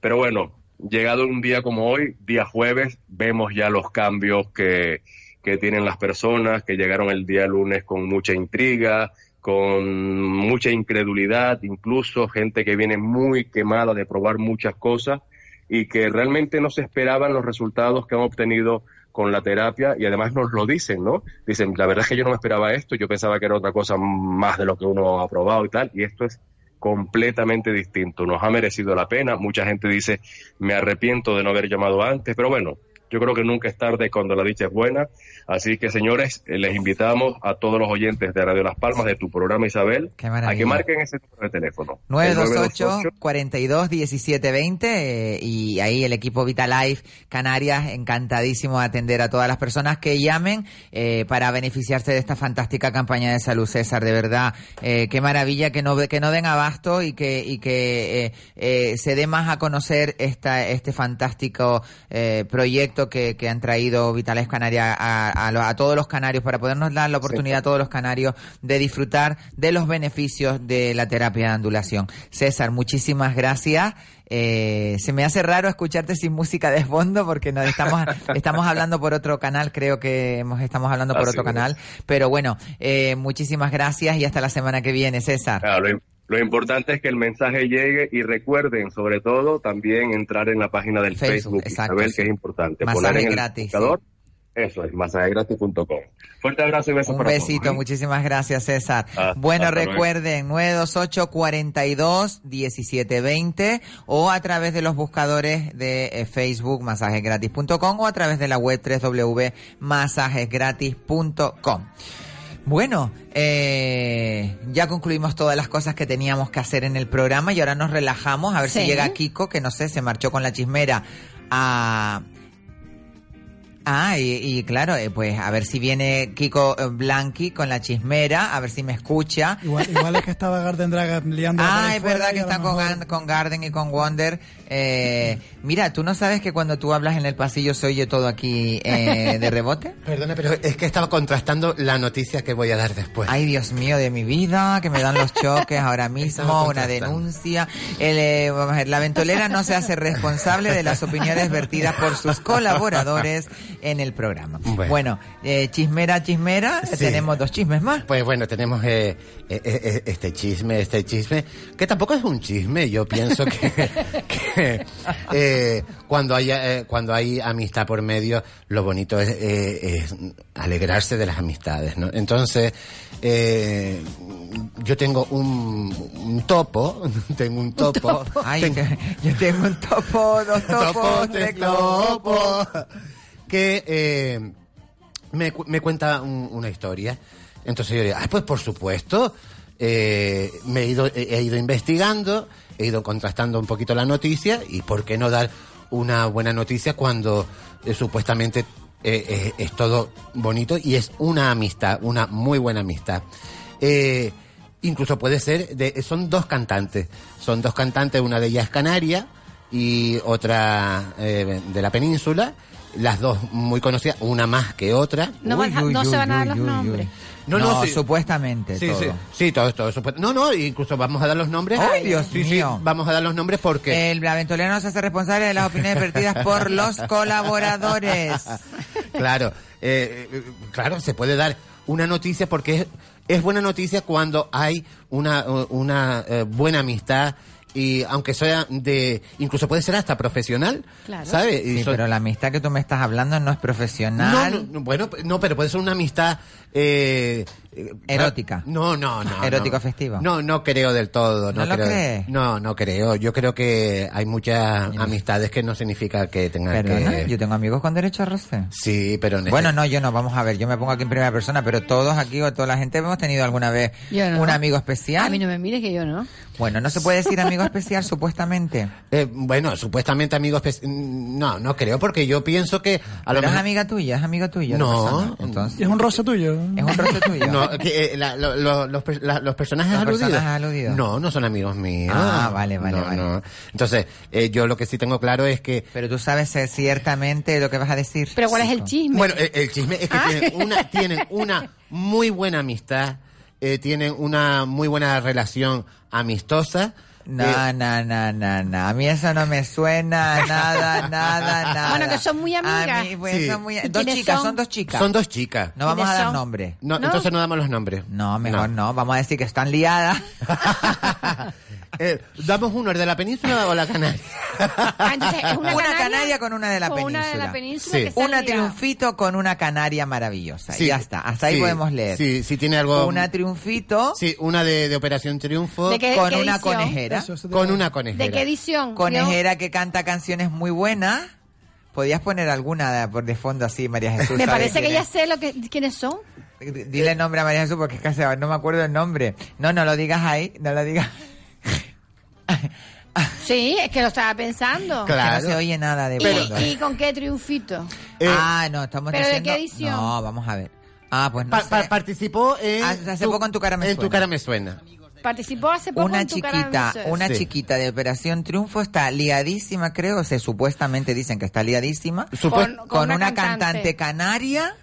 Speaker 26: pero bueno, llegado un día como hoy, día jueves, vemos ya los cambios que, que tienen las personas, que llegaron el día lunes con mucha intriga, con mucha incredulidad, incluso gente que viene muy quemada de probar muchas cosas y que realmente no se esperaban los resultados que han obtenido con la terapia y además nos lo dicen, ¿no? Dicen, la verdad es que yo no me esperaba esto, yo pensaba que era otra cosa más de lo que uno ha probado y tal, y esto es completamente distinto, nos ha merecido la pena, mucha gente dice, me arrepiento de no haber llamado antes, pero bueno, Yo creo que nunca es tarde cuando la dicha es buena. Así que, señores, eh, les invitamos a todos los oyentes de Radio Las Palmas, de tu programa, Isabel, a que marquen ese número de teléfono. El
Speaker 4: 928 42 17 20 eh, y ahí el equipo Vitalife Canarias encantadísimo de atender a todas las personas que llamen eh, para beneficiarse de esta fantástica campaña de salud César de verdad eh, qué maravilla que no que no den abasto y que y que eh, se dé más a conocer esta este fantástico eh, proyecto que, que han traído Vitalife Canarias a, a, lo- a todos los canarios para podernos dar la oportunidad a todos los canarios de disfrutar de los beneficios de la terapia de ondulación. César, muchísimas gracias. Eh, se me hace raro escucharte sin música de fondo porque nos estamos (laughs) estamos hablando por otro canal, creo que hemos, estamos hablando por
Speaker 26: Así
Speaker 4: otro
Speaker 26: es.
Speaker 4: canal, pero bueno, eh, muchísimas gracias y hasta la semana que viene, César.
Speaker 26: Claro, lo, importante es que el mensaje llegue y recuerden, sobre todo, también entrar en la página del
Speaker 4: Facebook,
Speaker 26: Facebook,
Speaker 4: exacto,
Speaker 26: Isabel,
Speaker 4: sí.
Speaker 26: que es importante.
Speaker 4: Masaje
Speaker 26: Poner en el buscador, Eso es, masajegratis.com. Fuerte abrazo y besos
Speaker 4: Un
Speaker 26: para
Speaker 4: besito,
Speaker 26: todos. ¿eh?
Speaker 4: muchísimas gracias César.
Speaker 26: Hasta-
Speaker 4: bueno, recuerden 928 42 1720 o a través de los buscadores de eh, Facebook masajesgratis.com o a través de la web www.masajesgratis.com. Bueno, eh, ya concluimos todas las cosas que teníamos que hacer en el programa y ahora nos relajamos a ver si llega Kiko, que no sé, se marchó con la chismera a, Ah, y, y claro, eh, pues a ver si viene Kiko eh, Blanqui con la chismera, a ver si me escucha.
Speaker 6: Igual, igual es que estaba Garden Dragon liando.
Speaker 4: Ah, es verdad que
Speaker 6: a lo
Speaker 4: está con,
Speaker 6: mejor-
Speaker 4: Gan- con Garden y con Wonder. Eh, mira, ¿tú no sabes que cuando tú hablas en el pasillo se oye todo aquí eh, de rebote? (laughs)
Speaker 7: Perdona, pero es que estaba contrastando la noticia que voy a dar después.
Speaker 4: Ay, Dios mío, de mi vida, que me dan los choques ahora (laughs) mismo, una denuncia. El, eh, vamos a ver, la ventolera no se hace responsable de las opiniones vertidas por sus colaboradores en el programa. Bueno,
Speaker 7: Bueno.
Speaker 4: eh, chismera, chismera,
Speaker 7: Sí.
Speaker 4: tenemos dos chismes más.
Speaker 7: Pues bueno, tenemos eh, eh, eh, este chisme, este chisme, que tampoco es un chisme, yo pienso que, (laughs) que, eh, cuando, haya, eh, cuando hay amistad por medio, lo bonito es, eh, es alegrarse de las amistades, ¿no? Entonces, eh, yo tengo un, un topo, (laughs) tengo un topo.
Speaker 4: Ay,
Speaker 7: tengo-
Speaker 4: que- yo tengo un topo, dos (laughs) topos,
Speaker 7: Topo,
Speaker 4: tres
Speaker 7: topos. Que eh, me, me cuenta un- una historia. Entonces yo digo, ah, pues por supuesto, eh, me he ido, he, ido investigando, he ido contrastando un poquito la noticia y por qué no dar una buena noticia cuando eh, supuestamente eh, es todo bonito y es una amistad, una muy buena amistad. Incluso puede ser, de, son dos cantantes, son dos cantantes, una de ellas canaria y otra de la península, las dos muy conocidas, una más que otra.
Speaker 5: No, van a- no se van a dar los nombres.
Speaker 7: No, no, sí.
Speaker 4: supuestamente
Speaker 7: Sí,
Speaker 4: todo.
Speaker 7: sí, sí, todo esto. supuest- No, no, incluso vamos a dar los nombres.
Speaker 4: Ay, Dios
Speaker 7: Sí, sí,
Speaker 4: mío.
Speaker 7: vamos a dar los nombres porque...
Speaker 4: El no se hace responsable de las opiniones vertidas por (laughs) los colaboradores.
Speaker 7: claro, eh, eh, claro, se puede dar una noticia porque es, es buena noticia cuando hay una, una eh, buena amistad y aunque sea de, incluso puede ser hasta profesional,
Speaker 4: Claro.
Speaker 7: ¿sabes?
Speaker 4: Sí, pero la amistad que tú me estás hablando no es profesional.
Speaker 7: No, no, bueno, no, pero puede ser una amistad eh,
Speaker 4: Erótica.
Speaker 7: No, no, no.
Speaker 4: Erótico
Speaker 7: no.
Speaker 4: festivo.
Speaker 7: No, no creo del todo. No,
Speaker 4: ¿No lo
Speaker 7: creo.
Speaker 4: crees?
Speaker 7: No, no creo. Yo creo que hay muchas amistades que no significa que tengan
Speaker 4: Perdona,
Speaker 7: que.
Speaker 4: yo tengo amigos con derecho a roce.
Speaker 7: Sí, pero en
Speaker 4: Bueno,
Speaker 7: este-
Speaker 4: no, yo no, vamos a ver, yo me pongo aquí en primera persona, pero todos aquí o toda la gente hemos tenido alguna vez
Speaker 5: no.
Speaker 4: un amigo especial.
Speaker 5: A mí no me mires que yo no.
Speaker 4: Bueno, no se puede decir amigo especial (laughs) supuestamente.
Speaker 7: Eh, bueno, supuestamente amigos. espe- No, no creo, porque yo pienso que a lo
Speaker 4: Pero es
Speaker 7: mejor.
Speaker 4: amiga tuya, es amigo tuyo. la
Speaker 7: No.
Speaker 4: persona. entonces.
Speaker 6: Es un roce tuyo.
Speaker 4: Es un roce tuyo. (laughs)
Speaker 7: No, que, eh, la- lo- lo- los, per- la- los personajes
Speaker 4: Los
Speaker 7: aludidos.
Speaker 4: personajes aludidos.
Speaker 7: No, no son amigos míos.
Speaker 4: Ah, vale, vale,
Speaker 7: No,
Speaker 4: vale.
Speaker 7: no. Entonces, eh, yo lo que sí tengo claro es que.
Speaker 4: Pero tú sabes eh, ciertamente lo que vas a decir.
Speaker 5: Pero ¿cuál es el chisme?
Speaker 7: Bueno, el, el chisme es que
Speaker 5: Ah.
Speaker 7: tienen, una, tienen una muy buena amistad, eh, tienen una muy buena relación amistosa.
Speaker 4: No, no, no, no, no. A mí eso no me suena nada, (laughs) nada, nada.
Speaker 5: Bueno, que son muy amigas.
Speaker 4: A mí, pues,
Speaker 7: Sí.
Speaker 4: son muy...
Speaker 5: ¿Y
Speaker 4: Dos
Speaker 5: quiénes
Speaker 4: chicas,
Speaker 5: son?
Speaker 4: son dos chicas.
Speaker 7: Son dos chicas.
Speaker 4: No vamos a
Speaker 5: ¿Quiénes
Speaker 4: dar
Speaker 5: son?
Speaker 4: nombre.
Speaker 7: No,
Speaker 5: ¿No?
Speaker 7: Entonces no damos los nombres.
Speaker 4: No, mejor no. Vamos a decir que están liadas. (laughs)
Speaker 7: Eh, ¿Damos uno, el de la península o la canaria?
Speaker 5: Ah, entonces, es una,
Speaker 4: Una
Speaker 5: canaria,
Speaker 4: canaria con una de la
Speaker 5: con
Speaker 4: península.
Speaker 5: una de la península
Speaker 7: Sí.
Speaker 5: que
Speaker 4: Una triunfito con una canaria maravillosa.
Speaker 7: Sí.
Speaker 4: Y ya está. Hasta ahí
Speaker 7: Sí,
Speaker 4: podemos leer.
Speaker 7: Sí, sí tiene algo...
Speaker 4: Una triunfito
Speaker 7: Sí, una de, de Operación Triunfo.
Speaker 5: ¿De qué-
Speaker 4: con
Speaker 5: qué
Speaker 4: una
Speaker 5: edición?
Speaker 4: conejera.
Speaker 6: Eso,
Speaker 7: Con una conejera.
Speaker 5: ¿De qué edición?
Speaker 4: Conejera que canta canciones muy buenas. podías poner alguna de, por de fondo así, María Jesús.
Speaker 5: Me
Speaker 4: ¿sabes
Speaker 5: parece que ya sé lo que, quiénes son.
Speaker 4: Dile el nombre a María Jesús porque es que no me acuerdo el nombre. No, no lo digas ahí, no lo digas. (laughs)
Speaker 5: Sí, es que lo estaba pensando.
Speaker 4: Que no se oye nada de fondo.
Speaker 5: ¿Y, y con qué triunfito?
Speaker 4: ah, no, estamos
Speaker 5: ¿Pero de
Speaker 4: diciendo...
Speaker 5: qué edición?
Speaker 4: No, vamos a ver. Ah, pues no
Speaker 7: Pa-
Speaker 4: sé.
Speaker 7: pa- participó en...
Speaker 4: Ah, hace poco en Tu cara me
Speaker 7: En tu
Speaker 4: suena.
Speaker 7: cara me suena.
Speaker 5: Participó hace poco
Speaker 4: Una
Speaker 5: en tu cara
Speaker 4: chiquita,
Speaker 5: me suena.
Speaker 4: una
Speaker 7: Sí.
Speaker 4: chiquita de Operación Triunfo está liadísima, creo, se supuestamente dicen que está liadísima,
Speaker 5: Con-
Speaker 4: con,
Speaker 5: con una
Speaker 4: una
Speaker 5: cantante.
Speaker 4: cantante canaria.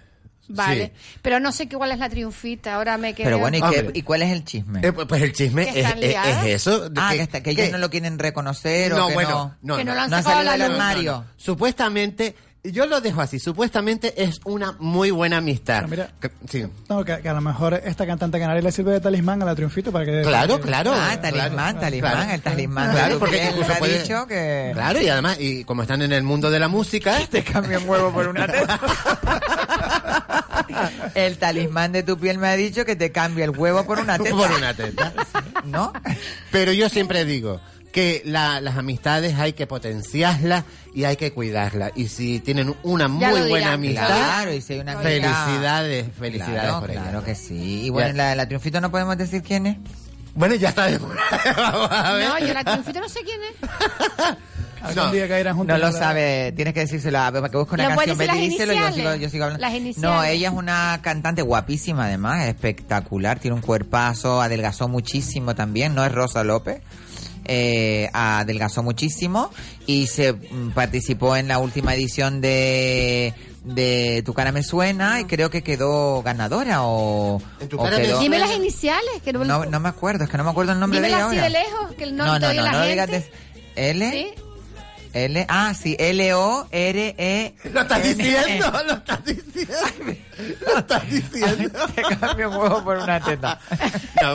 Speaker 5: Vale.
Speaker 4: Sí.
Speaker 5: Pero no sé qué cuál es la triunfita. Ahora me quedé.
Speaker 4: Pero bueno, ¿y, qué-
Speaker 7: Hombre.
Speaker 4: y cuál es el chisme?
Speaker 7: Eh, pues el chisme
Speaker 5: ¿Que
Speaker 7: es, eso. de
Speaker 4: ah,
Speaker 7: que-
Speaker 4: que, está- que ellos no lo quieren reconocer o
Speaker 7: no,
Speaker 4: que
Speaker 7: bueno,
Speaker 4: no,
Speaker 7: no,
Speaker 5: Que no
Speaker 7: no.
Speaker 5: lo han
Speaker 4: no ha
Speaker 5: sacado
Speaker 4: del armario.
Speaker 7: Supuestamente, yo lo dejo así, supuestamente es una muy buena amistad.
Speaker 6: Pero mira,
Speaker 7: Que- sí.
Speaker 6: No, que, que a lo mejor esta cantante canaria le sirve de talismán a la triunfito para que...
Speaker 7: Claro,
Speaker 6: que-
Speaker 7: claro.
Speaker 4: Ah, talismán,
Speaker 7: claro,
Speaker 4: talismán,
Speaker 7: claro.
Speaker 4: el talismán.
Speaker 7: Claro, porque incluso
Speaker 4: ha
Speaker 7: puede-
Speaker 4: dicho que
Speaker 7: Claro, y además, y como están en el mundo de la música, (laughs)
Speaker 4: te cambia un huevo por una teta. (laughs) el talismán de tu piel me ha dicho que te cambia el huevo por una teta.
Speaker 7: por una teta.
Speaker 4: ¿No?
Speaker 7: Pero yo siempre digo que la- las amistades hay que potenciarlas y hay que cuidarlas. Y si tienen una
Speaker 5: Ya
Speaker 7: muy buena
Speaker 5: dirán.
Speaker 7: amistad,
Speaker 4: Claro, y si hay una amiga-
Speaker 7: felicidades, felicidades
Speaker 4: Claro,
Speaker 7: por ella.
Speaker 4: claro que sí. Y bueno, la, la triunfito no podemos decir quién es.
Speaker 7: Bueno, ya está. (laughs) Vamos a ver.
Speaker 5: No, yo la triunfita no sé quién es. (laughs)
Speaker 6: Algún
Speaker 7: No.
Speaker 6: día caerán juntos.
Speaker 4: No lo sabe, tienes que decírselo a para que busque una
Speaker 5: ¿Le puedes
Speaker 4: canción. Betty, díselo, yo sigo, yo sigo hablando.
Speaker 5: Las
Speaker 4: No, ella es una cantante guapísima además, espectacular, tiene un cuerpazo, adelgazó muchísimo también, no es Rosa López. Eh, adelgazó muchísimo y se mm, participó en la última edición de de Tu cara me suena y creo que quedó ganadora o,
Speaker 7: En Tu
Speaker 4: o
Speaker 7: cara
Speaker 4: quedó-
Speaker 5: Dime las iniciales. Que no,
Speaker 4: no, no me acuerdo, es que no me acuerdo el nombre de
Speaker 5: Dímela
Speaker 4: ella
Speaker 5: así de
Speaker 4: ahora.
Speaker 5: lejos, que no,
Speaker 4: no,
Speaker 5: te
Speaker 4: no,
Speaker 5: oye
Speaker 4: no,
Speaker 5: la
Speaker 4: no lo
Speaker 5: gente.
Speaker 4: digas de- L
Speaker 5: ¿Sí?
Speaker 4: L, ah, sí, L-O-R-E.
Speaker 7: Lo estás diciendo, lo estás diciendo. Lo (laughs) estás diciendo. (laughs)
Speaker 4: Te cambio un huevo por una teta. (laughs)
Speaker 7: No.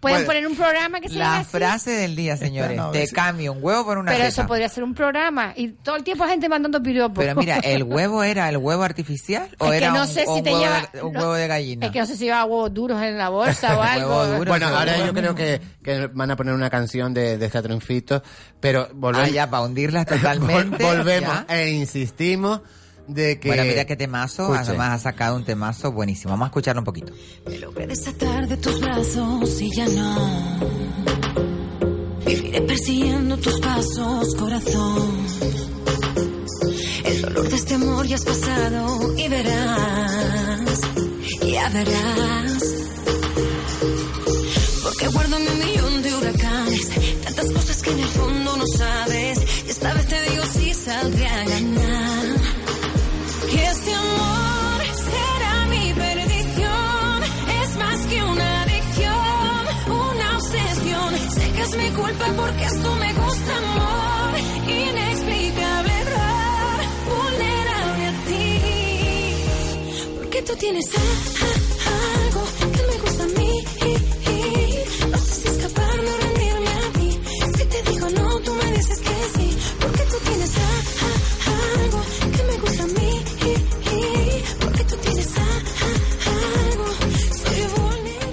Speaker 5: Pueden
Speaker 7: Bueno,
Speaker 5: poner un programa que se llame
Speaker 4: La
Speaker 5: así.
Speaker 4: frase del día, señores.
Speaker 6: No,
Speaker 4: Te
Speaker 6: es-
Speaker 4: cambio un huevo por una
Speaker 5: Pero
Speaker 4: teta.
Speaker 5: eso podría ser un programa. Y todo el tiempo gente mandando piropos.
Speaker 4: Pero mira, ¿el huevo era el huevo artificial o
Speaker 5: Es que
Speaker 4: era
Speaker 5: no
Speaker 4: un,
Speaker 5: sé
Speaker 4: o
Speaker 5: si
Speaker 4: un
Speaker 5: te
Speaker 4: huevo,
Speaker 5: lleva-
Speaker 4: de, un
Speaker 5: no.
Speaker 4: huevo de gallina?
Speaker 5: Es que no sé si lleva huevos duros en la bolsa o algo.
Speaker 4: Huevo duro.
Speaker 7: Bueno,
Speaker 4: seguro.
Speaker 7: ahora yo creo que, que van a poner una canción de, de este triunfito, pero volvemos,
Speaker 4: Ah, ya, para hundirlas totalmente.
Speaker 7: vol- volvemos
Speaker 4: ya.
Speaker 7: e insistimos de que...
Speaker 4: Bueno, mira qué temazo.
Speaker 7: Escuche.
Speaker 4: Además ha sacado un temazo buenísimo. Vamos a escucharlo un poquito.
Speaker 27: Me logré desatar de tus brazos y ya no. Viviré persiguiendo tus pasos, corazón. El dolor de este amor ya has pasado y verás, ya verás. Porque guardo en un millón de huracanes, tantas cosas que en el fondo no sabes. Y esta vez te digo si saldré a ganar. Porque esto me gusta, amor. Inexplicable error, vulnerable a ti. Porque tú tienes a- a-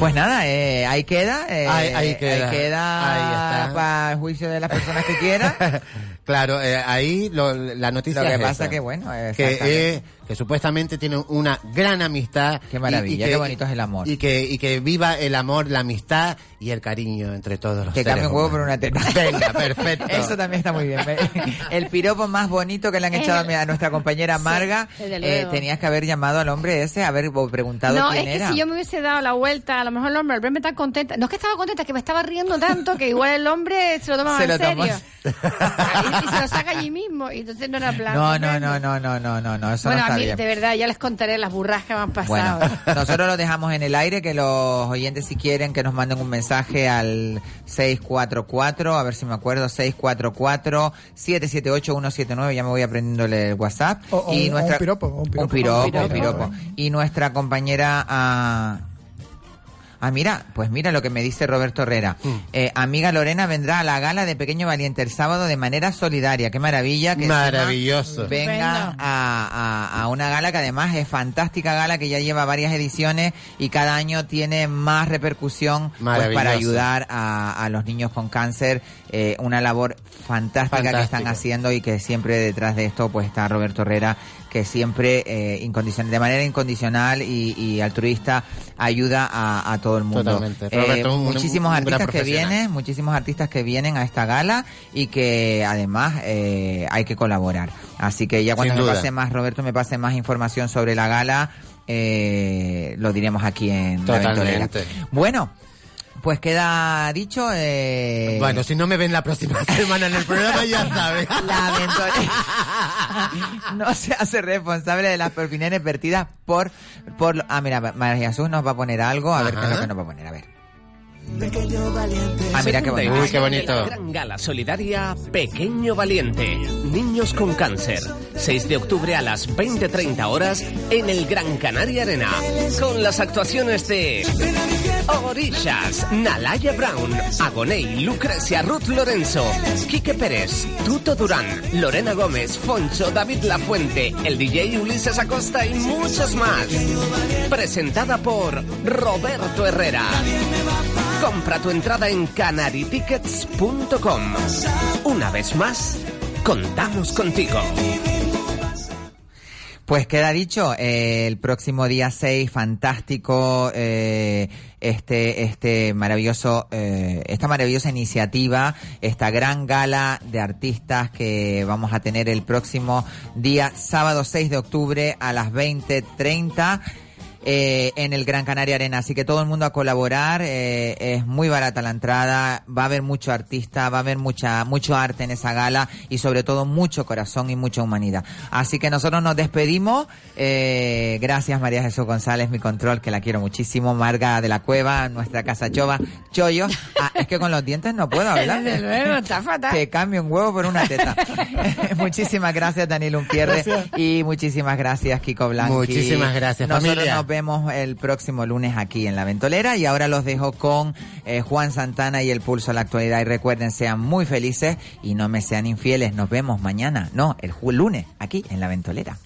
Speaker 4: Pues nada, eh, ahí queda. eh,
Speaker 7: Ahí- ahí queda. Ahí está.
Speaker 4: para el juicio de las personas que quieran. (laughs)
Speaker 7: claro, eh, ahí lo- la noticia
Speaker 4: Lo que
Speaker 7: es
Speaker 4: pasa
Speaker 7: esa.
Speaker 4: que, bueno,
Speaker 7: que, eh, que supuestamente tienen una gran amistad.
Speaker 4: Qué maravilla, qué bonito es el amor.
Speaker 7: Y que, y que viva el amor, la amistad y el cariño entre todos los
Speaker 4: Que
Speaker 7: seres
Speaker 4: cambie un huevo por una teta.
Speaker 7: Venga, perfecto.
Speaker 4: Eso también está muy bien. El piropo más bonito que le han echado a mi- a nuestra compañera Marga. eh, tenías que haber llamado al hombre ese, haber preguntado
Speaker 5: No, es
Speaker 4: quién
Speaker 5: que
Speaker 4: era.
Speaker 5: si yo me hubiese dado la vuelta, a lo mejor el hombre, al verme tan contenta, no es que estaba contenta, es que me estaba riendo tanto que igual el hombre se lo toma
Speaker 4: Se
Speaker 5: más
Speaker 4: lo
Speaker 5: en
Speaker 4: tomó.
Speaker 5: serio. y, y se lo saca allí mismo, y entonces no era (laughs) plan.
Speaker 4: No, no, no, no, no, no, no, no, eso
Speaker 5: Bueno,
Speaker 4: no está bien.
Speaker 5: de verdad, ya les contaré las burras que me han pasado.
Speaker 4: Bueno, (laughs) nosotros lo dejamos en el aire, que los oyentes si quieren que nos manden un mensaje al 644, a ver si me acuerdo, 644-778-179, ya me voy aprendiéndole el WhatsApp.
Speaker 6: O- o un- o un piropo, o un piropo.
Speaker 4: Un piropo,
Speaker 6: Un piropo.
Speaker 4: un piropo. Y nuestra compañera... ah, Ah, mira, pues mira lo que me dice Roberto Herrera.
Speaker 7: Mm.
Speaker 4: Eh, amiga Lorena vendrá a la gala de Pequeño Valiente el sábado de manera solidaria. Qué maravilla que
Speaker 7: Maravilloso.
Speaker 4: venga a, a- a una gala que además es fantástica gala que ya lleva varias ediciones y cada año tiene más repercusión pues, para ayudar a, a los niños con cáncer. Eh, una labor fantástica que están haciendo y que siempre detrás de esto pues está Roberto Herrera que siempre eh, incondicion- de manera incondicional y, y altruista ayuda a, a todo el mundo.
Speaker 7: Totalmente.
Speaker 4: Eh,
Speaker 7: Roberto, un-
Speaker 4: muchísimos
Speaker 7: un
Speaker 4: artistas que vienen, muchísimos artistas que vienen a esta gala y que además eh, hay que colaborar. Así que ya cuando me pase más, Roberto, me pase más información sobre la gala, eh, lo diremos aquí en La Ventolera.
Speaker 7: Totalmente.
Speaker 4: Bueno, pues queda dicho. Eh,
Speaker 7: Bueno, si no me ven la próxima (laughs) semana en el programa, ya sabes.
Speaker 4: La (laughs) no se hace responsable de las opiniones vertidas por, por... Ah, mira, María Jesús nos va a poner algo, a ver qué es lo que nos va a poner, a ver. Ah, mira qué bonito.
Speaker 22: edición de la Gran Gala Solidaria Pequeño Valiente. Niños con cáncer. 6 de octubre a las 20.30 horas en el Gran Canaria Arena. Con las actuaciones de Orishas, Nalaya Brown, Agoney, Lucrecia Ruth Lorenzo, Quique Pérez, Tuto Durán, Lorena Gómez, Foncho, David Lafuente, el DJ Ulises Acosta y muchos más. Presentada por Roberto Herrera. Compra tu entrada en canaritickets.com. Una vez más, contamos contigo.
Speaker 4: Pues queda dicho, eh, el próximo día 6, fantástico, eh, este, este maravilloso, eh, esta maravillosa iniciativa, esta gran gala de artistas que vamos a tener el próximo día, sábado 6 de octubre a las 20.30. eh, en el Gran Canaria Arena, así que todo el mundo a colaborar, eh, es muy barata la entrada, va a haber mucho artista, va a haber mucha, mucho arte en esa gala y sobre todo mucho corazón y mucha humanidad. Así que nosotros nos despedimos, eh, gracias María Jesús González, mi control, que la quiero muchísimo, Marga de la Cueva, nuestra casa Chova, Chollo, ah, es que con los dientes no puedo hablar.
Speaker 5: Desde luego, está fatal.
Speaker 4: Te cambio un huevo por una teta. (laughs) muchísimas gracias, Daniel.
Speaker 7: Gracias.
Speaker 4: Y muchísimas gracias, Kiko Blanqui.
Speaker 7: Muchísimas gracias,
Speaker 4: Nosotros
Speaker 7: familia.
Speaker 4: nos vemos el próximo lunes aquí en La Ventolera. Y ahora los dejo con eh, Juan Santana y el Pulso a la Actualidad. Y recuerden, sean muy felices y no me sean infieles. Nos vemos mañana, no, el lunes, aquí en La Ventolera.